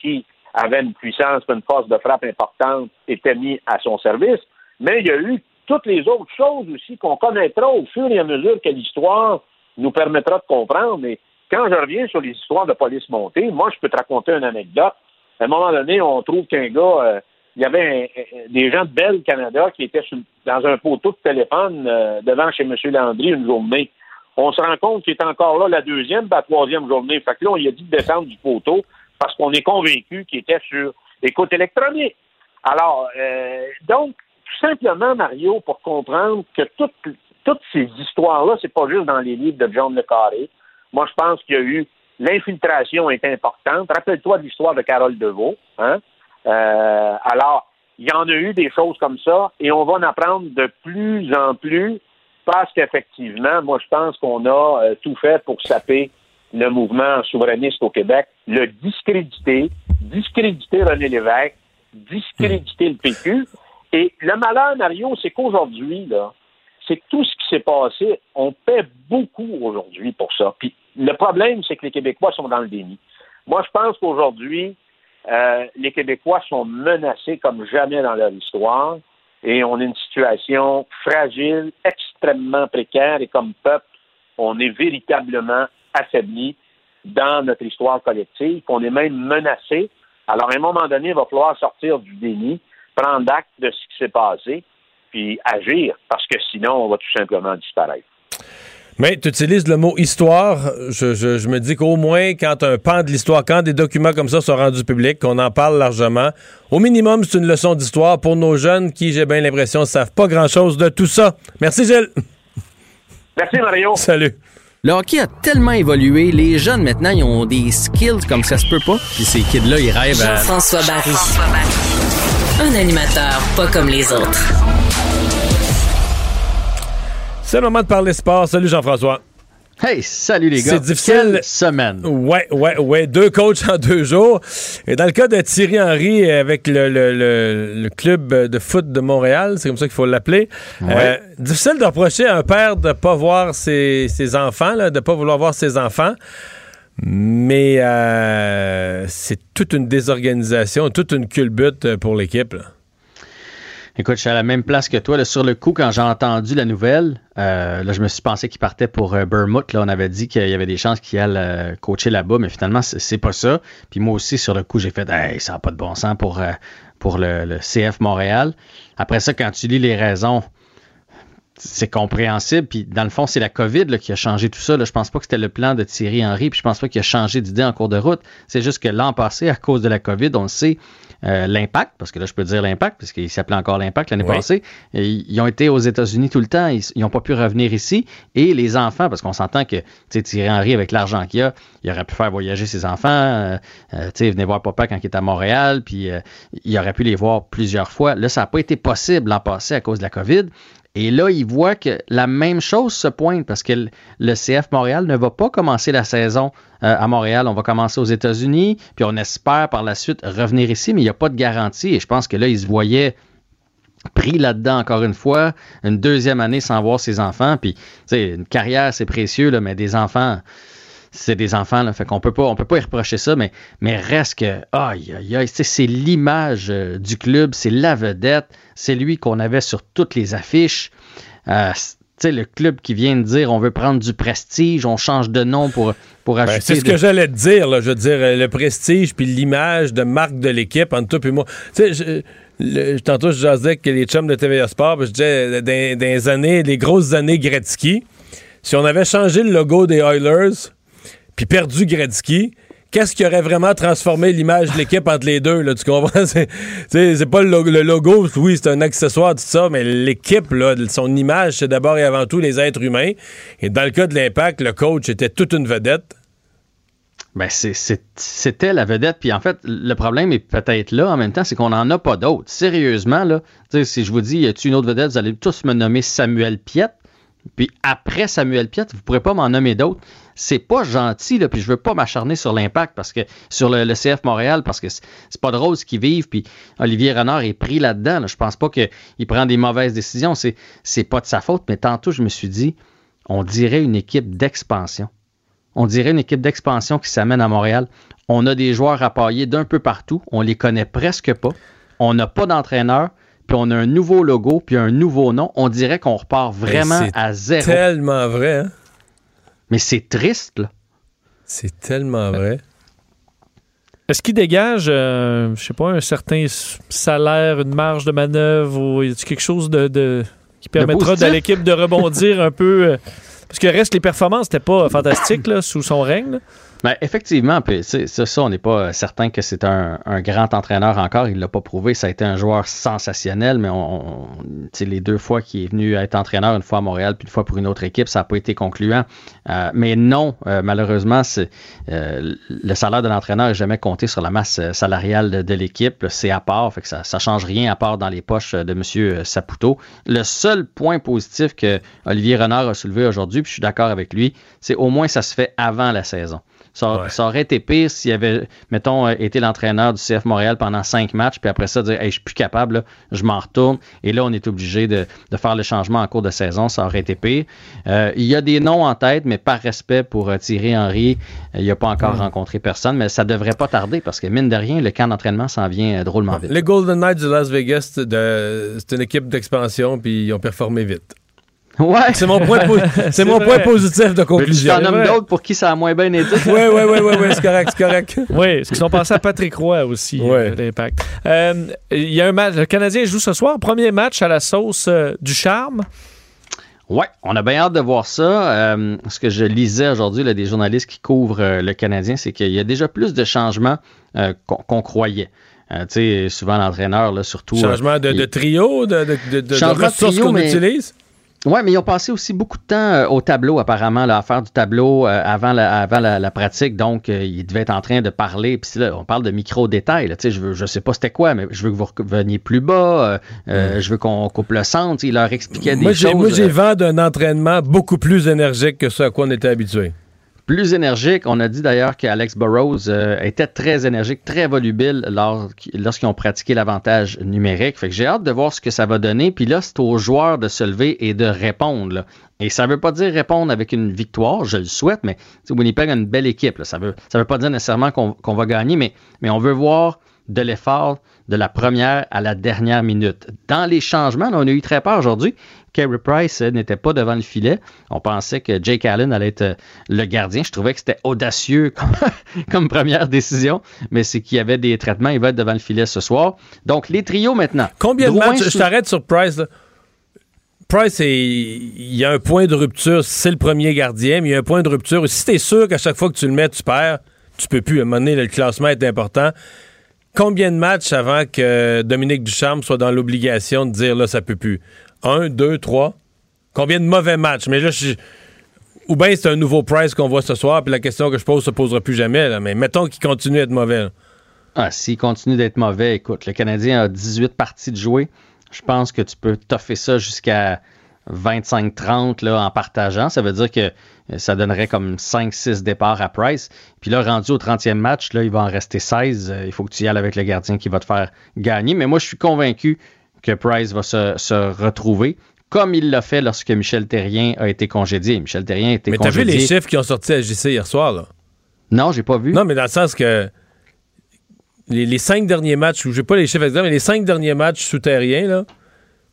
qui avait une puissance, une force de frappe importante, était mis à son service. Mais il y a eu toutes les autres choses aussi qu'on connaîtra au fur et à mesure que l'histoire nous permettra de comprendre. Mais quand je reviens sur les histoires de police montée, moi, je peux te raconter une anecdote à un moment donné, on trouve qu'un gars, euh, il y avait des gens de Bell Canada qui étaient dans un poteau de téléphone euh, devant chez M. Landry une journée. On se rend compte qu'il est encore là la deuxième, la troisième journée. Fait que là, on lui a dit de descendre du poteau parce qu'on est convaincu qu'il était sur écoute électronique. Alors, euh, donc, tout simplement, Mario, pour comprendre que toutes, toutes ces histoires-là, c'est pas juste dans les livres de John Le Carré. Moi, je pense qu'il y a eu L'infiltration est importante. Rappelle-toi l'histoire de Carole Deveau. Hein? Euh, alors, il y en a eu des choses comme ça et on va en apprendre de plus en plus parce qu'effectivement, moi, je pense qu'on a euh, tout fait pour saper le mouvement souverainiste au Québec, le discréditer, discréditer René Lévesque, discréditer le PQ. Et le malheur, Mario, c'est qu'aujourd'hui, là, c'est que tout ce qui s'est passé, on paie beaucoup aujourd'hui pour ça. Puis le problème, c'est que les Québécois sont dans le déni. Moi, je pense qu'aujourd'hui, euh, les Québécois sont menacés comme jamais dans leur histoire et on a une situation fragile, extrêmement précaire et comme peuple, on est véritablement affaibli dans notre histoire collective, on est même menacé. Alors, à un moment donné, il va falloir sortir du déni, prendre acte de ce qui s'est passé, puis agir, parce que sinon, on va tout simplement disparaître. Mais tu utilises le mot histoire. Je, me dis qu'au moins, quand un pan de l'histoire, quand des documents comme ça sont rendus publics, qu'on en parle largement, au minimum, c'est une leçon d'histoire pour nos jeunes qui, j'ai bien l'impression, ne savent pas grand-chose de tout ça. Merci, Gilles. Merci, Mario. Salut. Le hockey a tellement évolué, les jeunes maintenant, ils ont des skills comme ça se peut pas. Puis ces kids-là, ils rêvent à... François Barry. Un animateur pas comme les autres. C'est le moment de parler sport. Salut Jean-François. Hey, salut les gars. C'est difficile. semaine. Ouais, ouais, ouais. Deux coachs en deux jours. Et dans le cas de Thierry Henry avec le, club de foot de Montréal, c'est comme ça qu'il faut l'appeler. Euh, difficile de reprocher à un père de ne pas voir ses, enfants, de ne pas vouloir voir ses enfants. Mais euh, c'est toute une désorganisation, toute une culbute pour l'équipe. Écoute, je suis à la même place que toi. sur le coup, quand j'ai entendu la nouvelle, euh, là, je me suis pensé qu'il partait pour euh. Là, on avait dit qu'il y avait des chances qu'il allait euh, coacher là-bas, mais finalement, c'est pas ça. Puis moi aussi, sur le coup, j'ai fait hey, ça n'a pas de bon sens pour, pour le, CF Montréal. Après ça, quand tu lis les raisons, c'est compréhensible. Puis dans le fond, c'est la COVID qui a changé tout ça. Là. Je pense pas que c'était le plan de Thierry Henry. Puis je pense pas qu'il a changé d'idée en cours de route. C'est juste que l'an passé, à cause de la COVID, on le sait, euh, l'impact, parce que là, je peux dire l'impact, parce qu'il s'appelait encore l'impact l'année passée. ils ont été aux États-Unis tout le temps, ils n'ont pas pu revenir ici. Et les enfants, parce qu'on s'entend que Thierry Henry, avec l'argent qu'il a, il aurait pu faire voyager ses enfants, euh, euh venir voir papa quand il était à Montréal, puis euh, il aurait pu les voir plusieurs fois. Là, ça n'a pas été possible l'an passé à cause de la COVID. Et là, il voit que la même chose se pointe parce que le CF Montréal ne va pas commencer la saison euh, à Montréal. On va commencer aux États-Unis, puis on espère par la suite revenir ici, mais il n'y a pas de garantie. Et je pense que là, il se voyait pris là-dedans encore une fois, une deuxième année sans voir ses enfants. Puis, tu sais, une carrière, c'est précieux, là, mais des enfants, c'est des enfants, là, fait qu'on peut pas, on peut pas y reprocher ça, mais, mais reste que, aïe, aïe, aïe, c'est l'image euh, du club, c'est la vedette, C'est lui qu'on avait sur toutes les affiches. Euh, tu sais, le club qui vient de dire on veut prendre du prestige, on change de nom pour, pour Ben, ajouter. c'est ce de- que j'allais te dire, là. Je veux dire, euh, le prestige puis l'image de marque de l'équipe entre toi et moi. Tu sais, je- tantôt, je jasais que les chums de TVA Sport, puis je disais, dans, dans les années, les grosses années Gretzky, si on avait changé le logo des Oilers puis perdu Gretzky, qu'est-ce qui aurait vraiment transformé l'image de l'équipe entre les deux, là, tu comprends? [laughs] C'est, pas le logo, oui, c'est un accessoire, tout ça, mais l'équipe, là, son image, c'est d'abord et avant tout les êtres humains. Et dans le cas de l'Impact, le coach était toute une vedette. Ben, c'était la vedette. Puis en fait, le problème est peut-être là en même temps, c'est qu'on n'en a pas d'autres. Sérieusement, là, si je vous dis, y a-tu une autre vedette, vous allez tous me nommer Samuel Piette. Puis après Samuel Piette, vous pourrez pas m'en nommer d'autres. C'est pas gentil, puis je veux pas m'acharner sur l'impact parce que sur le, CF Montréal, parce que c'est pas drôle ce qu'ils vivent, puis Olivier Renard est pris là-dedans. là. Je pense pas qu'il prend des mauvaises décisions. C'est pas de sa faute, mais tantôt, je me suis dit, on dirait une équipe d'expansion. On dirait une équipe d'expansion qui s'amène à Montréal. On a des joueurs à d'un peu partout. On les connaît presque pas. On n'a pas d'entraîneur. Puis on a un nouveau logo, puis un nouveau nom. On dirait qu'on repart vraiment Mais c'est à zéro. tellement vrai, hein? Mais c'est triste, là. C'est tellement vrai. Est-ce qu'il dégage, euh, je sais pas, un certain salaire, une marge de manœuvre ou y a quelque chose de, de- qui permettra positif? à l'équipe de rebondir un peu? euh, parce que reste, les performances n'étaient pas fantastiques là, sous son règne. là. Ben, effectivement, puis, c'est ça, on n'est pas euh, certain que c'est un, un grand entraîneur encore. Il ne l'a pas prouvé. Ça a été un joueur sensationnel, mais on, on- les deux fois qu'il est venu être entraîneur, une fois à Montréal, puis une fois pour une autre équipe, ça n'a pas été concluant. Euh, mais non, euh, malheureusement, euh, le salaire de l'entraîneur n'est jamais compté sur la masse euh, salariale de, de l'équipe. C'est à part, fait que ça ne change rien à part dans les poches de M. Saputo. Le seul point positif que Olivier Renard a soulevé aujourd'hui, puis je suis d'accord avec lui, c'est au moins ça se fait avant la saison. Ça, ça aurait été pire s'il avait, mettons, euh, été l'entraîneur du CF Montréal pendant cinq matchs, puis après ça, dire, hey, je suis plus capable, là, je m'en retourne. Et là, on est obligé de, de faire le changement en cours de saison. Ça aurait été pire. Euh, il y a des noms en tête, mais par respect pour euh, Thierry Henry, il n'a pas encore rencontré personne, mais ça devrait pas tarder parce que, mine de rien, le camp d'entraînement s'en vient drôlement vite. Les Golden Knights de Las Vegas, c'est une équipe d'expansion, puis ils ont performé vite. Ouais. [laughs] C'est mon point, po- [laughs] c'est mon point positif de conclusion. Mais tu t'en nommes d'autres pour qui ça a moins bien été? Oui, oui, oui, oui, c'est correct, c'est correct. [laughs] Oui, est-ce qu'ils sont passés à Patrick Roy aussi, euh, l'Impact. Euh, Il y a un match, le Canadien joue ce soir, premier match à la sauce euh, du charme. Ouais, on a bien hâte de voir ça. Euh, ce que je lisais aujourd'hui, là, des journalistes qui couvrent euh, le Canadien, c'est qu'il y a déjà plus de changements euh, qu'on qu'on croyait. Euh, tu sais, souvent l'entraîneur, là, surtout. Changement de, euh, de trio, de, de, de, de Changement de ressources trio, qu'on mais- utilise? Oui, mais ils ont passé aussi beaucoup de temps euh, au tableau, apparemment, là, à faire du tableau euh, avant, la, avant la, la pratique. Donc, euh, ils devaient être en train de parler. Puis là, on parle de micro-détails. là, tu sais, Je veux, je sais pas c'était quoi, mais je veux que vous reveniez plus bas. euh, Je veux qu'on coupe le centre. Tu sais, Il leur expliquait des Moi, choses. moi, j'ai vent d'un entraînement beaucoup plus énergique que ce à quoi on était habitué. Plus énergique. On a dit d'ailleurs qu'Alex Burrows euh, était très énergique, très volubile lors- lorsqu'ils ont pratiqué l'avantage numérique. Fait que j'ai hâte de voir ce que ça va donner. Puis là, c'est aux joueurs de se lever et de répondre. Et ça veut pas dire répondre avec une victoire, je le souhaite, mais Winnipeg a une belle équipe. Ça veut, ça veut pas dire nécessairement qu'on qu'on va gagner, mais, mais on veut voir de l'effort de la première à la dernière minute. Dans les changements, là, on a eu très peur aujourd'hui. Carey Price euh, n'était pas devant le filet. On pensait que Jake Allen allait être euh, le gardien. Je trouvais que c'était audacieux [laughs] comme, comme première décision, mais c'est qu'il y avait des traitements. Il va être devant le filet ce soir. Donc, les trios maintenant. Combien de matchs? Je t'arrête sur Price. là. Price, il y a un point de rupture. C'est le premier gardien, mais il y a un point de rupture. Si tu es sûr qu'à chaque fois que tu le mets, tu perds, tu peux plus. À un moment donné, le classement est important. Combien de matchs avant que Dominique Ducharme soit dans l'obligation de dire là, ça peut plus? Un, deux, trois? Combien de mauvais matchs? Mais là, je- ou bien c'est un nouveau Price qu'on voit ce soir, puis la question que je pose se posera plus jamais. Mais mettons qu'il continue à être mauvais. Ah, S'il continue d'être mauvais, écoute, le Canadien a 18 parties de jouer. Je pense que tu peux toffer ça jusqu'à 25-30 là, en partageant. Ça veut dire que euh, ça donnerait comme 5-6 départs à Price. Puis là, rendu au 30e match, là, il va en rester 16. Euh, Il faut que tu y ailles avec le gardien qui va te faire gagner. Mais moi, je suis convaincu que Price va se, se retrouver. Comme il l'a fait lorsque Michel Terrien a été congédié. Michel Terrien a été Mais t'as vu congédié. les chiffres qui ont sorti à JC hier soir, là? Non, j'ai pas vu. Non, mais dans le sens que les, les cinq derniers matchs, ou j'ai pas les chiffres exacts, mais les cinq derniers matchs sous terriens, là,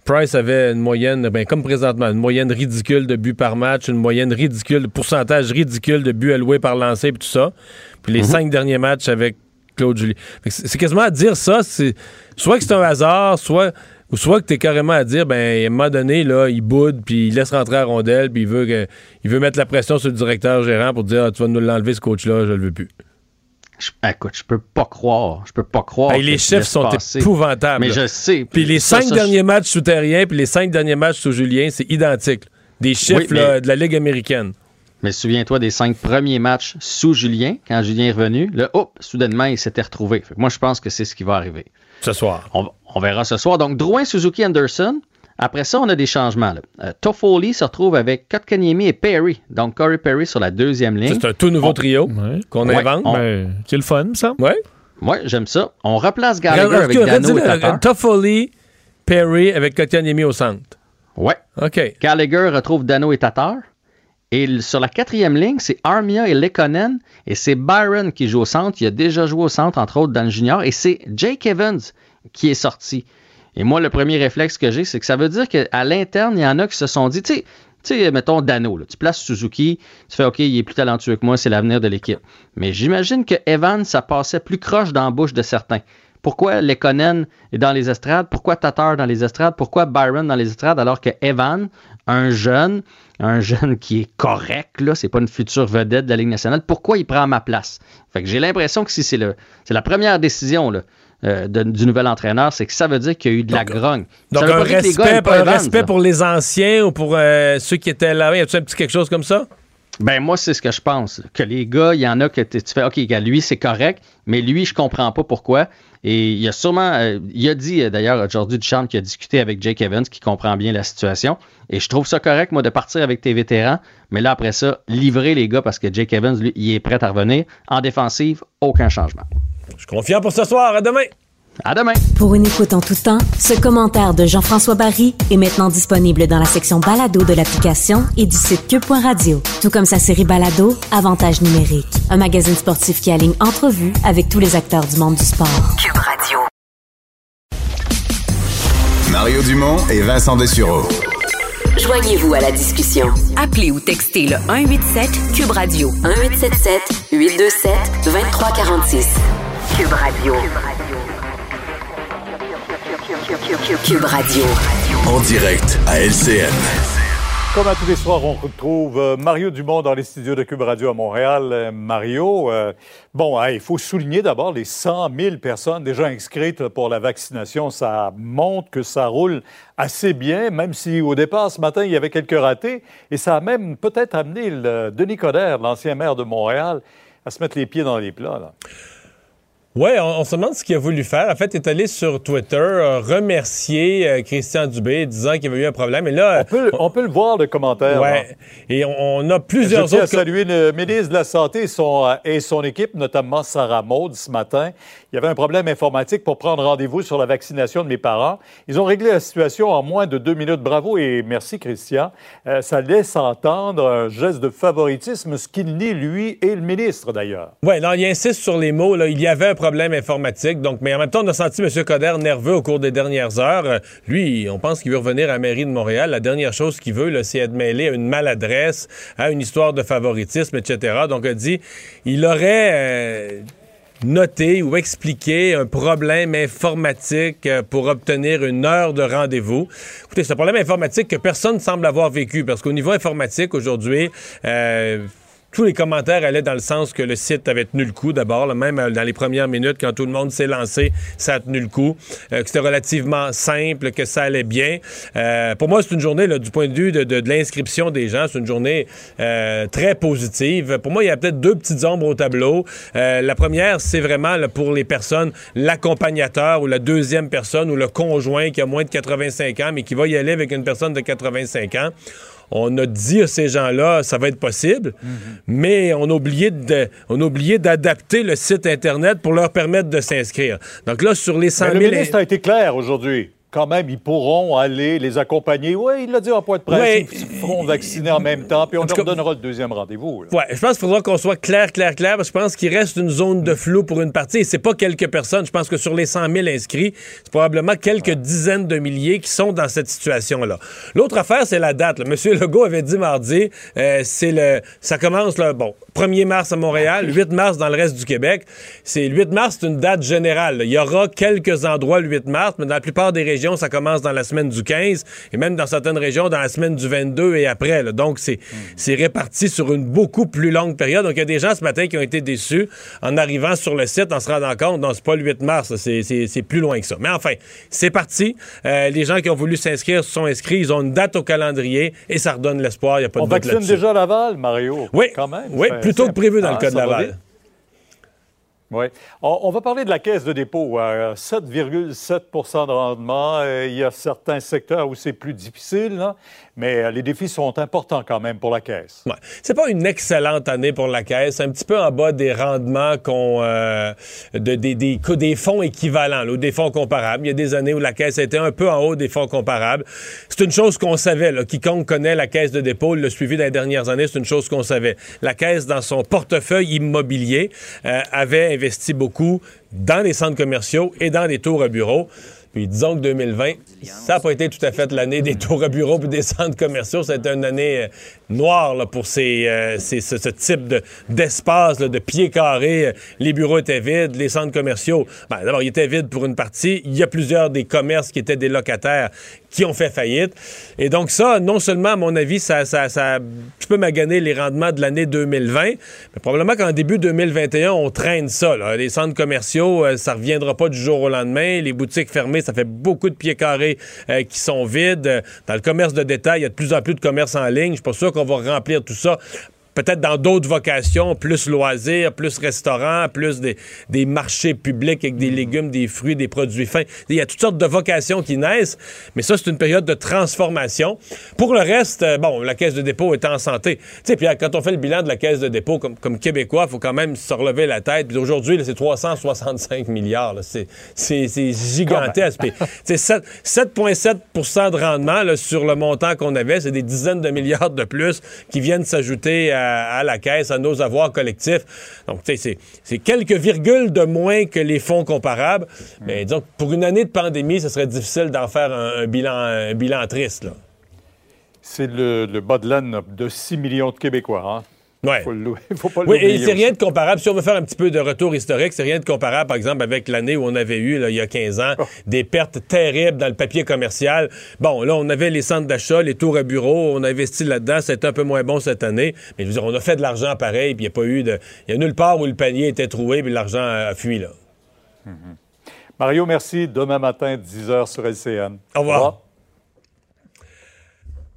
Price avait une moyenne, ben, comme présentement, une moyenne ridicule de buts par match, une moyenne ridicule, de pourcentage ridicule de buts alloués par lancer et tout ça. Puis les Mhm. cinq derniers matchs avec Claude que C'est quasiment à dire ça, c'est soit que c'est un hasard, soit ou soit que t'es carrément à dire, ben, à un moment donné, là, il boude, puis il laisse rentrer à rondelle, puis il veut, que, il veut mettre la pression sur le directeur gérant pour dire, Ah, tu vas nous l'enlever, ce coach-là, je le veux plus. Je- écoute, je peux pas croire. Je peux pas croire. Que les chiffres sont passer. épouvantables. Mais là. je sais. Puis les ça, cinq ça, derniers matchs sous Terrien, puis les cinq derniers matchs sous Julien, c'est identique. Des chiffres Oui, mais- là, de la Ligue américaine. Mais souviens-toi des cinq premiers matchs sous Julien, quand Julien est revenu, là, hop, soudainement, il s'était retrouvé. Fait que moi, je pense que c'est ce qui va arriver. Ce soir. On, on verra ce soir. Donc, Drouin, Suzuki, Anderson. Après ça, on a des changements. là. Euh, Toffoli se retrouve avec Kotkaniemi et Perry. Donc, Corey Perry sur la deuxième ligne. C'est un tout nouveau On- trio qu'on Ouais, invente. on- Ben, c'est le fun, ça. Ouais. Ouais, j'aime ça. On replace Gallagher avec Dano et Tatar. Toffoli, Perry avec Kotkaniemi au centre. Ouais. OK. Gallagher retrouve Dano et Tatar. Et sur la quatrième ligne, c'est Armia et Lekonen. Et c'est Byron qui joue au centre. Il a déjà joué au centre, entre autres, dans le junior. Et c'est Jake Evans qui est sorti. Et moi, le premier réflexe que j'ai, c'est que ça veut dire qu'à l'interne, il y en a qui se sont dit, tu sais, tu sais, mettons Dano, tu places Suzuki, tu fais OK, il est plus talentueux que moi, c'est l'avenir de l'équipe. Mais j'imagine que Evans, ça passait plus croche dans la bouche de certains. Pourquoi Lekonen est dans les estrades? Pourquoi Tatar dans les estrades? Pourquoi Byron dans les estrades? Alors que Evan, un jeune, un jeune qui est correct, là, c'est pas une future vedette de la Ligue nationale, pourquoi il prend ma place? Fait que j'ai l'impression que si c'est le, c'est la première décision, là, euh, de- du nouvel entraîneur, c'est que ça veut dire qu'il y a eu de la grogne. Donc, Ça veut un pas dire que les gars respect, un Evans, respect là. pour les anciens ou pour euh, ceux qui étaient là. Y a-tu un petit quelque chose comme ça? Ben moi, c'est ce que je pense. Que les gars, il y en a que tu fais, OK, gars, lui, c'est correct, mais lui, je comprends pas pourquoi. Et il a sûrement, euh, il a dit d'ailleurs aujourd'hui Duchamp qui a discuté avec Jake Evans, qui comprend bien la situation. Et je trouve ça correct, moi, de partir avec tes vétérans, mais là, après ça, livrer les gars parce que Jake Evans, lui, il est prêt à revenir. En défensive, aucun changement. Je suis confiant pour ce soir. À demain. À demain. Pour une écoute en tout temps, ce commentaire de Jean-François Barry est maintenant disponible dans la section balado de l'application et du site cube.radio. Tout comme sa série balado, Avantage numérique. Un magazine sportif qui aligne entrevues avec tous les acteurs du monde du sport. Cube Radio. Mario Dumont et Vincent Dessureau. Joignez-vous à la discussion. Appelez ou textez le 187 Cube Radio 1877 827 2346. Cube Radio. Cube Radio. En direct à LCN. Comme à tous les soirs, on retrouve euh, Mario Dumont dans les studios de Cube Radio à Montréal. Euh, Mario, euh, bon, hein, il faut souligner d'abord les 100 000 personnes déjà inscrites pour la vaccination. Ça montre que ça roule assez bien, même si au départ, ce matin, il y avait quelques ratés. Et ça a même peut-être amené le Denis Coderre, l'ancien maire de Montréal, à se mettre les pieds dans les plats. Là. Oui, on, on se demande ce qu'il a voulu faire. En fait, il est allé sur Twitter euh, remercier euh, Christian Dubé, disant qu'il y avait eu un problème. Et là, On peut, on peut le voir, le commentaire. là. ouais. Et on, on a Je plusieurs tiens à autres. saluer le ministre de la Santé et son, euh, et son équipe, notamment Sarah Maud, ce matin. Il y avait un problème informatique pour prendre rendez-vous sur la vaccination de mes parents. Ils ont réglé la situation en moins de deux minutes. Bravo et merci, Christian. Euh, ça laisse entendre un geste de favoritisme, ce qu'il nie, lui, et le ministre, d'ailleurs. Oui, non, il insiste sur les mots. Il y avait un problème informatique. Donc, mais en même temps, on a senti M. Coder nerveux au cours des dernières heures. Euh, lui, on pense qu'il veut revenir à la mairie de Montréal. La dernière chose qu'il veut, c'est être mêlé à une maladresse, à une histoire de favoritisme, etc. Donc, il a dit, il aurait euh, noté ou expliqué un problème informatique euh, pour obtenir une heure de rendez-vous. Écoutez, c'est un problème informatique que personne ne semble avoir vécu parce qu'au niveau informatique, aujourd'hui, euh, tous les commentaires allaient dans le sens que le site avait tenu le coup d'abord, même euh, dans les premières minutes, quand tout le monde s'est lancé, ça a tenu le coup, euh, que c'était relativement simple, que ça allait bien. Euh, pour moi, c'est une journée, du point de vue de, l'inscription des gens, c'est une journée très positive. Pour moi, il y a peut-être deux petites ombres au tableau. La première, c'est vraiment pour les personnes, l'accompagnateur ou la deuxième personne ou le conjoint qui a moins de 85 ans, mais qui va y aller avec une personne de 85 ans. On a dit à ces gens-là, ça va être possible, mais on a oublié de, on a oublié d'adapter le site Internet pour leur permettre de s'inscrire. Donc là, sur les 100 Mais 000... le ministre a été clair aujourd'hui. Quand même, ils pourront aller les accompagner. Oui, il l'a dit en point de presse, Ouais. ils feront vacciner en même temps, puis on En leur cas- donnera le deuxième rendez-vous. Ouais, je pense qu'il faudra qu'on soit clair, clair, clair, parce que je pense qu'il reste une zone de flou pour une partie, et c'est pas quelques personnes. Je pense que sur les 100 000 inscrits, c'est probablement quelques dizaines de milliers qui sont dans cette situation-là. L'autre affaire, c'est la date. là. Monsieur Legault avait dit mardi, euh, c'est le, ça commence, là, bon, 1er mars à Montréal, 8 mars dans le reste du Québec. C'est le 8 mars, c'est une date générale. là. Il y aura quelques endroits le 8 mars, mais dans la plupart des régions, ça commence dans la semaine du 15, et même dans certaines régions, dans la semaine du 22 et après. là. Donc, c'est réparti sur une beaucoup plus longue période. Donc, il y a des gens ce matin qui ont été déçus en arrivant sur le site, en se rendant compte, non, c'est pas le 8 mars, c'est- plus loin que ça. Mais enfin, c'est parti. Euh, les gens qui ont voulu s'inscrire se sont inscrits. Ils ont une date au calendrier et ça redonne l'espoir. Il n'y a pas On de doute vaccine déjà Laval, Mario? Oui, quand même. oui, plutôt que prévu dans le Ah, cas de Laval. Oui. On, va parler de la caisse de dépôt. Euh, 7,7% de rendement. Euh, il y a certains secteurs où c'est plus difficile, là, mais euh, les défis sont importants quand même pour la caisse. C'est pas une excellente année pour la caisse, un petit peu en bas des rendements qu'on euh, de, des, des, des fonds équivalents, ou des fonds comparables. Il y a des années où la caisse était un peu en haut des fonds comparables. C'est une chose qu'on savait. Quiconque connaît la caisse de dépôt, le suivi les dernières années, c'est une chose qu'on savait. La caisse, dans son portefeuille immobilier, euh, avait investi beaucoup dans les centres commerciaux et dans les tours à bureaux. Disons que 2020, ça n'a pas été tout à fait l'année des tours à bureaux puis des centres commerciaux. C'était une année euh, noire pour euh, ce, type de- d'espace, de pieds carrés. Les bureaux étaient vides, les centres commerciaux, ben, d'abord, ils étaient vides pour une partie. Il y a plusieurs des commerces qui étaient des locataires qui ont fait faillite. Et donc ça, non seulement, à mon avis, ça, ça, ça a un petit peu magané les rendements de l'année 2020, mais probablement qu'en début 2021, on traîne ça. Les centres commerciaux, euh, ça reviendra pas du jour au lendemain. Les boutiques fermées, ça fait beaucoup de pieds carrés euh, qui sont vides. Dans le commerce de détail, il y a de plus en plus de commerce en ligne. Je suis pas sûr qu'on va remplir tout ça peut-être dans d'autres vocations, plus loisirs, plus restaurants, plus des, des marchés publics avec des légumes, des fruits, des produits fins. Il y a toutes sortes de vocations qui naissent, mais ça, c'est une période de transformation. Pour le reste, euh, bon, la caisse de dépôt est en santé. Tu sais, puis quand on fait le bilan de la caisse de dépôt comme, comme Québécois, il faut quand même se relever la tête. Puis aujourd'hui, c'est 365 milliards. C'est, gigantesque. Puis, tu sais, 7 7,7% de rendement là, sur le montant qu'on avait, c'est des dizaines de milliards de plus qui viennent s'ajouter à, à la caisse, à nos avoirs collectifs. Donc, tu sais, c'est, quelques virgules de moins que les fonds comparables. Mais que pour une année de pandémie, ce serait difficile d'en faire un, bilan, bilan triste. C'est le, le bas de laine de 6 millions de Québécois. Hein? Ouais. Faut le- [laughs] faut pas Oui, et c'est rien de comparable. Si on veut faire un petit peu de retour historique, c'est rien de comparable, par exemple, avec l'année où on avait eu, là, il y a 15 ans, des pertes terribles dans le papier commercial. Bon, là, on avait les centres d'achat, les tours à bureau, on a investi là-dedans, c'était un peu moins bon cette année. Mais je veux dire, on a fait de l'argent pareil, puis il n'y a pas eu de. Il y a nulle part où le panier était troué, puis l'argent a fui, là. Mario, merci. Demain matin, 10h sur LCN. Au revoir.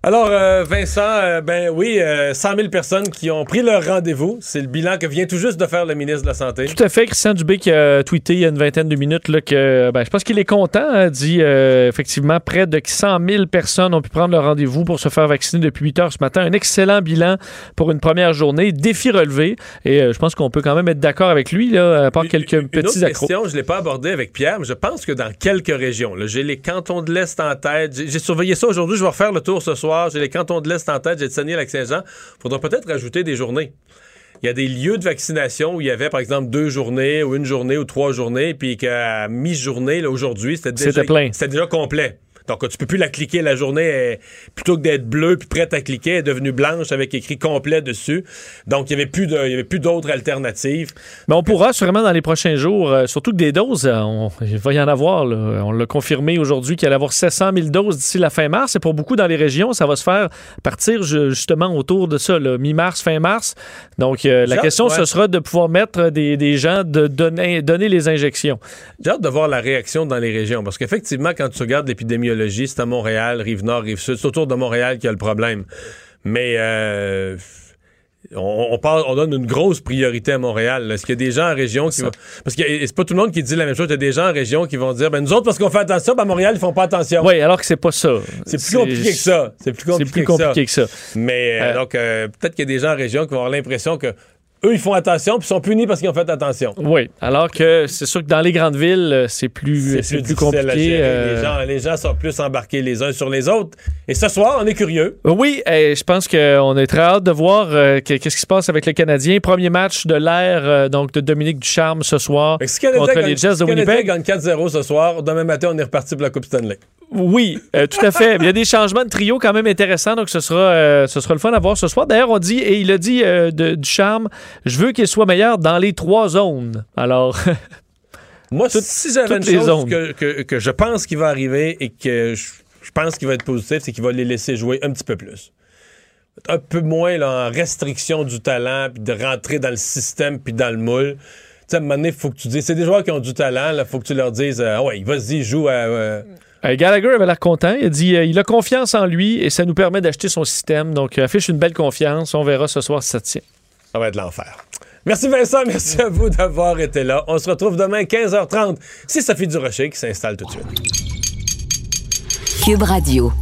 Alors, euh, Vincent, euh, ben oui, euh, 100 000 personnes qui ont pris leur rendez-vous. C'est le bilan que vient tout juste de faire le ministre de la Santé. Tout à fait. Christian Dubé qui a tweeté il y a une vingtaine de minutes là, que ben, je pense qu'il est content. hein, dit euh, effectivement près de 100 000 personnes ont pu prendre leur rendez-vous pour se faire vacciner depuis 8 heures ce matin. Un excellent bilan pour une première journée. Défi relevé. Et euh, je pense qu'on peut quand même être d'accord avec lui, là, à part quelques Une petits accros. question, je ne l'ai pas abordée avec Pierre, mais je pense que dans quelques régions, j'ai les cantons de l'Est en tête, j'ai j'ai surveillé ça aujourd'hui, je vais refaire le tour ce soir, j'ai les cantons de l'Est en tête, j'ai de Saguenay-Lac-Saint-Jean, il faudra peut-être rajouter des journées. Il y a des lieux de vaccination où il y avait, par exemple, deux journées ou une journée ou trois journées, puis qu'à mi-journée, là, aujourd'hui, c'était déjà, plein. c'était déjà complet. Donc, tu peux plus la cliquer la journée, elle- plutôt que d'être bleue puis prête à cliquer, elle est devenue blanche avec écrit complet dessus. Donc, il y avait plus de, il y avait plus d'autres alternatives. Mais on pourra sûrement dans les prochains jours, euh, surtout que des doses, euh, on- il va y en avoir. là. On l'a confirmé aujourd'hui qu'il allait y avoir 700 000 doses d'ici la fin mars. Et pour beaucoup dans les régions, ça va se faire partir ju- justement autour de ça, mi-mars, fin mars. Donc euh, la question, ce sera de pouvoir mettre des, des gens, de donner, donner les injections. J'ai hâte de voir la réaction dans les régions. Parce qu'effectivement, quand tu regardes l'épidémiologie, c'est à Montréal, Rive-Nord, Rive-Sud. C'est autour de Montréal qu'il y a le problème. Mais euh, on, on, parle, on donne une grosse priorité à Montréal. là. Est-ce qu'il y a des gens en région qui vont... Parce que c'est pas tout le monde qui dit la même chose. Il y a des gens en région qui vont dire, ben nous autres, parce qu'on fait attention, ben à Montréal, ils font pas attention. Oui, alors que c'est pas ça. C'est plus compliqué que ça. C'est plus compliqué, plus compliqué que ça. Mais euh, Euh, donc, peut-être qu'il y a des gens en région qui vont avoir l'impression que eux, ils font attention, puis sont punis parce qu'ils ont fait attention. Oui, alors que c'est sûr que dans les grandes villes, euh, c'est plus, c'est plus, difficile à compliqué. gérer. euh, Les, gens, les gens sont plus embarqués les uns sur les autres. Et ce soir, on est curieux. Oui, et je pense qu'on est très hâte de voir euh, que- qu'est-ce qui se passe avec le Canadien. Premier match de l'ère euh, donc de Dominique Ducharme ce soir Si contre gagne- les Jets si de Winnipeg. gagne 4-0 ce soir? Demain matin, on est reparti pour la Coupe Stanley. Oui, euh, tout à fait. Il y a des changements de trio quand même intéressants, donc ce sera, euh, ce sera le fun à voir ce soir. D'ailleurs, on dit, et il a dit euh, de, du charme, je veux qu'il soit meilleur dans les trois zones. Alors, [laughs] Moi, si j'avais une chose que, que- que je pense qu'il va arriver et que je, je pense qu'il va être positif, c'est qu'il va les laisser jouer un petit peu plus. Un peu moins là, en restriction du talent, puis de rentrer dans le système, puis dans le moule. Tu sais, à un moment donné, il faut que tu dises, c'est des joueurs qui ont du talent, il faut que tu leur dises, euh, Ah ouais, vas-y, joue à... euh, euh, Gallagher avait l'air content. Il a dit euh, il a confiance en lui et ça nous permet d'acheter son système. Donc, euh, affiche une belle confiance. On verra ce soir si ça tient. Ça va être l'enfer. Merci Vincent, merci à vous d'avoir été là. On se retrouve demain 15h30. C'est Sophie Durocher qui s'installe tout de suite. Cube Radio.